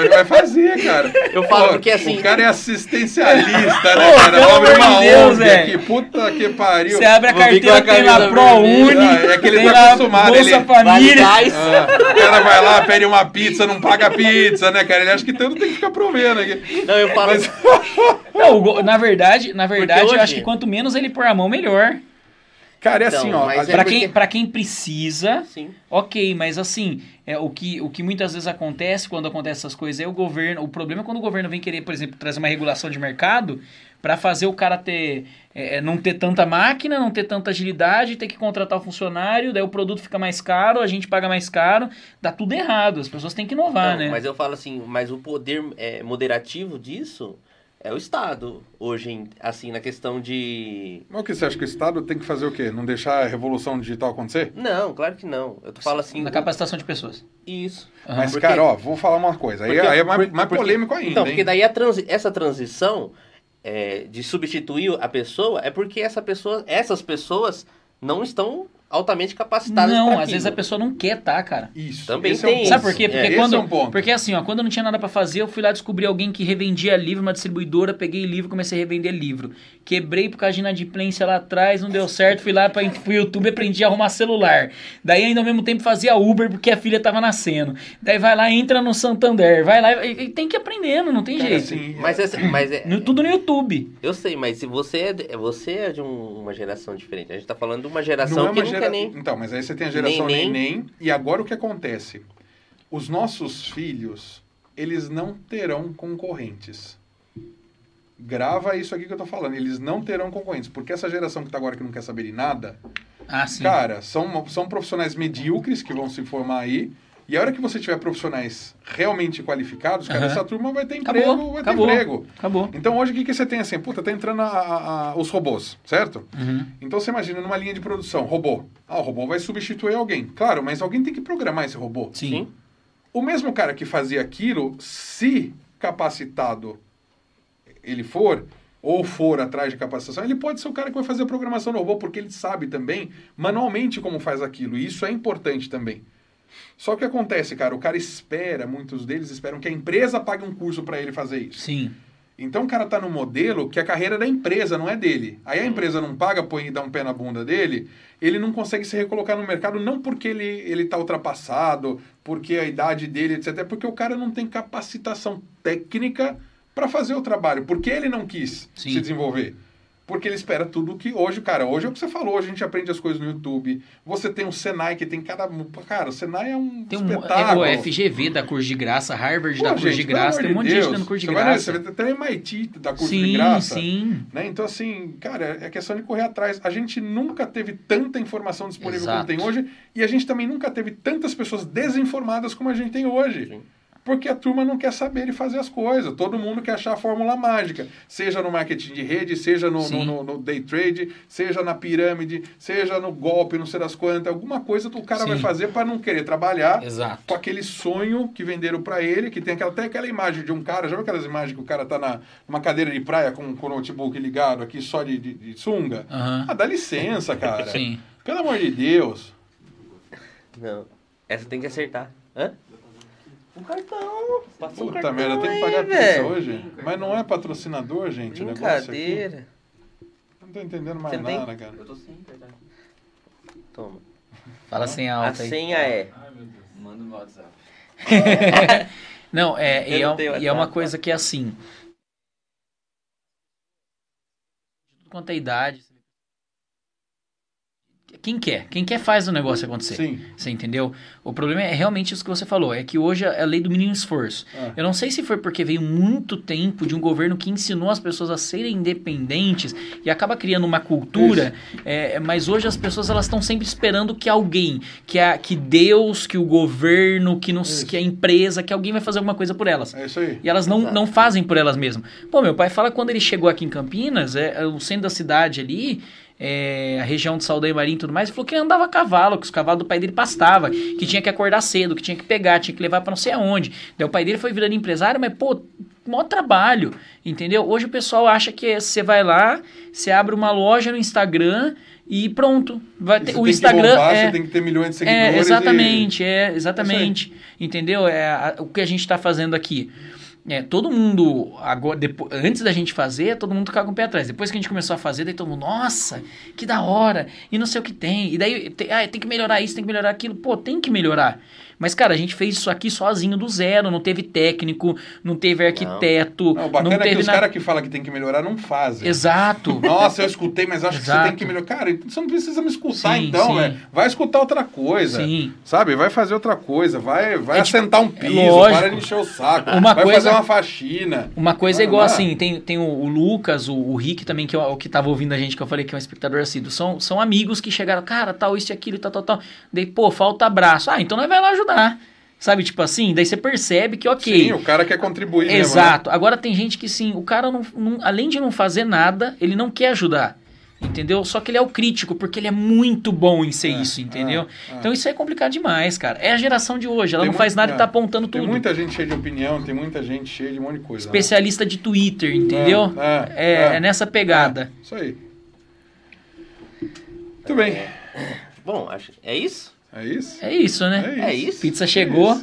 Ele vai fazer, cara. Eu falo Pô, porque assim. O cara é assistencialista, né, cara? pelo amor uma de Deus, velho. Puta que pariu. Você abre a carteira, com a tem lá ProUni. É que ele tem tá Bolsa ele- Família. Ah, o cara vai lá, pede uma pizza, não paga pizza, né, cara? Ele acha que tanto tem que ficar provendo aqui. Não, eu falo. Mas- Não, na verdade, na verdade Porque eu acho hoje- que quanto menos ele pôr a mão, melhor. Cara, é Então, assim, ó. é Pra porque- quem, pra quem precisa, Sim. ok, mas assim, é, o, que, o que muitas vezes acontece quando acontecem essas coisas é o governo. O problema é quando o governo vem querer, por exemplo, trazer uma regulação de mercado pra fazer o cara ter. é, não ter tanta máquina, não ter tanta agilidade, ter que contratar o funcionário, daí o produto fica mais caro, a gente paga mais caro, dá tudo errado. As pessoas têm que inovar, Não, né? Mas eu falo assim, mas o poder é, moderativo disso é o Estado. Hoje, assim, na questão de. Mas o que você acha que o Estado tem que fazer o quê? Não deixar a revolução digital acontecer? Não, claro que não. Eu falo assim. Na capacitação de pessoas. Isso. Aham. Mas, Porque- cara, ó, vou falar uma coisa. Aí, Porque- aí é mais, por- mais porque- polêmico ainda, Então, hein? porque daí a transi- essa transição é, de substituir a pessoa é porque essa pessoa, essas pessoas não estão altamente capacitadas Não, às aquilo. vezes a pessoa não quer, tá, cara? Isso. Também esse é um tem ponto. Sabe por quê? Porque, É, quando, é um ponto. porque assim, ó, quando eu não tinha nada pra fazer, eu fui lá descobrir alguém que revendia livro, uma distribuidora, peguei livro, comecei a revender livro. Quebrei por causa de inadimplência lá atrás, não deu certo, fui lá para pro YouTube, aprendi a arrumar celular. Daí ainda ao mesmo tempo fazia Uber porque a filha tava nascendo. Daí vai lá, entra no Santander, vai lá e, e tem que ir aprendendo, não tem Cara, jeito. assim, Mas, essa- mas é, No- tudo no YouTube. eu sei, mas se você é, de- você é de um- uma geração diferente. A gente tá falando de uma Não geração é que uma não gera... Então, mas aí você tem a geração Nem, neném, e agora o que acontece? Os nossos filhos, eles não terão concorrentes. Grava isso aqui que eu tô falando, eles não terão concorrentes, porque essa geração que tá agora que não quer saber de nada, Ah, sim. cara, são, são profissionais medíocres que vão se formar aí, e a hora que você tiver profissionais realmente qualificados, cara, Aham. essa turma vai ter emprego, Acabou, vai acabou. ter emprego. Acabou. Então hoje o que, que você tem assim? Puta, tá entrando a- a- a- os robôs, certo? Uhum. Então você imagina numa linha de produção, robô. Ah, o robô vai substituir alguém. Claro, mas alguém tem que programar esse robô. Sim. Sim. O mesmo cara que fazia aquilo, se capacitado ele for, ou for atrás de capacitação, ele pode ser o cara que vai fazer a programação do robô, porque ele sabe também manualmente como faz aquilo. E isso é importante também. Só que acontece, cara, o cara espera, muitos deles esperam que a empresa pague um curso para ele fazer isso. Sim. Então o cara tá num modelo que a carreira é da empresa, não é dele. Aí a empresa não paga, põe e dá um pé na bunda dele, ele não consegue se recolocar no mercado, não porque ele, ele tá ultrapassado, porque a idade dele, etc. É porque o cara não tem capacitação técnica para fazer o trabalho, porque ele não quis Sim. se desenvolver. Porque ele espera tudo que hoje, cara, hoje é o que você falou, hoje a gente aprende as coisas no YouTube. Você tem o Senai que tem cada, cara, o Senai é um Tem um, é, espetáculo. o FGV da curso de graça, Harvard Pô, da curso gente, de graça, tem um monte de gente dando curso de você vai, graça. Você vai ter MIT da curso sim, de graça. sim. Né? Então, assim, cara, é questão de correr atrás. A gente nunca teve tanta informação disponível Exato. como tem hoje, e a gente também nunca teve tantas pessoas desinformadas como a gente tem hoje. Sim. Porque a turma não quer saber de fazer as coisas. Todo mundo quer achar a fórmula mágica. Seja no marketing de rede, seja no, no, no- no day trade, seja na pirâmide, seja no golpe, não sei das quantas. Alguma coisa o cara vai Sim. fazer para não querer trabalhar Exato. com aquele sonho que venderam pra ele, que tem aquela, até aquela imagem de um cara, já viu aquelas imagens que o cara tá na, numa cadeira de praia com, com o notebook ligado aqui só de, de, de sunga? Aham. Ah, dá licença, cara. Sim. Pelo amor de Deus. Não. Essa tem que acertar. Hã? Um cartão. Passa um Puta cartão merda, tem que aí, pagar pizza hoje. Mas não é patrocinador, gente, o negócio aqui. Brincadeira. Não tô entendendo mais Você não tem? nada, cara. Eu tô sem, verdade. Toma. Fala sem A alta aí. senha é. Ai, meu Deus. Manda no WhatsApp. Não, é, e, não é, e é uma coisa que é assim. De tudo quanto é idade. Quem quer? Quem quer faz o negócio acontecer. Sim. Você entendeu? O problema é realmente isso que você falou. É que hoje é a lei do mínimo esforço. Ah. Eu não sei se foi porque veio muito tempo de um governo que ensinou as pessoas a serem independentes e acaba criando uma cultura. é, mas hoje as pessoas elas estão sempre esperando que alguém, que, a, que Deus, que o governo, que, nos, Isso. que a empresa, que alguém vai fazer alguma coisa por elas. É isso aí. E elas não, Exato. não fazem por elas mesmas. Pô, meu pai fala que quando ele chegou aqui em Campinas, é, é, o centro da cidade ali, é, a região de Saldanha Marim e tudo mais, ele falou que andava a cavalo, que os cavalos do pai dele pastava, que tinha que acordar cedo, que tinha que pegar, tinha que levar pra não sei aonde. Daí o pai dele foi virando empresário, mas, pô, maior trabalho, entendeu? Hoje o pessoal acha que você vai lá, você abre uma loja no Instagram e pronto. Vai ter, o Instagram bombar, é, tem que ter milhões de seguidores. é, e- exatamente, é, exatamente. Entendeu? É a- o que a gente está fazendo aqui. É, todo mundo, agora, depo- antes da gente fazer, todo mundo ficava com o pé atrás. Depois que a gente começou a fazer, daí todo mundo, nossa, que da hora, e não sei o que tem. E daí, tem, ah, tem que melhorar isso, tem que melhorar aquilo. Pô, tem que melhorar. Mas, cara, a gente fez isso aqui sozinho do zero, não teve técnico, não teve arquiteto, Não, não, o bacana é que teve os nada. caras que falam que tem que melhorar não fazem. Exato. Nossa, eu escutei, mas acho que Exato. você tem que melhorar. Cara, então você não precisa me escutar Sim, então, sim. velho. Vai escutar outra coisa. Sim. Sabe? Vai fazer outra coisa. Vai, vai É tipo- assentar um piso, lógico. para de encher o saco. Uma vai coisa- fazer uma faxina. Uma coisa é Não, igual não é? assim, tem, tem o, o Lucas, o, o Rick também, que é o, o que tava ouvindo a gente, que eu falei que é um espectador assíduo. São, são amigos que chegaram, cara, tal, isso e aquilo, tal, tal, tal. Daí, pô, falta abraço. Ah, então nós vai lá ajudar. Sabe, tipo assim, daí você percebe que, ok. Sim, o cara quer contribuir mesmo, né? Exato. Agora tem gente que sim, o cara não, não- além de não fazer nada, ele não quer ajudar. Entendeu? Só que ele é o crítico, porque ele é muito bom em ser É, isso, entendeu? é, é. Então isso é complicado demais, cara. É a geração de hoje, ela Tem não faz muito- nada e é. tá apontando Tem tudo. muita gente cheia de opinião, tem muita gente cheia de um monte de coisa. né? Especialista de Twitter, entendeu? É, É, é, é nessa pegada. É, isso aí. Muito bem. Bom, acho é isso. É isso? É isso, né? É isso. Pizza chegou. É.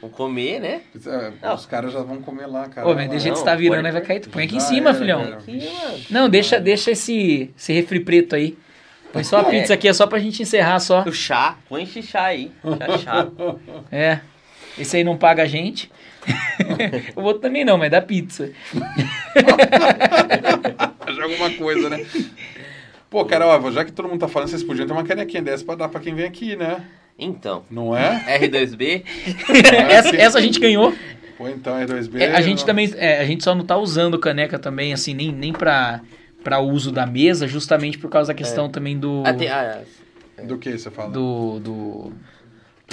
Vamos comer, né? É, Não. Os caras já vão comer lá, cara. Ô, mas não, você tá virando, pode- aí vai cair. Põe aqui em cima, era, filhão. cara. Aqui. Não, deixa, deixa esse, esse refri preto aí. Põe só a É. pizza aqui, é só pra gente encerrar só. O chá, põe esse chá aí. Chá, chá. É. Esse aí não paga a gente. o outro também não, mas dá pizza. de alguma coisa, né? Pô, cara, ó, já que todo mundo tá falando, vocês podiam ter uma canequinha dessa pra dar pra quem vem aqui, né? Então, Não é? R2B, essa, essa a gente ganhou. Pô, então, R2B. É, a gente não- também. é, a gente só não tá usando caneca também, assim, nem, nem pra, pra uso da mesa, justamente por causa da questão também do. ah, tem, ah, Do que você fala? do, do-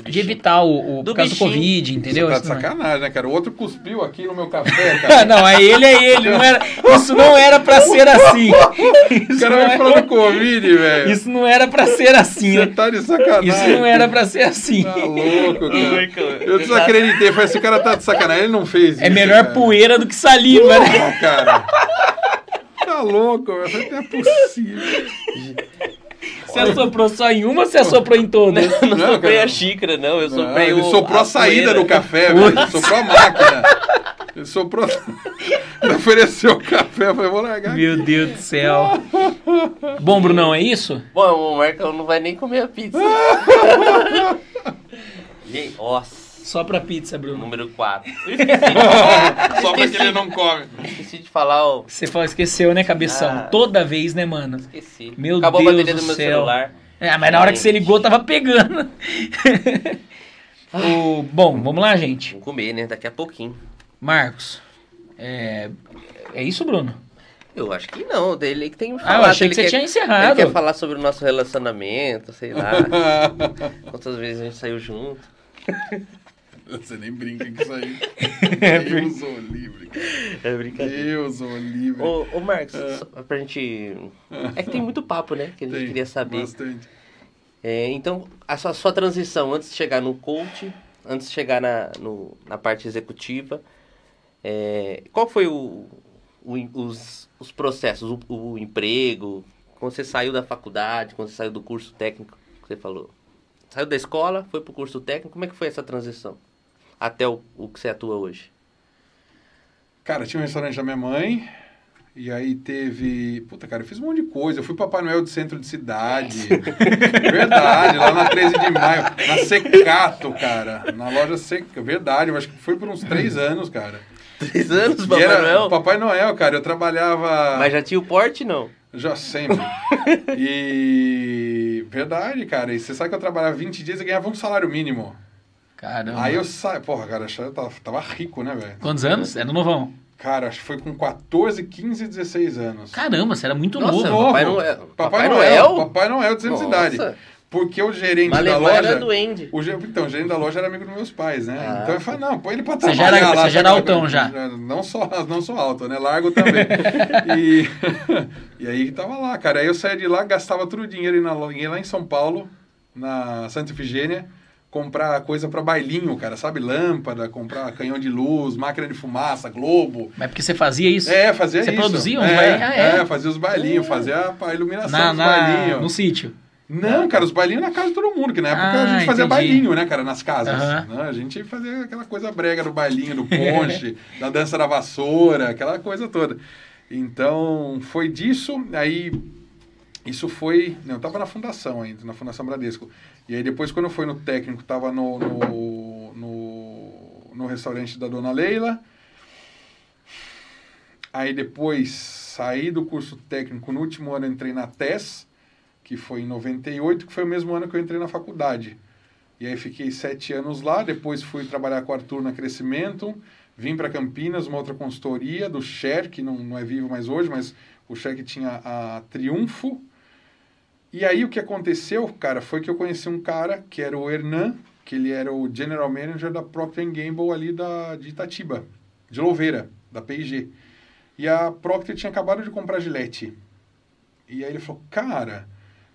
de evitar o, o Do causa do. Covid, entendeu? Você tá de é- sacanagem, né, cara? O outro cuspiu aqui no meu café, cara. não, é ele, é ele. Não era, isso não era pra ser assim. o Isso cara não, vai era, falando Covid, velho. isso não era pra ser assim. Você tá de sacanagem. Isso não era pra ser assim. Tá louco, cara. cara. Eu desacreditei. Falei, esse cara tá de sacanagem. Ele não fez isso. É melhor cara. poeira do que saliva, né? Não, cara. Tá louco, velho. Falei, Não é possível. Você assoprou só em uma ou você assoprou em todas? Eu não Não, soprei cara. a xícara, não. Eu Não, soprei ele o. soprou a, saída poeira. do café, velho. Ele soprou a máquina. Ele soprou. Ele ofereceu o café. Eu falei, vou largar. aqui. Meu Deus do céu. Bom, Brunão, é isso? Bom, o Marcão não vai nem comer a pizza. Gente, nossa, Só pra pizza, Bruno. número 4. Só pra que ele não come. Esqueci de falar o. Você falou, esqueceu, né, cabeção? Ah. Toda vez, né, mano? Esqueci. Meu Acabou Deus a bateria do do meu céu. celular. É, mas na hora que você ligou, tava pegando. o, bom, vamos lá, gente. Vamos comer, né? Daqui a pouquinho. Marcos, é, é isso, Bruno? Eu acho que não, dele que tem que Ah, falar. eu achei ele que você quer- tinha Ele encerrado. quer falar sobre o nosso relacionamento, sei lá. Quantas vezes a gente saiu junto. Você nem brinca com isso aí. É, Deus o livre. cara. É brincadeira. Deus o livre. Ô, ô Marcos, só pra gente. É que tem muito papo, né? Que a gente Tem, queria saber. Bastante. É, então, a sua, sua transição antes de chegar no coach, antes de chegar na, no- na parte executiva, é, qual foi o, o os, os processos, o, o emprego, quando você saiu da faculdade, quando você saiu do curso técnico que você falou? Saiu da escola, foi pro curso técnico, como é que foi essa transição? Até o, o que você atua hoje? Cara, tinha um restaurante da minha mãe. E aí teve. Puta, cara, eu fiz um monte de coisa. Eu fui Papai Noel do centro de cidade. Verdade, lá na 13 de maio. Na Secato, cara. Na loja Seca. Verdade, eu acho que foi por uns três anos, cara. Três anos, Papai era Noel? Papai Noel, cara. Eu trabalhava. Mas já tinha o porte, não? Já sempre. E. Verdade, cara. E você sabe que eu trabalhava 20 dias e ganhava um salário mínimo. Caramba. Aí eu saí. Porra, cara, eu tava, tava rico, né, velho? Quantos anos? Era novão. Cara, acho que foi com 14, 15, 16 anos. Caramba, você era muito Nossa, novo. Papai Noel. Papai, Papai Noel. Noel? Papai Noel de centro de cidade. Nossa. Porque o gerente da levar era loja. duende. O, então, o gerente da loja era amigo dos meus pais, né? Ah. então eu falei, não, põe ele pra Você trabalhar já era- lá. você já era sabe? altão já? Não só, não só alto, né? Largo também. e, e aí tava lá, cara. Aí eu saía de lá, gastava todo o dinheiro na, lá em São Paulo, na Santa Efigênia, comprar coisa pra bailinho, cara. Sabe? Lâmpada, comprar canhão de luz, máquina de fumaça, globo. Mas porque você fazia isso? É, fazia Você isso. produzia uns é, bailinhos? Ah, é? fazia os bailinhos, fazia a iluminação Na, dos na, bailinhos. no sítio. Não, cara, os bailinhos na casa de todo mundo, que na época Ah, a gente fazia entendi. bailinho, né, cara, nas casas. Né? A gente fazia aquela coisa brega do bailinho, do ponche, da dança da vassoura, aquela coisa toda. Então, foi disso, aí isso foi. Não, eu tava na fundação ainda, na Fundação Bradesco. E aí depois, quando fui no técnico, tava no, no, no, no restaurante da Dona Leila. Aí depois saí do curso técnico, no último ano entrei na TES, que foi em 98, que foi o mesmo ano que eu entrei na faculdade. E aí fiquei sete anos lá, depois fui trabalhar com o Arthur na Crescimento, vim para Campinas, uma outra consultoria do Cher, que não, não é vivo mais hoje, mas o Cher que tinha a Triunfo. E aí o que aconteceu, cara, foi que eu conheci um cara que era o Hernan, que ele era o General Manager da Procter Gamble ali da, de Itatiba, de Louveira, da P&G. E a Procter tinha acabado de comprar Gillette. E aí ele falou, cara,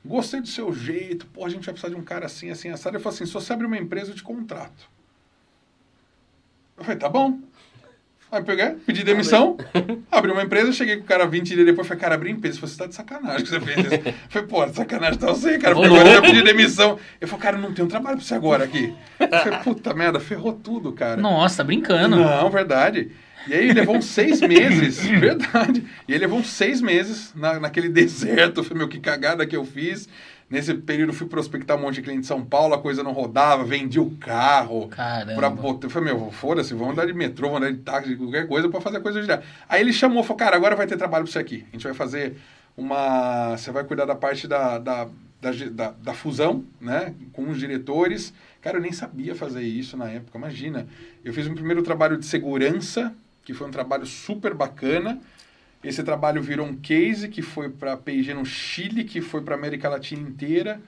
gostei do seu jeito, pô, a gente vai precisar de um cara assim, assim, assado. Ele falou assim, se você uma empresa, eu te contrato. Eu falei, tá bom. Aí peguei, pedi demissão, abri uma empresa, cheguei com o cara 20 dias depois, falei, cara, abri empresa. Ele falou, você tá de sacanagem que você fez isso. Eu falei, pô, de sacanagem tá você, cara, porque agora eu pedi demissão. Ele falou, cara, não tem um trabalho pra você agora aqui. Eu falei, puta merda, ferrou tudo, cara. Nossa, tá brincando. Não, verdade. E aí levou uns seis meses, verdade. E ele levou uns seis meses na, naquele deserto. Eu falei, meu, que cagada que eu fiz. Nesse período fui prospectar um monte de cliente de São Paulo, a coisa não rodava, vendi o carro. Caramba. Pra botar, eu falei, meu, foda-se, vamos andar de metrô, vamos andar de táxi, qualquer coisa pra fazer a coisa girar. Aí ele chamou, falou, cara, agora vai ter trabalho pra você aqui. A gente vai fazer uma... Você vai cuidar da parte da, da, da, da, da fusão, né? Com os diretores. Cara, eu nem sabia fazer isso na época, imagina. Eu fiz um primeiro trabalho de segurança, que foi um trabalho super bacana. Esse trabalho virou um case que foi para P&G no Chile, que foi para América Latina inteira.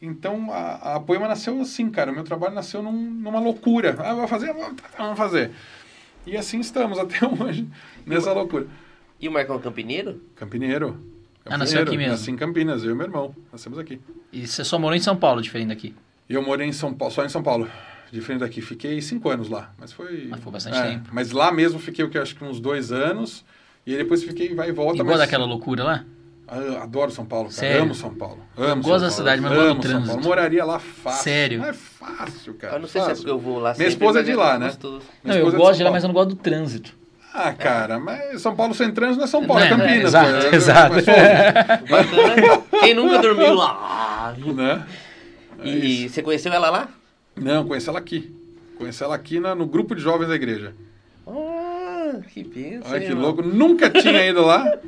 Então a, a Poema nasceu assim, cara. O meu trabalho nasceu num- numa loucura. Ah, vou fazer, vamos fazer. E assim estamos até hoje, nessa loucura. E o Marcão Campineiro? Campineiro. Ah, nasceu aqui mesmo? Nasci em Campinas, eu e meu irmão. Nascemos aqui. E você só morou em São Paulo, diferente daqui. E eu morei em São Paulo, só em São Paulo. Diferente daqui. Fiquei cinco anos lá. Mas foi. Mas foi bastante é, tempo. Mas lá mesmo fiquei, o que, acho que uns dois anos. E aí depois fiquei, vai e volta. Igual mas... daquela loucura lá? Ah, eu adoro São Paulo, cara. Sério? Amo São Paulo. Amo gosto São da cidade, mas eu gosto do amo São trânsito. Paulo. Moraria lá fácil. Sério? É fácil, cara. eu não sei se é fácil. porque eu vou lá Minha sempre, esposa é mas de lá, né? não, eu é gosto de lá, mas eu não gosto do trânsito. Ah, cara, mas São Paulo sem trânsito não é São Paulo, é, Não, é, Campinas. exato, pô. É- exato. é Bacana. Quem nunca dormiu lá? né? É E isso. você conheceu ela lá? Não, conheci ela aqui. Conheci ela aqui na- no grupo de jovens da igreja. Ah, que. Olha que louco. Nunca tinha ido lá.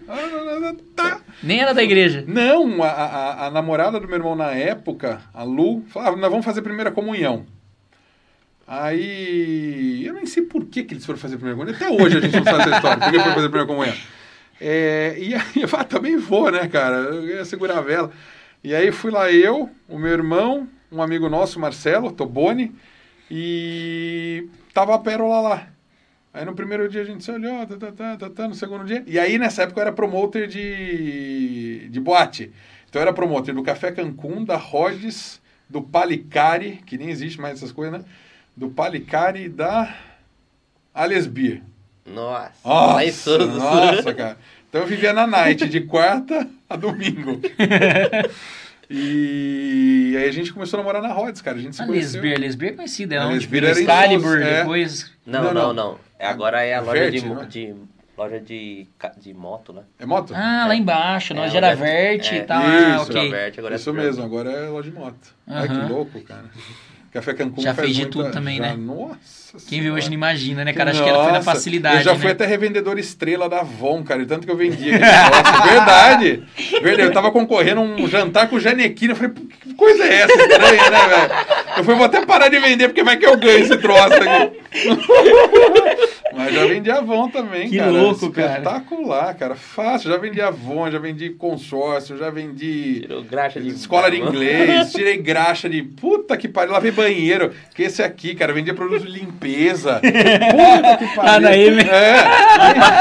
Tá. Nem era da igreja. Não, a, a, a namorada do meu irmão na época, a Lu, falava, nós vamos fazer primeira comunhão. Aí, eu nem sei por que, que eles foram fazer primeira comunhão. Até hoje a gente não sabe essa história. Por que foram fazer primeira comunhão? É, e aí eu falei, ah, também vou, né, cara? Eu ia segurar a vela. E aí fui lá eu, o meu irmão, um amigo nosso, Marcelo Toboni, e tava a Pérola lá. Aí no primeiro dia a gente se olhou, tá, tá, tá, tá, tá, no segundo dia. E aí nessa época eu era promoter de, de boate. Então eu era promoter do Café Cancún, da Rhodes, do Palicari, que nem existe mais essas coisas, né? Do Palicari e da Alias Beer. Nossa. Nossa, nossa, cara. Então eu vivia na night, de quarta a domingo. e aí a gente começou a namorar na Rhodes, cara. A gente se A conheceu. Lesbier, a Lesbier é conhecida, é onde Lesbier vira era Excalibur, é. depois... Não, Não, não, não. Não. Agora é a loja Verte, de, não é? de loja de, de moto, né? É moto? Ah, lá embaixo, É, nós onde já era é- Verte é, e tal. Ah, isso, ok. Verte, agora é Isso mesmo, agora é loja de moto. Ai, Aham. que louco, cara. Café Cancún Já fez de muita- tudo também, já- né? Nossa Quem vê hoje não imagina, né, cara? Acho que era, foi na Nossa, facilidade, Eu já né? fui até revendedor estrela da Avon, cara, tanto que eu vendia. Verdade. Verdade. Eu tava concorrendo um jantar com o Janequine. Eu falei, "Pô, que coisa é essa estranha, né, velho? Eu falei, vou até parar de vender, porque vai que eu ganho esse troço aqui. Mas já vendi Avon também, Que cara. louco, cara. Espetacular, cara. Fácil. Já vendi Avon, já vendi consórcio, já vendi Tirou graxa de... escola de inglês, tirei graxa de... Puta que pariu, lavei banheiro. Que esse aqui, cara, vendia produto de limpeza. Puta que pariu. Ah, na M. É,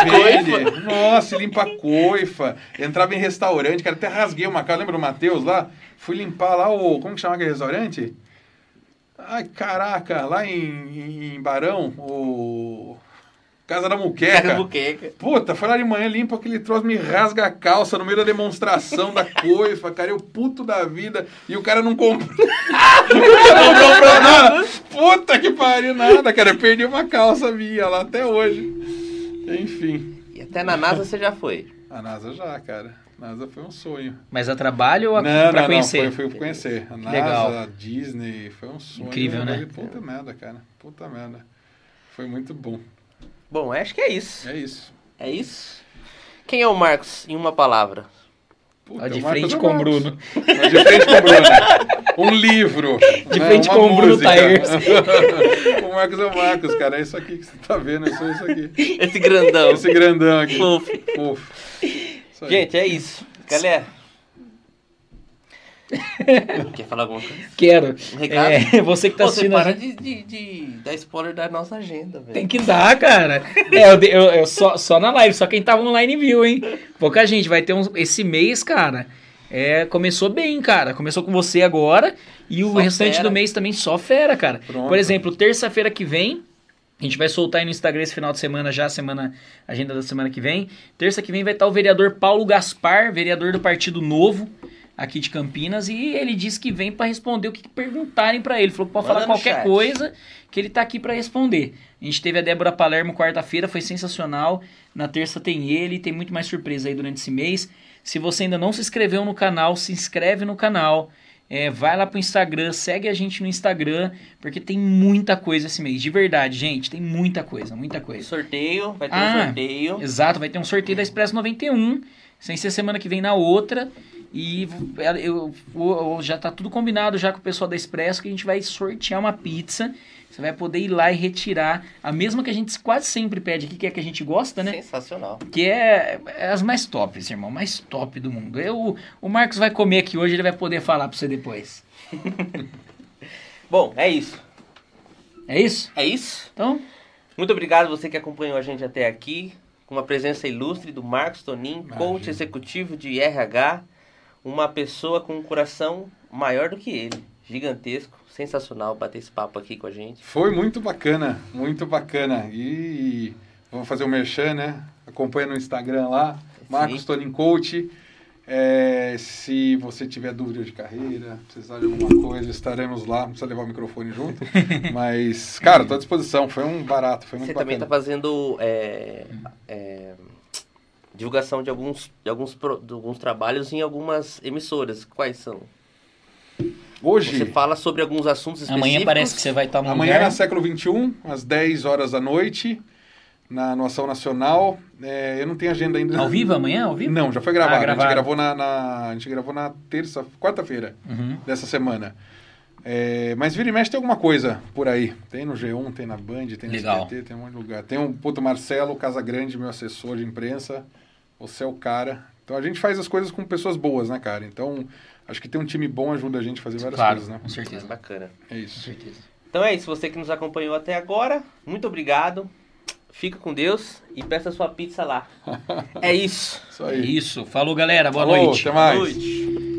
aí vende. Nossa, limpa a coifa. Entrava em restaurante, cara, até rasguei uma cara. Lembra do Matheus lá? Fui limpar lá o... Como que chama aquele restaurante? Ai, caraca, lá em, em Barão, o... Casa da Muqueca. Cara, buqueca. Puta, foi lá de manhã, limpa aquele troço, me rasga a calça no meio da demonstração da coifa, cara, eu puto da vida, e o cara não comprou. o cara não comprou nada. Puta que pariu, nada, cara, eu perdi uma calça minha lá até hoje. Enfim, E até na NASA você já foi. a NASA já, cara. A NASA foi um sonho. Mas a trabalho ou a, não, pra não, conhecer? não, foi, foi conhecer. A NASA, Legal. a Disney, foi um sonho. Incrível, né? Falei, Puta merda, cara, puta merda. Foi muito bom. Bom, acho que é isso. É isso. É isso? Quem é o Marcos, em uma palavra? Puta, Ó, de frente é com o. Bruno. Mas de frente com o Bruno. Um livro. De né? frente Uma com o Bruno. Tigers. o Marcos é o Marcos, cara. É isso aqui que você tá vendo. É só isso aqui. Esse grandão. Esse grandão aqui. Fofo. Fofo. Isso aí. Gente, é isso. Galera. Quer falar alguma coisa? Quero. Um recado? É, você que tá Pô, você assistindo. a para de, de, de dar spoiler da nossa agenda, velho. Tem que dar, cara. É, eu, eu- eu só, só na live, só quem tava online viu, hein? Pouca gente. Vai ter uns. Esse mês, cara. É, começou bem, cara. Começou com você agora. E o Só restante fera. do mês também só fera, cara. Pronto. Por exemplo, terça-feira que vem. A gente vai soltar aí no Instagram esse final de semana já, semana, agenda da semana que vem. Terça que vem vai estar o vereador Paulo Gaspar, vereador do Partido Novo, aqui de Campinas, e ele disse que vem para responder o que perguntarem para ele. Falou que pode Manda falar qualquer chat. coisa, que ele tá aqui para responder. A gente teve a Débora Palermo quarta-feira, foi sensacional. Na terça tem ele, tem muito mais surpresa aí durante esse mês. Se você ainda não se inscreveu no canal, se inscreve no canal. É, vai lá pro Instagram, segue a gente no Instagram, porque tem muita coisa esse mês. De verdade, gente, tem muita coisa, muita coisa. Sorteio, vai ter Ah, um sorteio. Exato, vai ter um sorteio da Expresso 91, sem ser semana que vem na outra. E eu, eu- já tá tudo combinado já com o pessoal da Expresso que a gente vai sortear uma pizza. Você vai poder ir lá e retirar a mesma que a gente quase sempre pede aqui, que é a que a gente gosta, né? Sensacional. Que é, é as mais tops, irmão, mais top do mundo. Eu, o Marcos vai comer aqui hoje, ele vai poder falar pra você depois. Bom, é isso. É isso? É isso. Então, Muito obrigado você que acompanhou a gente até aqui, com uma presença ilustre do Marcos Tonin, Imagina. coach executivo de RH, uma pessoa com um coração maior do que ele, gigantesco, sensacional bater esse papo aqui com a gente. Foi muito bacana, muito bacana. E vamos fazer o merchan, né? Acompanha no Instagram lá, Marcos Sim. Tonin Coach. É, se você tiver dúvida de carreira, precisar de alguma coisa, estaremos lá. Não precisa levar o microfone junto. Mas, cara, estou à disposição. Foi um barato, foi muito Você também bacana. está fazendo é, é, divulgação de alguns, de, alguns, de alguns trabalhos em algumas emissoras. Quais são? Hoje, Você fala sobre alguns assuntos específicos. amanhã parece que você vai estar no amanhã lugar. na século XXI, às 10 horas da noite, na no Ação Nacional. É, eu não tenho agenda ainda. Ao vivo amanhã? Ao vivo? Não, já foi gravado. Ah, A gravado. gente gravou na, na- a gente gravou na terça, quarta-feira Uhum. dessa semana. É, mas vira e mexe tem alguma coisa por aí. Tem no G1, tem na Band, tem no Legal. SBT, tem um monte de lugar. Tem o puto Marcelo Casagrande, meu assessor de imprensa. Você é o cara. Então a gente faz as coisas com pessoas boas, né, cara? Então acho que ter um time bom ajuda a gente a fazer várias Claro, coisas, né? com certeza. Bacana. É Com isso. certeza. Então é isso, você que nos acompanhou até agora, muito obrigado. Fica com Deus e peça sua pizza lá. É isso. Isso aí. Isso. Falou, galera. Boa Falou, noite. Até mais. Boa noite.